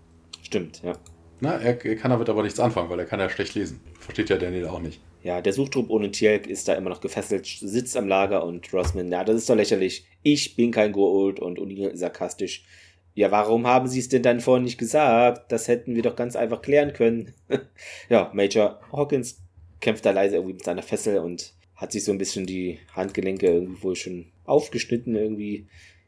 Speaker 1: Stimmt, ja.
Speaker 2: Na, er, er kann damit aber nichts anfangen, weil er kann ja schlecht lesen. Versteht ja Daniel auch nicht.
Speaker 1: Ja, der Suchtrupp ohne Tielk ist da immer noch gefesselt, sitzt am Lager und Rossman, ja, das ist doch lächerlich. Ich bin kein Goa'uld und O'Neill sarkastisch. Ja, warum haben Sie es denn dann vorhin nicht gesagt? Das hätten wir doch ganz einfach klären können. ja, Major Hawkins kämpft da leise irgendwie mit seiner Fessel und hat sich so ein bisschen die Handgelenke irgendwie wohl schon aufgeschnitten irgendwie.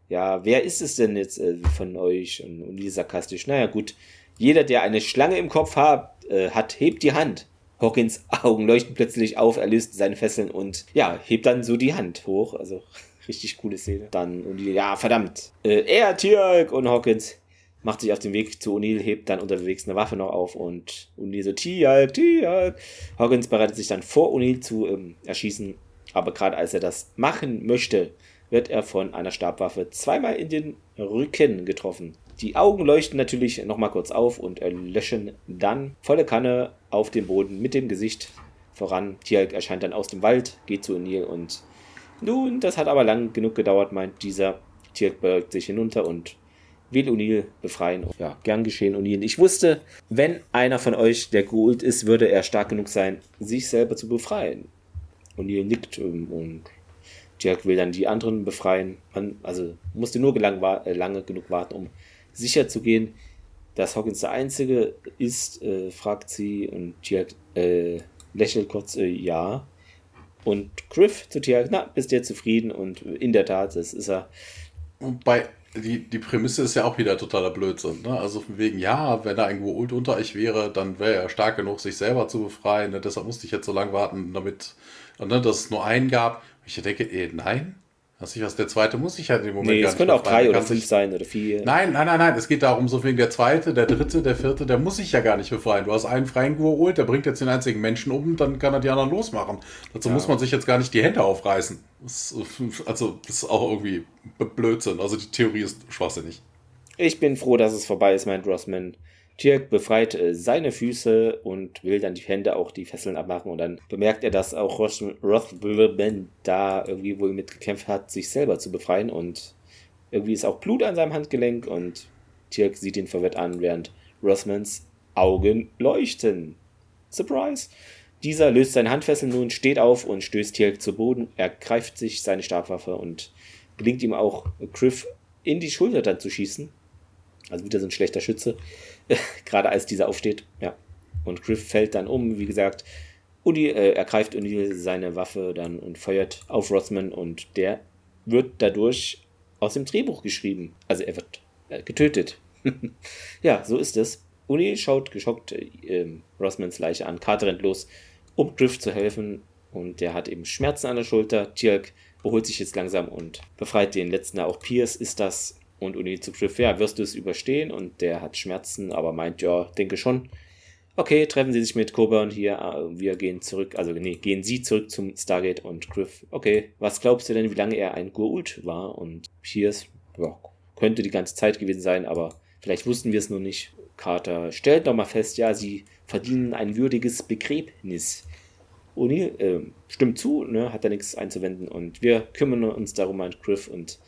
Speaker 1: Ja, wer ist es denn jetzt äh, von euch? Und, und sarkastisch, naja gut, jeder, der eine Schlange im Kopf hat, äh, hat, hebt die Hand. Hawkins Augen leuchten plötzlich auf, er löst seine Fesseln und ja, hebt dann so die Hand hoch. Also richtig coole Szene. Dann und ja, verdammt. Äh, er, Tirk und Hawkins macht sich auf den Weg zu O'Neill, hebt dann unterwegs eine Waffe noch auf und O'Neill so, Tialk, Tialk. Hawkins bereitet sich dann vor O'Neill zu ähm, erschießen, aber gerade als er das machen möchte, wird er von einer Stabwaffe zweimal in den Rücken getroffen. Die Augen leuchten natürlich nochmal kurz auf und erlöschen dann volle Kanne auf dem Boden mit dem Gesicht voran. Tialk erscheint dann aus dem Wald, geht zu O'Neill und nun, das hat aber lang genug gedauert, meint dieser. Tialk beugt sich hinunter und will O'Neill befreien. Ja, gern geschehen, O'Neill. Ich wusste, wenn einer von euch der Gould ist, würde er stark genug sein, sich selber zu befreien. O'Neill nickt ähm, und Jack will dann die anderen befreien. Man, also musste nur gelang, wa- äh, lange genug warten, um sicher zu gehen, dass Hawkins der Einzige ist, äh, fragt sie und Jack äh, lächelt kurz, äh, ja. Und Griff zu Tiag, na, bist du zufrieden? Und in der Tat, das ist er.
Speaker 2: Wobei, die, die Prämisse ist ja auch wieder totaler Blödsinn. Ne? Also von wegen, ja, wenn da ein Goa'uld unter euch wäre, dann wäre er stark genug, sich selber zu befreien. Ne? Deshalb musste ich jetzt so lange warten, damit, ne, dass es nur einen gab. Ich denke, eh, nein. Was ich was, der zweite muss ich ja in dem Moment
Speaker 1: Nee, es können auch drei
Speaker 2: Der
Speaker 1: oder fünf sein oder vier.
Speaker 2: Nein, nein, nein, nein. Es geht darum, so wegen der zweite, der dritte, der vierte, der muss sich ja gar nicht befreien. Du hast einen freien geholt, der bringt jetzt den einzigen Menschen um, dann kann er die anderen losmachen. Dazu muss man sich jetzt gar nicht die Hände aufreißen. Das, also, das ist auch irgendwie Blödsinn. Also, die Theorie ist schwachsinnig.
Speaker 1: Ich bin froh, dass es vorbei ist, meint Rossman. Tirk befreit äh, seine Füße und will dann die Hände auch die Fesseln abmachen und dann bemerkt er, dass auch Rothman da irgendwie wohl mitgekämpft hat, sich selber zu befreien und irgendwie ist auch Blut an seinem Handgelenk und Tirk sieht ihn verwirrt an, während Rossmans Augen leuchten. Surprise! Dieser löst seine Handfesseln nun, steht auf und stößt Tirk zu Boden. Er greift sich seine Stabwaffe und gelingt ihm auch, Griff in die Schulter dann zu schießen. Also wieder so ein schlechter Schütze. Gerade als dieser aufsteht. Ja. Und Griff fällt dann um, wie gesagt. Udi äh, ergreift Udi seine Waffe dann und feuert auf Rossman und der wird dadurch aus dem Drehbuch geschrieben. Also er wird äh, getötet. ja, so ist es. Uni schaut geschockt äh, ähm, Rossmans Leiche an. Carter rennt los, um Griff zu helfen. Und der hat eben Schmerzen an der Schulter. Tirk beholt sich jetzt langsam und befreit den letzten. Auch Pierce ist das. Und Uni zu Griff, ja, wirst du es überstehen? Und der hat Schmerzen, aber meint, ja, denke schon. Okay, treffen Sie sich mit Coburn hier. äh, Wir gehen zurück, also nee, gehen Sie zurück zum Stargate und Griff. Okay, was glaubst du denn, wie lange er ein Gurult war? Und Pierce, ja, könnte die ganze Zeit gewesen sein, aber vielleicht wussten wir es nur nicht. Carter stellt nochmal fest, ja, Sie verdienen ein würdiges Begräbnis. O'Neill äh, stimmt zu, ne, hat da nichts einzuwenden und wir kümmern uns darum, meint Griff und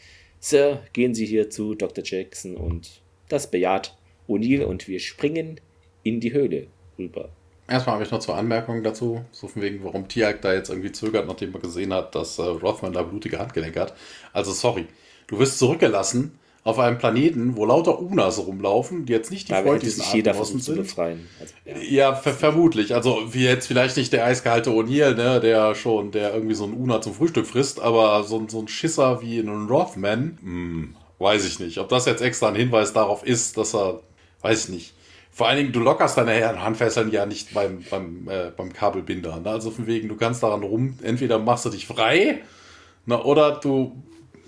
Speaker 1: Sir, gehen Sie hier zu Dr. Jackson und das bejaht O'Neill und wir springen in die Höhle rüber.
Speaker 2: Erstmal habe ich noch zwei Anmerkungen dazu, so von wegen, warum Tiag da jetzt irgendwie zögert, nachdem er gesehen hat, dass äh, Rothman da blutige Handgelenke hat. Also sorry, du wirst zurückgelassen auf einem Planeten, wo lauter Unas rumlaufen, die jetzt nicht die
Speaker 1: Da
Speaker 2: freundlichsten
Speaker 1: sich jeder versucht zu
Speaker 2: sind.
Speaker 1: befreien. Also, ja.
Speaker 2: Ja, ver vermutlich. Also wie jetzt vielleicht nicht der eiskalte O'Neill, ne, der schon, der irgendwie so ein Una zum Frühstück frisst, aber so, ein- so ein Schisser wie ein Rothman, hm, weiß ich nicht. Ob das jetzt extra ein Hinweis darauf ist, dass er, weiß ich nicht. Vor allen Dingen, du lockerst deine Handfesseln ja nicht beim, beim, äh, beim Kabelbinder. Ne? Also von wegen, du kannst daran rum, entweder machst du dich frei, ne, oder du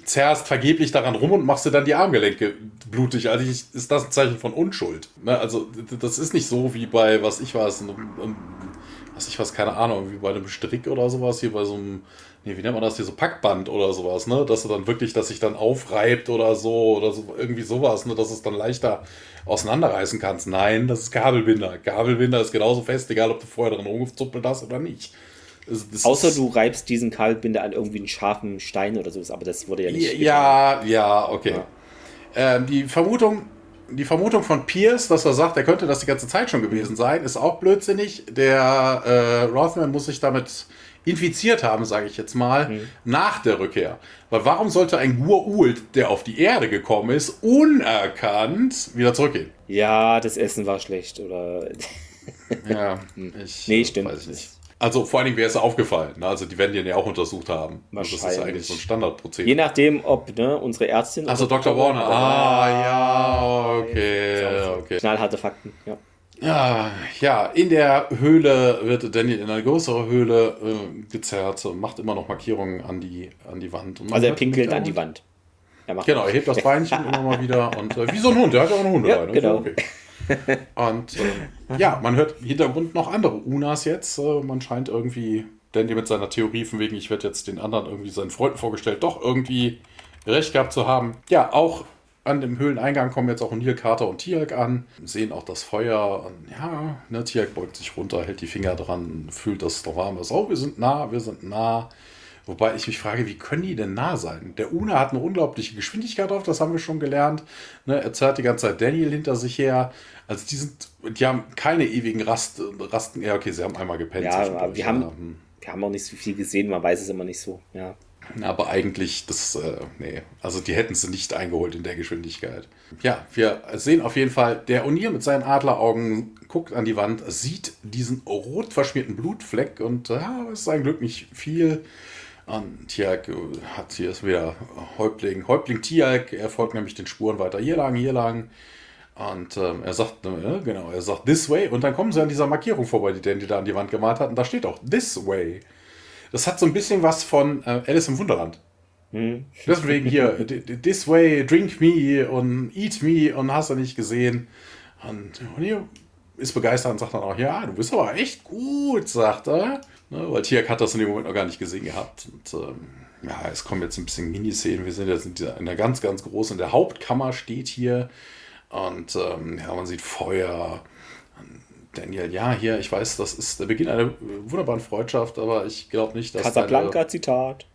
Speaker 2: zerrst vergeblich daran rum und machst dir dann die Armgelenke blutig. Also ich, ist das ein Zeichen von Unschuld. Ne? Also das ist nicht so wie bei, was ich weiß, einem, was ich weiß, keine Ahnung, wie bei einem Strick oder sowas, hier bei so einem, nee, wie nennt man das hier, so Packband oder sowas, ne? Dass du dann wirklich, dass sich dann aufreibt oder so, oder so, irgendwie sowas, ne? Dass es dann leichter auseinanderreißen kannst. Nein, das ist Kabelbinder. Kabelbinder ist genauso fest, egal ob du vorher dran rumgezuppelt hast oder nicht. Das
Speaker 1: Außer du reibst diesen Kabelbinder an irgendwie einen scharfen Stein oder sowas, aber das wurde ja nicht.
Speaker 2: Ja, ja, okay.
Speaker 1: Ja.
Speaker 2: Ähm, die Vermutung, die Vermutung von Pierce, dass er sagt, er könnte das die ganze Zeit schon gewesen sein, ist auch blödsinnig. Der äh, Rothman muss sich damit infiziert haben, sage ich jetzt mal,
Speaker 1: Mhm.
Speaker 2: nach der Rückkehr. Weil warum sollte ein Gur-Ult, der auf die Erde gekommen ist, unerkannt wieder zurückgehen?
Speaker 1: Ja, das Essen war schlecht oder.
Speaker 2: Ja, ich
Speaker 1: Nee, stimmt.
Speaker 2: weiß nicht. Also vor allen Dingen wäre es aufgefallen. Ne? Also die werden den ja auch untersucht haben. Und Das ist eigentlich so ein Standardprozedere.
Speaker 1: Je nachdem, ob ne, unsere Ärztin.
Speaker 2: Also Dr. Warner. Ah, ja, okay, okay.
Speaker 1: Knallharte Fakten, ja.
Speaker 2: Ja, ja, in der Höhle wird Daniel in eine größere Höhle äh, gezerrt, macht immer noch Markierungen an die, an die Wand. Und
Speaker 1: Also er pinkelt an die Wand. Er macht
Speaker 2: Genau, er hebt das Beinchen immer mal wieder und äh, wie so ein Hund, der hat ja auch eine Hundebeine.
Speaker 1: Ja, genau.
Speaker 2: Okay. Und äh, ja, man hört im Hintergrund noch andere Unas jetzt. Äh, man scheint irgendwie, Dandy mit seiner Theorie von wegen, ich werde jetzt den anderen irgendwie seinen Freunden vorgestellt, doch irgendwie recht gehabt zu haben. Ja, auch an dem Höhleneingang kommen jetzt auch Neil Carter und Tialk an, sehen auch das Feuer. Und ja, ne, Tialk beugt sich runter, hält die Finger dran, fühlt, dass es noch warm ist. Oh, wir sind nah, wir sind nah. Wobei ich mich frage, wie können die denn nah sein? Der Una hat eine unglaubliche Geschwindigkeit auf, das haben wir schon gelernt. Ne, er zerrt die ganze Zeit Daniel hinter sich her. Also die sind, die haben keine ewigen Rast, Rasten. Ja, okay, sie haben einmal gepennt.
Speaker 1: Ja, aber wir haben,
Speaker 2: ja, hm.
Speaker 1: wir haben auch nicht so viel gesehen, man weiß es immer nicht so. Ja.
Speaker 2: Aber eigentlich, das, äh, nee, also die hätten sie nicht eingeholt in der Geschwindigkeit. Ja, wir sehen auf jeden Fall, der O'Neill mit seinen Adleraugen guckt an die Wand, sieht diesen rot verschmierten Blutfleck und ja, es ist ein Glück nicht viel. Und Tiag hat hier ist wieder Häuptling, Häuptling Tiag, er folgt nämlich den Spuren weiter hier lang, hier lang. Und ähm, er sagt, äh, genau, er sagt this way und dann kommen sie an dieser Markierung vorbei, die Dandy da an die Wand gemalt hat und da steht auch this way. Das hat so ein bisschen was von äh, Alice im Wunderland. Deswegen hier, this way, drink me und eat me und hast du nicht gesehen. Und O'Neill ist begeistert und sagt dann auch, ja, du bist aber echt gut, sagt er. Ne, weil Tiak hat das in dem Moment noch gar nicht gesehen gehabt. Und ähm, ja, es kommen jetzt ein bisschen Miniszenen. Wir sind jetzt in, dieser, in der ganz, ganz großen, in der Hauptkammer steht hier. Und ähm, ja, man sieht Feuer. Daniel, ja, hier, ich weiß, das ist der Beginn einer wunderbaren Freundschaft, aber ich glaube nicht, dass.
Speaker 1: Casablanca-Zitat.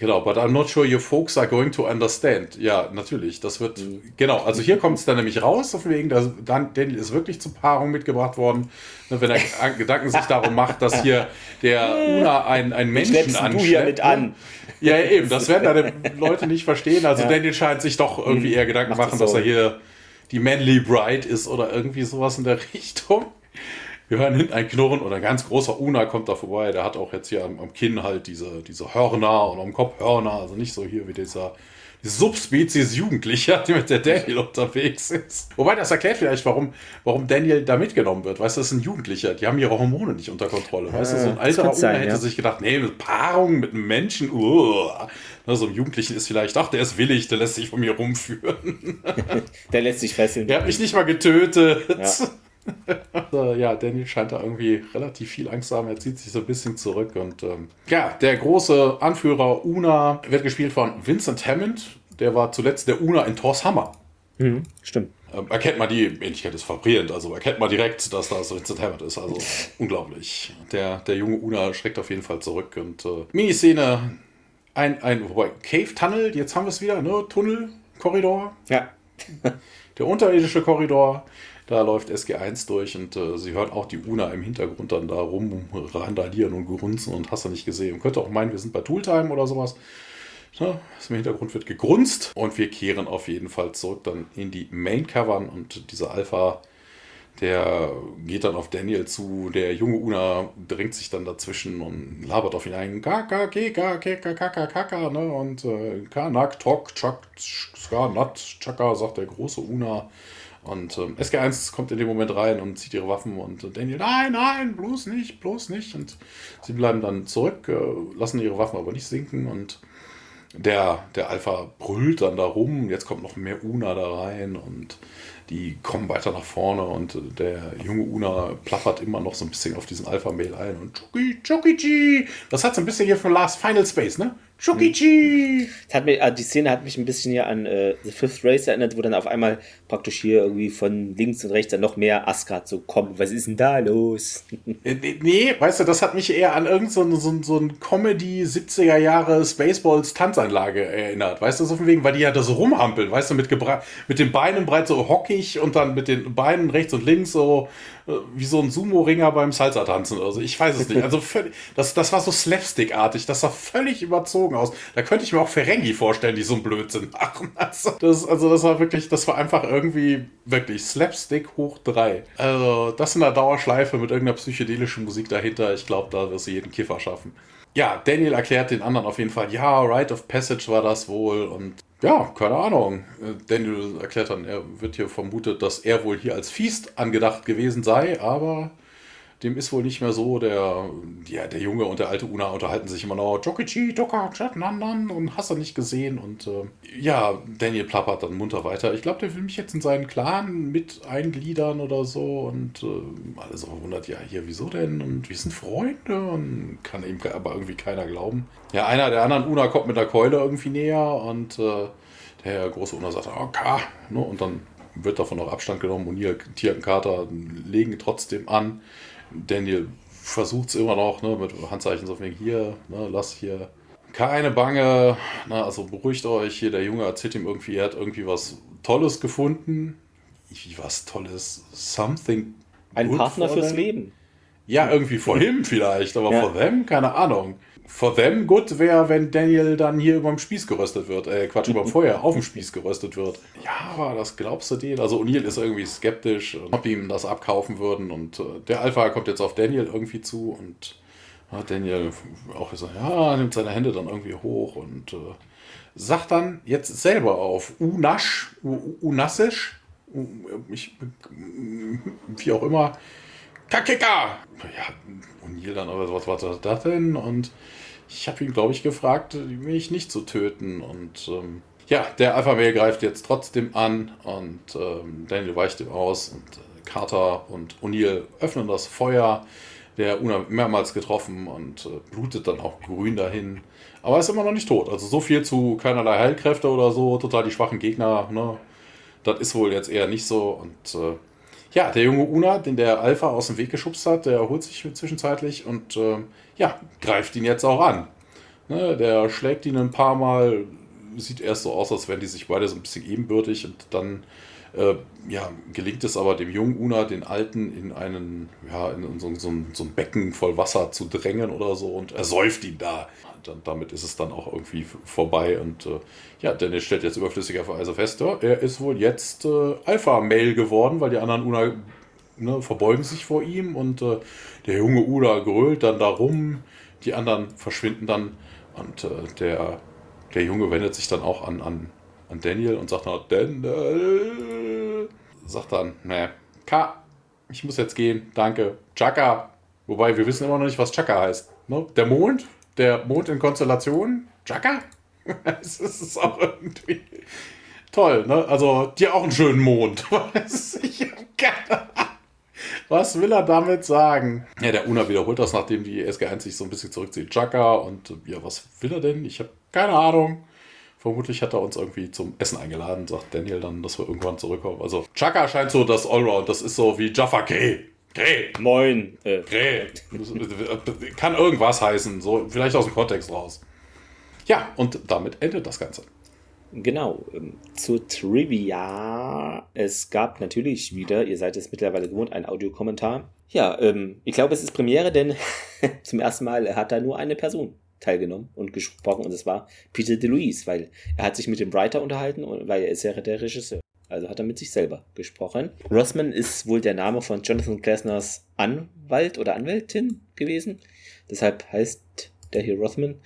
Speaker 2: Genau, but I'm not sure your folks are going to understand. Ja, natürlich, das wird,
Speaker 1: Mhm.
Speaker 2: genau, also hier kommt es dann nämlich raus, auf wegen, dass Dan, Daniel ist wirklich zur Paarung mitgebracht worden, ne, wenn er Gedanken sich darum macht, dass hier der Una ein, ein Menschen
Speaker 1: schleppst du
Speaker 2: anschleppt.
Speaker 1: hier mit
Speaker 2: ne?
Speaker 1: an?
Speaker 2: Ja, eben, das werden deine Leute nicht verstehen. Also
Speaker 1: Ja.
Speaker 2: Daniel scheint sich doch irgendwie eher Gedanken
Speaker 1: macht
Speaker 2: machen,
Speaker 1: es
Speaker 2: dass er hier die Manly Bride ist oder irgendwie sowas in der Richtung. Wir hören hinten ein Knurren und ein ganz großer Una kommt da vorbei. Der hat auch jetzt hier am, am Kinn halt diese, diese Hörner und am Kopf Hörner. Also nicht so hier wie dieser diese Subspezies Jugendlicher, die mit der Daniel unterwegs ist. Wobei das erklärt vielleicht, warum, warum Daniel da mitgenommen wird. Weißt du, das ist ein Jugendlicher. Die haben ihre Hormone nicht unter Kontrolle. Weißt du, so ein
Speaker 1: das
Speaker 2: alter Una hätte
Speaker 1: ja.
Speaker 2: sich gedacht, nee, mit Paarung mit einem Menschen. Na, so ein Jugendlichen ist vielleicht, ach, der ist willig, der lässt sich von mir rumführen.
Speaker 1: Der lässt sich fesseln.
Speaker 2: Der hat mich nicht mal getötet.
Speaker 1: Ja.
Speaker 2: Ja, Daniel scheint da irgendwie relativ viel Angst zu haben. Er zieht sich so ein bisschen zurück. Und ähm, ja, der große Anführer Una wird gespielt von Vincent Hammond. Der war zuletzt der Una in Thor's Hammer.
Speaker 1: Mhm, stimmt.
Speaker 2: Ähm, erkennt man die Ähnlichkeit ist verbrillend. Also erkennt man direkt, dass das Vincent Hammond ist. Also unglaublich. Der, der junge Una schreckt auf jeden Fall zurück. Und äh, Miniszene, ein, ein wobei, Cave Tunnel, jetzt haben wir es wieder, ne? Tunnel, Korridor.
Speaker 1: Ja.
Speaker 2: Der unterirdische Korridor, da läuft SG1 durch und äh, sie hört auch die Una im Hintergrund dann da rum randalieren und grunzen und hast du nicht gesehen. Könnte auch meinen, wir sind bei Tooltime oder sowas. Ja, Im Hintergrund wird gegrunzt und wir kehren auf jeden Fall zurück dann in die Main Cavern und dieser Alpha, der geht dann auf Daniel zu. Der junge Una drängt sich dann dazwischen und labert auf ihn ein. Kaka, keka, keka, kaka, kaka, ne? Und äh, Kanak, Tok, Chak, Ska, Nat, Chaka, sagt der große Una. Und ähm, SG1 kommt in dem Moment rein und zieht ihre Waffen und Daniel, nein, nein, bloß nicht, bloß nicht. Und sie bleiben dann zurück, äh, lassen ihre Waffen aber nicht sinken und der, der Alpha brüllt dann da rum, jetzt kommt noch mehr Una da rein und die kommen weiter nach vorne und äh, der junge Una plappert immer noch so ein bisschen auf diesen Alpha-Mail ein und Chuki, Chukichi. Das hat so ein bisschen hier von Last Final Space, ne?
Speaker 1: Das hat mich, ah, die Szene hat mich ein bisschen hier an äh, The Fifth Race erinnert, wo dann auf einmal praktisch hier irgendwie von links und rechts dann noch mehr Asgard so kommt. Was ist denn da los?
Speaker 2: Äh, Nee, nee, weißt du, das hat mich eher an irgendein so, so, so ein Comedy 70er Jahre Spaceballs Tanzanlage erinnert. Weißt du, so von wegen, weil die ja da so rumhampeln, weißt du, mit, mit den Beinen breit so hockig und dann mit den Beinen rechts und links so äh, wie so ein Sumo-Ringer beim Salsa-Tanzen oder so. Ich weiß es nicht. Also völlig, das, das war so Slapstick-artig. Das sah völlig überzogen aus. Da könnte ich mir auch Ferengi vorstellen, die so einen Blödsinn machen. Also das, also das war wirklich, das war einfach irgendwie wirklich Slapstick hoch drei. Also das in der Dauerschleife mit irgendeiner psychedelischen Musik dahinter. Ich glaube, da wirst du jeden Kiffer schaffen. Ja, Daniel erklärt den anderen auf jeden Fall, ja, Rite of Passage war das wohl und ja, keine Ahnung. Daniel erklärt dann, er wird hier vermutet, dass er wohl hier als Feast angedacht gewesen sei, aber dem ist wohl nicht mehr so. Der, ja, der Junge und der alte Una unterhalten sich immer noch Jokichi, Doka, Chatnanan und hast du nicht gesehen. Und äh, ja, Daniel plappert dann munter weiter. Ich glaube, der will mich jetzt in seinen Clan mit eingliedern oder so. Und äh, alle so verwundert, ja, hier, wieso denn? Und wir sind Freunde und kann ihm aber irgendwie keiner glauben. Ja, einer der anderen Una kommt mit der Keule irgendwie näher und äh, der große Una sagt, okay, ne? und dann wird davon noch Abstand genommen und hier Tier und Kater legen trotzdem an. Daniel versucht es immer noch, ne, mit Handzeichen so wegen, hier, ne, lass hier keine Bange, na, also beruhigt euch, hier der Junge erzählt ihm irgendwie, er hat irgendwie was Tolles gefunden. Wie was Tolles? Something.
Speaker 1: Ein Partner fürs? Leben.
Speaker 2: Ja, irgendwie for him vielleicht, aber
Speaker 1: Ja.
Speaker 2: for them, keine Ahnung. For them good wäre, wenn Daniel dann hier überm Spieß geröstet wird. Äh, Quatsch, überm Feuer auf dem Spieß geröstet wird. Ja, aber das glaubst du denen? Also O'Neill ist irgendwie skeptisch, ob ihm das abkaufen würden. Und äh, der Alpha kommt jetzt auf Daniel irgendwie zu und ja, Daniel auch so, ja, nimmt seine Hände dann irgendwie hoch und äh, sagt dann jetzt selber auf Unasch, Unassisch, U- ich, wie auch immer, Kakeka! Ja, hier dann, aber was war das denn? Und Ich habe ihn, glaube ich, gefragt, mich nicht zu töten. Und ähm, ja, der Alpha Male greift jetzt trotzdem an und ähm, Daniel weicht ihm aus und äh, Carter und O'Neill öffnen das Feuer. Der Una mehrmals getroffen und äh, blutet dann auch grün dahin. Aber er ist immer noch nicht tot. Also so viel zu keinerlei Heilkräfte oder so, total die schwachen Gegner. Ne? Das ist wohl jetzt eher nicht so. Und äh, ja, der junge Una, den der Alpha aus dem Weg geschubst hat, der erholt sich zwischenzeitlich und äh, ja, greift ihn jetzt auch an. Ne, der schlägt ihn ein paar Mal, sieht erst so aus, als wären die sich beide so ein bisschen ebenbürtig und dann äh, ja, gelingt es aber dem jungen Una, den Alten, in einen, ja, in so, so, ein, so ein Becken voll Wasser zu drängen oder so und ersäuft ihn da. Dann, damit ist es dann auch irgendwie vorbei und äh, ja, Dennis stellt jetzt überflüssigerweise fest, er ist wohl jetzt äh, Alpha-Mail geworden, weil die anderen Una ne, verbeugen sich vor ihm und äh, der junge Una grölt dann darum, die anderen verschwinden dann und äh, der, der Junge wendet sich dann auch an, an, an Daniel und sagt dann, Daniel, sagt dann, ne, K, ich muss jetzt gehen, danke, Chaka. Wobei, wir wissen immer noch nicht, was Chaka heißt. Ne? Der Mond? Der Mond in Konstellationen? Chaka? das ist auch irgendwie toll, ne? Also, dir auch einen schönen Mond. ich keine Ahnung. Was will er damit sagen? Ja, der Una wiederholt das, nachdem die SG1 sich so ein bisschen zurückzieht. Chaka und ja, was will er denn? Ich habe keine Ahnung. Vermutlich hat er uns irgendwie zum Essen eingeladen, sagt Daniel dann, dass wir irgendwann zurückkommen. Also Chaka scheint so das Allround, das ist so wie Jaffa K. K.
Speaker 1: Moin. Äh,
Speaker 2: K. Kann irgendwas heißen, so vielleicht aus dem Kontext raus. Ja, und damit endet das Ganze.
Speaker 1: Genau, ähm, zur Trivia. Es gab natürlich wieder, ihr seid es mittlerweile gewohnt, einen Audiokommentar. Ja, ähm, ich glaube, es ist Premiere, denn zum ersten Mal hat da nur eine Person teilgenommen und gesprochen und es war Peter DeLuise, weil er hat sich mit dem Writer unterhalten und weil er ist ja der Regisseur. Also hat er mit sich selber gesprochen. Rossman ist wohl der Name von Jonathan Glasners Anwalt oder Anwältin gewesen. Deshalb heißt der hier Rothman.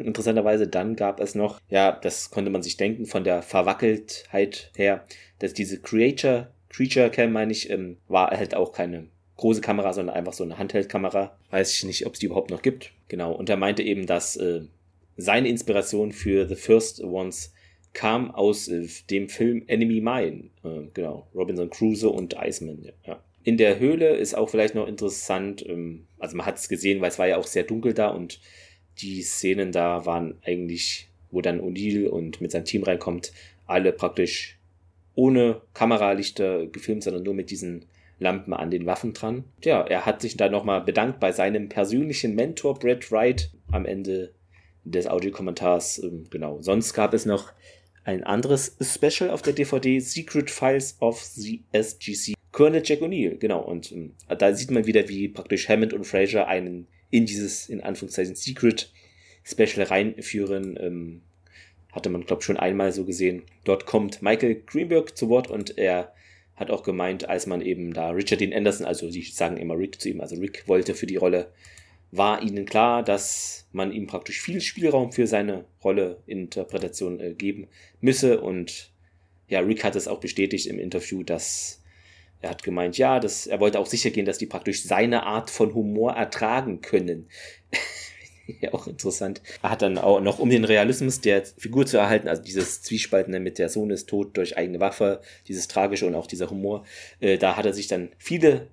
Speaker 1: Interessanterweise dann gab es noch, ja, das konnte man sich denken von der Verwackeltheit her, dass diese Creature, Creature Cam, meine ich, ähm, war halt auch keine große Kamera, sondern einfach so eine Handheldkamera. Weiß ich nicht, ob es die überhaupt noch gibt. Genau. Und er meinte eben, dass äh, seine Inspiration für The First Ones kam aus äh, dem Film Enemy Mine. Äh, genau. Robinson Crusoe und Iceman. Ja. In der Höhle ist auch vielleicht noch interessant, ähm, also man hat es gesehen, weil es war ja auch sehr dunkel da und die Szenen da waren eigentlich, wo dann O'Neill und mit seinem Team reinkommt, alle praktisch ohne Kameralichter gefilmt, sondern nur mit diesen Lampen an den Waffen dran. Ja, er hat sich da nochmal bedankt bei seinem persönlichen Mentor Brett Wright am Ende des Audiokommentars. Ähm, genau. Sonst gab es noch ein anderes Special auf der DVD, Secret Files of the SGC. Colonel Jack O'Neill, genau. Und ähm, da sieht man wieder, wie praktisch Hammond und Fraser einen in dieses, in Anführungszeichen, Secret Special reinführen. Ähm, hatte man, glaube ich, schon einmal so gesehen. Dort kommt Michael Greenberg zu Wort und er hat auch gemeint, als man eben da Richard Dean Anderson, also die sagen immer Rick zu ihm, also Rick wollte für die Rolle, war ihnen klar, dass man ihm praktisch viel Spielraum für seine Rolle Interpretation äh, geben müsse und ja, Rick hat es auch bestätigt im Interview, dass er hat gemeint, ja, dass, er wollte auch sicher gehen, dass die praktisch seine Art von Humor ertragen können. ja, auch interessant. Er hat dann auch noch, um den Realismus der Figur zu erhalten, also dieses Zwiespaltende mit der Sohn ist tot durch eigene Waffe, dieses Tragische und auch dieser Humor, äh, da hat er sich dann viele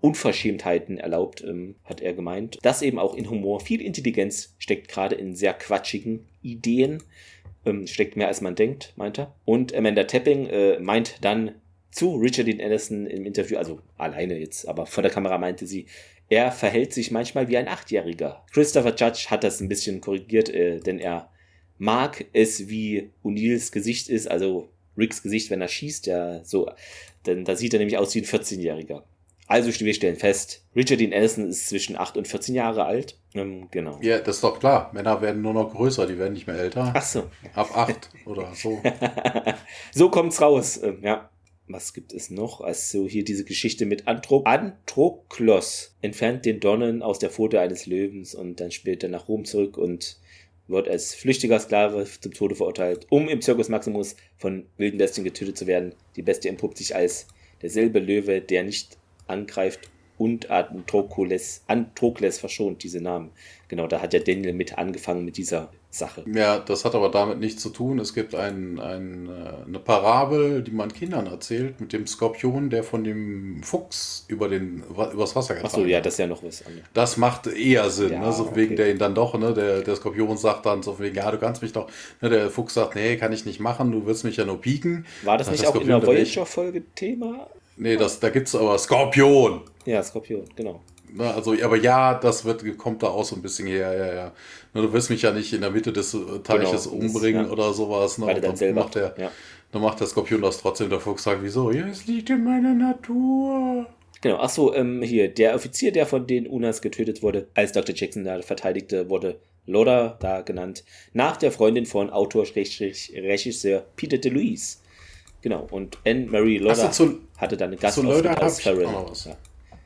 Speaker 1: Unverschämtheiten erlaubt, ähm, hat er gemeint. Dass eben auch in Humor viel Intelligenz steckt, gerade in sehr quatschigen Ideen. Ähm, steckt mehr als man denkt, meint er. Und Amanda Tapping äh, meint dann, zu Richard Dean Anderson im Interview, also alleine jetzt, aber vor der Kamera meinte sie, er verhält sich manchmal wie ein Achtjähriger. Christopher Judge hat das ein bisschen korrigiert, äh, denn er mag es, wie O'Neills Gesicht ist, also Ricks Gesicht, wenn er schießt, ja, so, denn da sieht er nämlich aus wie ein 14-Jähriger. Also wir stellen fest, Richard Dean Anderson ist zwischen 8 und 14 Jahre alt. Ähm, genau.
Speaker 2: Ja, das ist doch klar. Männer werden nur noch größer, die werden nicht mehr älter.
Speaker 1: Ach so.
Speaker 2: Ab 8 oder so.
Speaker 1: so kommt's raus. Ähm, ja was gibt es noch? Also hier diese Geschichte mit Andro Androklos entfernt den Dornen aus der Pfote eines Löwens und dann spielt er nach Rom zurück und wird als flüchtiger Sklave zum Tode verurteilt, um im Circus Maximus von wilden Bestien getötet zu werden. Die Bestie entpuppt sich als derselbe Löwe, der nicht angreift und Androkles, Androkles verschont, diese Namen. Genau, da hat ja Daniel mit angefangen mit dieser Sache.
Speaker 2: Ja, das hat aber damit nichts zu tun. Es gibt ein, ein, äh, eine Parabel, die man Kindern erzählt, mit dem Skorpion, der von dem Fuchs über den, übers Wasser getragen
Speaker 1: Achso, ja, das ist ja noch was anderes.
Speaker 2: Das macht eher Sinn,
Speaker 1: Ja,
Speaker 2: ne? so
Speaker 1: okay.
Speaker 2: wegen der ihn dann doch, ne? der, der Skorpion sagt dann so wegen, ja, du kannst mich doch, ne? der Fuchs sagt, nee, kann ich nicht machen, du willst mich ja nur pieken.
Speaker 1: War das
Speaker 2: Sagt
Speaker 1: nicht
Speaker 2: der
Speaker 1: auch in
Speaker 2: Skorpion,
Speaker 1: der
Speaker 2: will ich-
Speaker 1: Voyager-Folge Thema?
Speaker 2: Nee, das, da gibt's aber Skorpion.
Speaker 1: Ja, Skorpion, genau.
Speaker 2: Also, aber ja, das wird, kommt da auch so ein bisschen her, ja, ja. Du wirst mich ja nicht in der Mitte des Teiches
Speaker 1: Genau, das-
Speaker 2: umbringen
Speaker 1: ja.
Speaker 2: oder sowas. Ne?
Speaker 1: Dann selber-
Speaker 2: macht der,
Speaker 1: ja.
Speaker 2: dann macht der Skorpion das trotzdem. Der Fuchs sagt, wieso? Ja, es liegt in meiner Natur.
Speaker 1: Genau, achso, ähm, hier, der Offizier, der von den Unas getötet wurde, als Dr. Jackson da verteidigte, wurde Loda da genannt, nach der Freundin von Autor-Regisseur Peter DeLuise. Genau, und Anne-Marie Loda
Speaker 2: Ach so, zu-
Speaker 1: hatte dann eine Gastauftritt
Speaker 2: Loda hab
Speaker 1: als Farrell.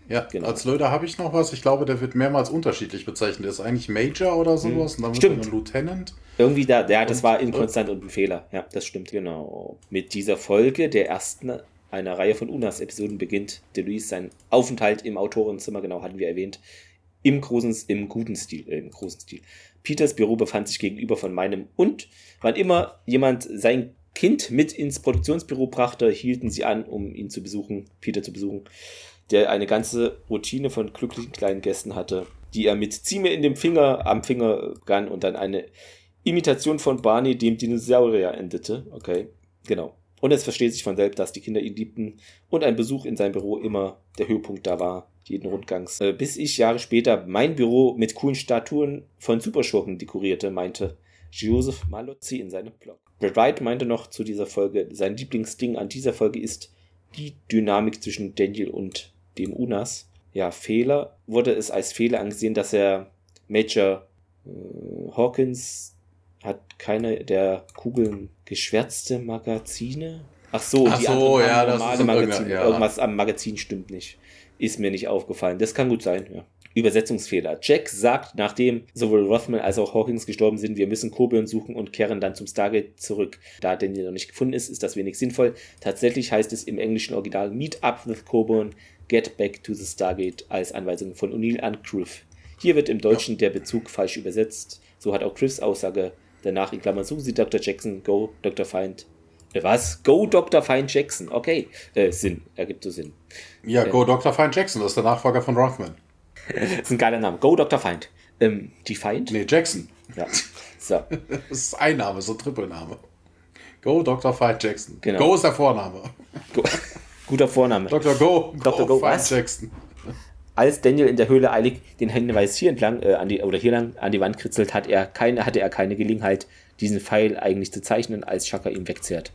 Speaker 1: Ja. Genau.
Speaker 2: als Löder habe ich noch was. Ich glaube, der wird mehrmals unterschiedlich bezeichnet. Der ist eigentlich Major oder sowas. Und dann
Speaker 1: Stimmt.
Speaker 2: ein Lieutenant.
Speaker 1: Irgendwie da, ja, das
Speaker 2: Und-
Speaker 1: war inkonstant und ein Fehler. Ja, das stimmt, genau. Mit dieser Folge, der ersten einer Reihe von Unas-Episoden, beginnt DeLuise seinen Aufenthalt im Autorenzimmer, genau, hatten wir erwähnt, im großen, im guten Stil, äh, im großen Stil. Peters Büro befand sich gegenüber von meinem und wann immer jemand sein Kind mit ins Produktionsbüro brachte, hielten sie an, um ihn zu besuchen, Peter zu besuchen, der eine ganze Routine von glücklichen kleinen Gästen hatte, die er mit Zieh mir in dem Finger am Finger begann und dann eine Imitation von Barney, dem Dinosaurier, endete. Okay, genau. Und es versteht sich von selbst, dass die Kinder ihn liebten und ein Besuch in sein Büro immer der Höhepunkt da war, jeden Rundgangs. Äh, bis ich Jahre später mein Büro mit coolen Statuen von Superschurken dekorierte, meinte Joseph Malozzi in seinem Blog. Brad Wright meinte noch zu dieser Folge, sein Lieblingsding an dieser Folge ist die Dynamik zwischen Daniel und dem Unas. Ja, Fehler wurde es als Fehler angesehen, dass er Major äh, Hawkins hat keine der Kugeln geschwärzte Magazine. Ach so,
Speaker 2: Ach
Speaker 1: die
Speaker 2: so,
Speaker 1: anderen
Speaker 2: ja,
Speaker 1: normale Magazine.
Speaker 2: ja.
Speaker 1: Irgendwas am Magazin stimmt nicht. Ist mir nicht aufgefallen. Das kann gut sein, ja. Übersetzungsfehler. Jack sagt, nachdem sowohl Rothman als auch Hawkins gestorben sind, wir müssen Coburn suchen und kehren dann zum Stargate zurück. Da Daniel noch nicht gefunden ist, ist das wenig sinnvoll. Tatsächlich heißt es im englischen Original Meet up with Coburn, get back to the Stargate als Anweisung von O'Neill an Griff. Hier wird im Deutschen der Bezug falsch übersetzt. So hat auch Griffs Aussage danach in Klammern suchen Sie Dr. Jackson, go Dr. Find. Äh, was? Go Dr. Find Jackson. Okay. Äh, Sinn. Ergibt so Sinn.
Speaker 2: Ja, Go Dr. Fine Jackson, das ist der Nachfolger von Rothman.
Speaker 1: Das ist ein geiler Name. Go Dr. Find. Ähm, die Find?
Speaker 2: Nee, Jackson.
Speaker 1: Ja. So.
Speaker 2: Das ist ein Name, so ein Trippelname. Go Dr. Fine Jackson.
Speaker 1: Genau.
Speaker 2: Go ist der Vorname.
Speaker 1: Go. Guter Vorname.
Speaker 2: Dr. Go,
Speaker 1: Dr. Go,
Speaker 2: Fine
Speaker 1: was?
Speaker 2: Jackson.
Speaker 1: Als Daniel in der Höhle eilig den Hinweis hier entlang äh, an die oder hier lang an die Wand kritzelt, hat er keine, hatte er keine Gelegenheit, diesen Pfeil eigentlich zu zeichnen, als Shaka ihn wegzehrt.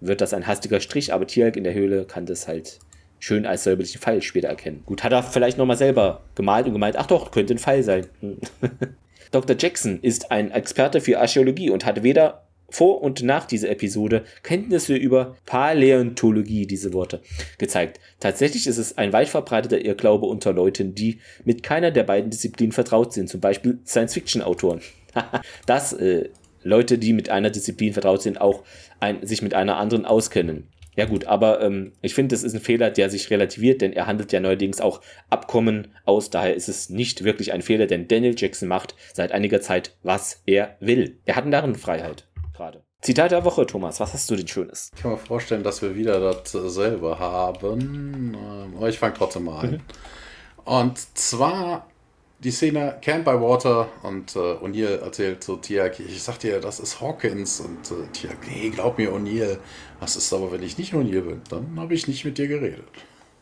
Speaker 1: Wird das ein hastiger Strich, aber Tialk in der Höhle kann das halt schön als säuberlichen Pfeil später erkennen. Gut, hat er vielleicht nochmal selber gemalt und gemeint, ach doch, könnte ein Pfeil sein. Dr. Jackson ist ein Experte für Archäologie und hat weder vor und nach dieser Episode Kenntnisse über Paläontologie, diese Worte, gezeigt. Tatsächlich ist es ein weit verbreiteter Irrglaube unter Leuten, die mit keiner der beiden Disziplinen vertraut sind, zum Beispiel Science-Fiction-Autoren. Dass äh, Leute, die mit einer Disziplin vertraut sind, auch ein, sich mit einer anderen auskennen. Ja gut, aber ähm, ich finde, das ist ein Fehler, der sich relativiert, denn er handelt ja neuerdings auch Abkommen aus. Daher ist es nicht wirklich ein Fehler, denn Daniel Jackson macht seit einiger Zeit, was er will. Er hat Narrenfreiheit gerade. Zitat der Woche, Thomas. Was hast du denn Schönes?
Speaker 2: Ich kann mir vorstellen, dass wir wieder dasselbe haben. Ähm, Aber ich fange trotzdem mal an. Und zwar die Szene Camp by Water und äh, O'Neill erzählt zu Tiak, ich sag dir, das ist Hawkins. Und äh, Tiak, nee, glaub mir, O'Neill. Was ist aber, wenn ich nicht O'Neill bin? Dann habe ich nicht mit dir geredet.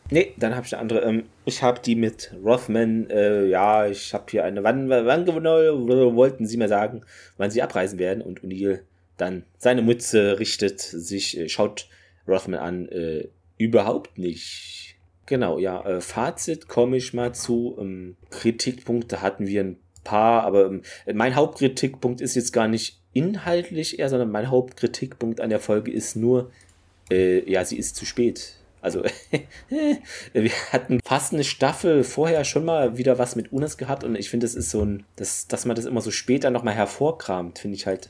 Speaker 1: Nee, dann habe ich eine andere. Ähm, ich habe die mit Rothman. Äh, ja, ich habe hier eine. Wann, wann genau wollten Sie mir sagen, wann Sie abreisen werden? Und O'Neill dann seine Mütze richtet, sich äh, schaut Rothman an. Äh, überhaupt nicht. Genau, ja. Äh, Fazit komme ich mal zu. Ähm, Kritikpunkte hatten wir ein paar, aber ähm, mein Hauptkritikpunkt ist jetzt gar nicht inhaltlich eher, sondern mein Hauptkritikpunkt an der Folge ist nur, äh, ja, sie ist zu spät. Also, wir hatten fast eine Staffel vorher schon mal wieder was mit Unas gehabt und ich finde, das ist so ein, das, dass man das immer so später nochmal hervorkramt, finde ich halt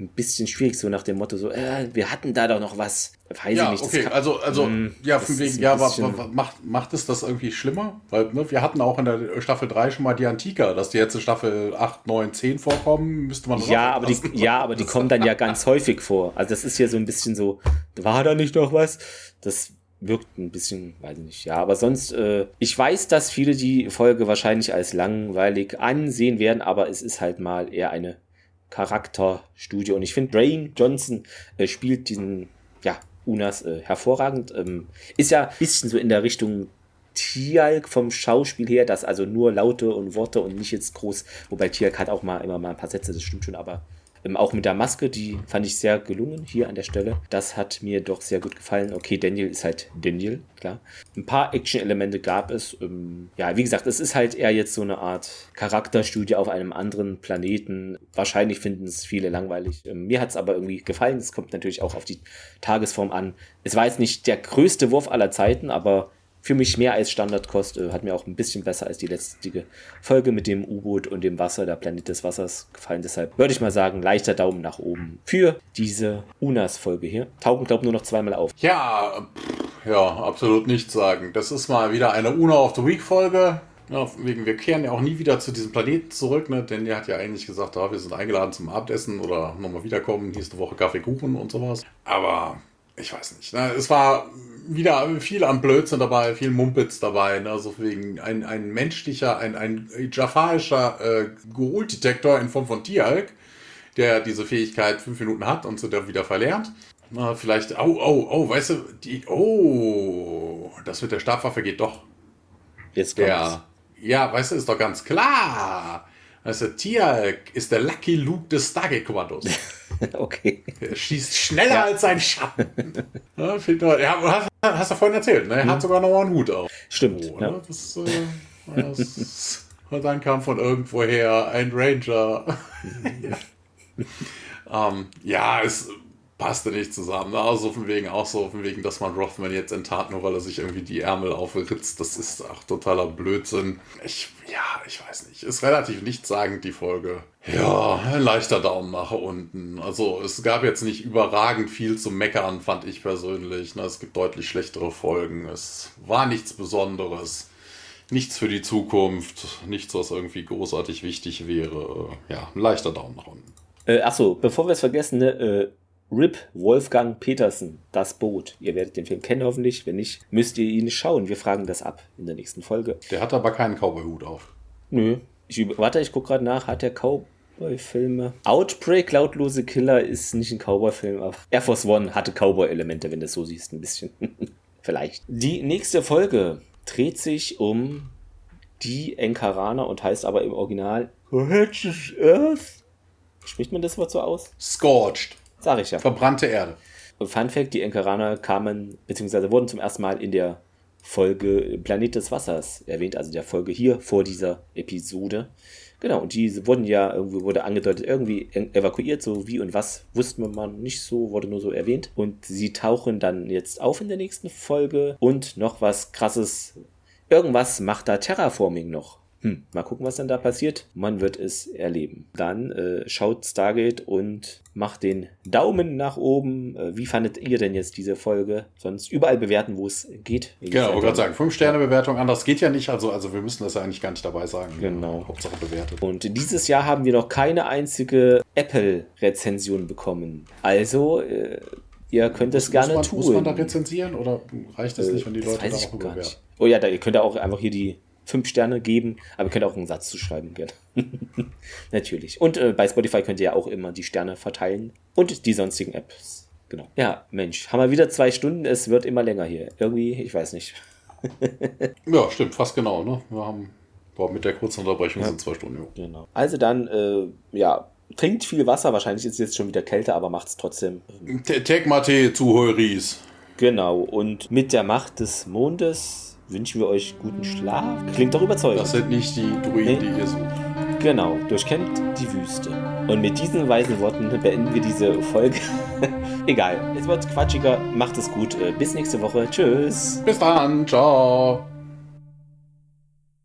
Speaker 1: ein bisschen schwierig, so nach dem Motto, so, äh, wir hatten da doch noch was. Weiß
Speaker 2: Ja,
Speaker 1: ich nicht.
Speaker 2: okay,
Speaker 1: kann-
Speaker 2: also, also
Speaker 1: Hm,
Speaker 2: ja, von wegen, ja, wa-
Speaker 1: bisschen-
Speaker 2: wa- macht, macht es das irgendwie schlimmer? Weil ne, wir hatten auch in der Staffel 3 schon mal die Antika, dass die jetzt in Staffel 8, 9, 10 vorkommen, müsste man
Speaker 1: Ja, aber die, ja, aber die kommen dann ja ganz häufig vor. Also das ist hier so ein bisschen so, war da nicht noch was? Das wirkt ein bisschen, weiß ich nicht. Ja, aber sonst, äh, ich weiß, dass viele die Folge wahrscheinlich als langweilig ansehen werden, aber es ist halt mal eher eine Charakterstudie. Und ich finde, Dwayne Johnson äh, spielt diesen, ja, Unas äh, hervorragend. Ähm, ist ja ein bisschen so in der Richtung Tialk vom Schauspiel her, dass also nur Laute und Worte und nicht jetzt groß, wobei Tialk hat auch mal immer mal ein paar Sätze, das stimmt schon, aber ähm, auch mit der Maske, die fand ich sehr gelungen hier an der Stelle. Das hat mir doch sehr gut gefallen. Okay, Daniel ist halt Daniel, klar. Ein paar Action-Elemente gab es. Ähm, ja, wie gesagt, es ist halt eher jetzt so eine Art Charakterstudie auf einem anderen Planeten. Wahrscheinlich finden es viele langweilig. Ähm, mir hat es aber irgendwie gefallen. Es kommt natürlich auch auf die Tagesform an. Es war jetzt nicht der größte Wurf aller Zeiten, aber für mich mehr als Standardkost. Äh, hat mir auch ein bisschen besser als die letzte Folge mit dem U-Boot und dem Wasser, der Planet des Wassers, gefallen. Deshalb würde ich mal sagen, leichter Daumen nach oben für diese Unas-Folge hier. Tauchen, glaube nur noch zweimal auf.
Speaker 2: Ja, pff, ja, absolut nichts sagen. Das ist mal wieder eine Una of the Week Folge. Ja, wegen, wir kehren ja auch nie wieder zu diesem Planeten zurück, ne? denn er hat ja eigentlich gesagt, ah, wir sind eingeladen zum Abendessen oder nochmal wiederkommen, nächste Woche Kaffee, Kuchen und sowas. Aber ich weiß nicht. Ne? Es war wieder viel am Blödsinn dabei, viel Mumpitz dabei. Ne? Also wegen ein, ein menschlicher, ein, ein jafarischer äh, Gurul-Detektor in Form von Tialk, der diese Fähigkeit fünf Minuten hat und sie dann wieder verlernt. Na, vielleicht, oh, oh, oh, weißt du, die, oh, das mit der Stabwaffe geht doch.
Speaker 1: Jetzt kommt's.
Speaker 2: Der, ja, weißt du, ist doch ganz klar. Weißt du, Tialk ist der Lucky Luke des Stargate-Kommandos.
Speaker 1: okay.
Speaker 2: Er schießt schneller als sein Schatten. ja, ja, hast, hast du vorhin erzählt, ne? Er hat sogar noch mal einen Hut auf.
Speaker 1: Stimmt.
Speaker 2: Oh,
Speaker 1: ja.
Speaker 2: ne? das, äh, das, und dann kam von irgendwoher ein Ranger. ähm, ja, es passte nicht zusammen. Also von wegen auch so, von wegen, dass man Rothman jetzt enttarnt, nur weil er sich irgendwie die Ärmel aufritzt. Das ist auch totaler Blödsinn. Ich, ja, ich weiß nicht. Ist relativ nichtssagend, die Folge. Ja, ein leichter Daumen nach unten. Also es gab jetzt nicht überragend viel zu meckern, fand ich persönlich. Ne? Es gibt deutlich schlechtere Folgen. Es war nichts Besonderes. Nichts für die Zukunft, nichts, was irgendwie großartig wichtig wäre. Ja, ein leichter Daumen nach unten.
Speaker 1: Äh, achso, bevor wir es vergessen, ne, äh, Rip Wolfgang Petersen, das Boot. Ihr werdet den Film kennen hoffentlich. Wenn nicht, müsst ihr ihn schauen. Wir fragen das ab in der nächsten Folge.
Speaker 2: Der hat aber keinen Cowboy-Hut auf.
Speaker 1: Nö. Ich, warte, ich gucke gerade nach. Hat der Cowboy-Filme? Outbreak, Lautlose Killer ist nicht ein Cowboy-Film, aber Air Force One hatte Cowboy-Elemente, wenn du es so siehst, ein bisschen. Vielleicht. Die nächste Folge dreht sich um die Enkarana und heißt aber im Original Hedges Earth. Spricht man das Wort so aus?
Speaker 2: Scorched.
Speaker 1: Sag ich ja.
Speaker 2: Verbrannte Erde.
Speaker 1: Fun Fact: Die Enkaraner kamen, beziehungsweise wurden zum ersten Mal in der Folge Planet des Wassers erwähnt, also der Folge hier vor dieser Episode. Genau, und die wurden ja, irgendwie wurde angedeutet, irgendwie en- evakuiert, so wie und was, wussten wir nicht so, wurde nur so erwähnt. Und sie tauchen dann jetzt auf in der nächsten Folge. Und noch was krasses, irgendwas macht da Terraforming noch. Hm, mal gucken, was dann da passiert. Man wird es erleben. Dann äh, schaut Stargate und macht den Daumen nach oben. Äh, wie fandet ihr denn jetzt diese Folge? Sonst überall bewerten, wo es geht.
Speaker 2: Genau, wollte gerade sagen, 5-Sterne-Bewertung. Anders geht ja nicht. Also, also wir müssen das ja eigentlich gar nicht dabei sagen.
Speaker 1: Genau.
Speaker 2: Hauptsache bewertet.
Speaker 1: Und dieses Jahr haben wir noch keine einzige Apple-Rezension bekommen. Also, äh, ihr könnt es gerne
Speaker 2: man,
Speaker 1: tun.
Speaker 2: Muss man da rezensieren oder reicht es nicht, wenn die
Speaker 1: Das
Speaker 2: Leute da auch bewerten?
Speaker 1: Oh ja, da, ihr könnt auch einfach hier die fünf Sterne geben, aber ihr könnt auch einen Satz zu schreiben, gerne. Natürlich. Und äh, bei Spotify könnt ihr ja auch immer die Sterne verteilen und die sonstigen Apps. Genau. Ja, Mensch, haben wir wieder zwei Stunden. Es wird immer länger hier. Irgendwie, ich weiß nicht.
Speaker 2: Ja, stimmt, fast genau. Ne? Wir haben boah, mit der kurzen Unterbrechung sind zwei Stunden. Jo.
Speaker 1: Genau. Also dann, äh, ja, trinkt viel Wasser. Wahrscheinlich ist es jetzt schon wieder kälter, aber macht es trotzdem.
Speaker 2: Te- Tek Mate zu Heuris.
Speaker 1: Genau. Und mit der Macht des Mondes wünschen wir euch guten Schlaf. Klingt doch überzeugend.
Speaker 2: Das sind nicht die Druiden,
Speaker 1: Nee.
Speaker 2: die ihr sucht.
Speaker 1: Genau, durchkämmt die Wüste. Und mit diesen weisen Worten beenden wir diese Folge. Egal, es wird quatschiger. Macht es gut. Äh, Bis nächste Woche. Tschüss.
Speaker 2: Bis dann, ciao.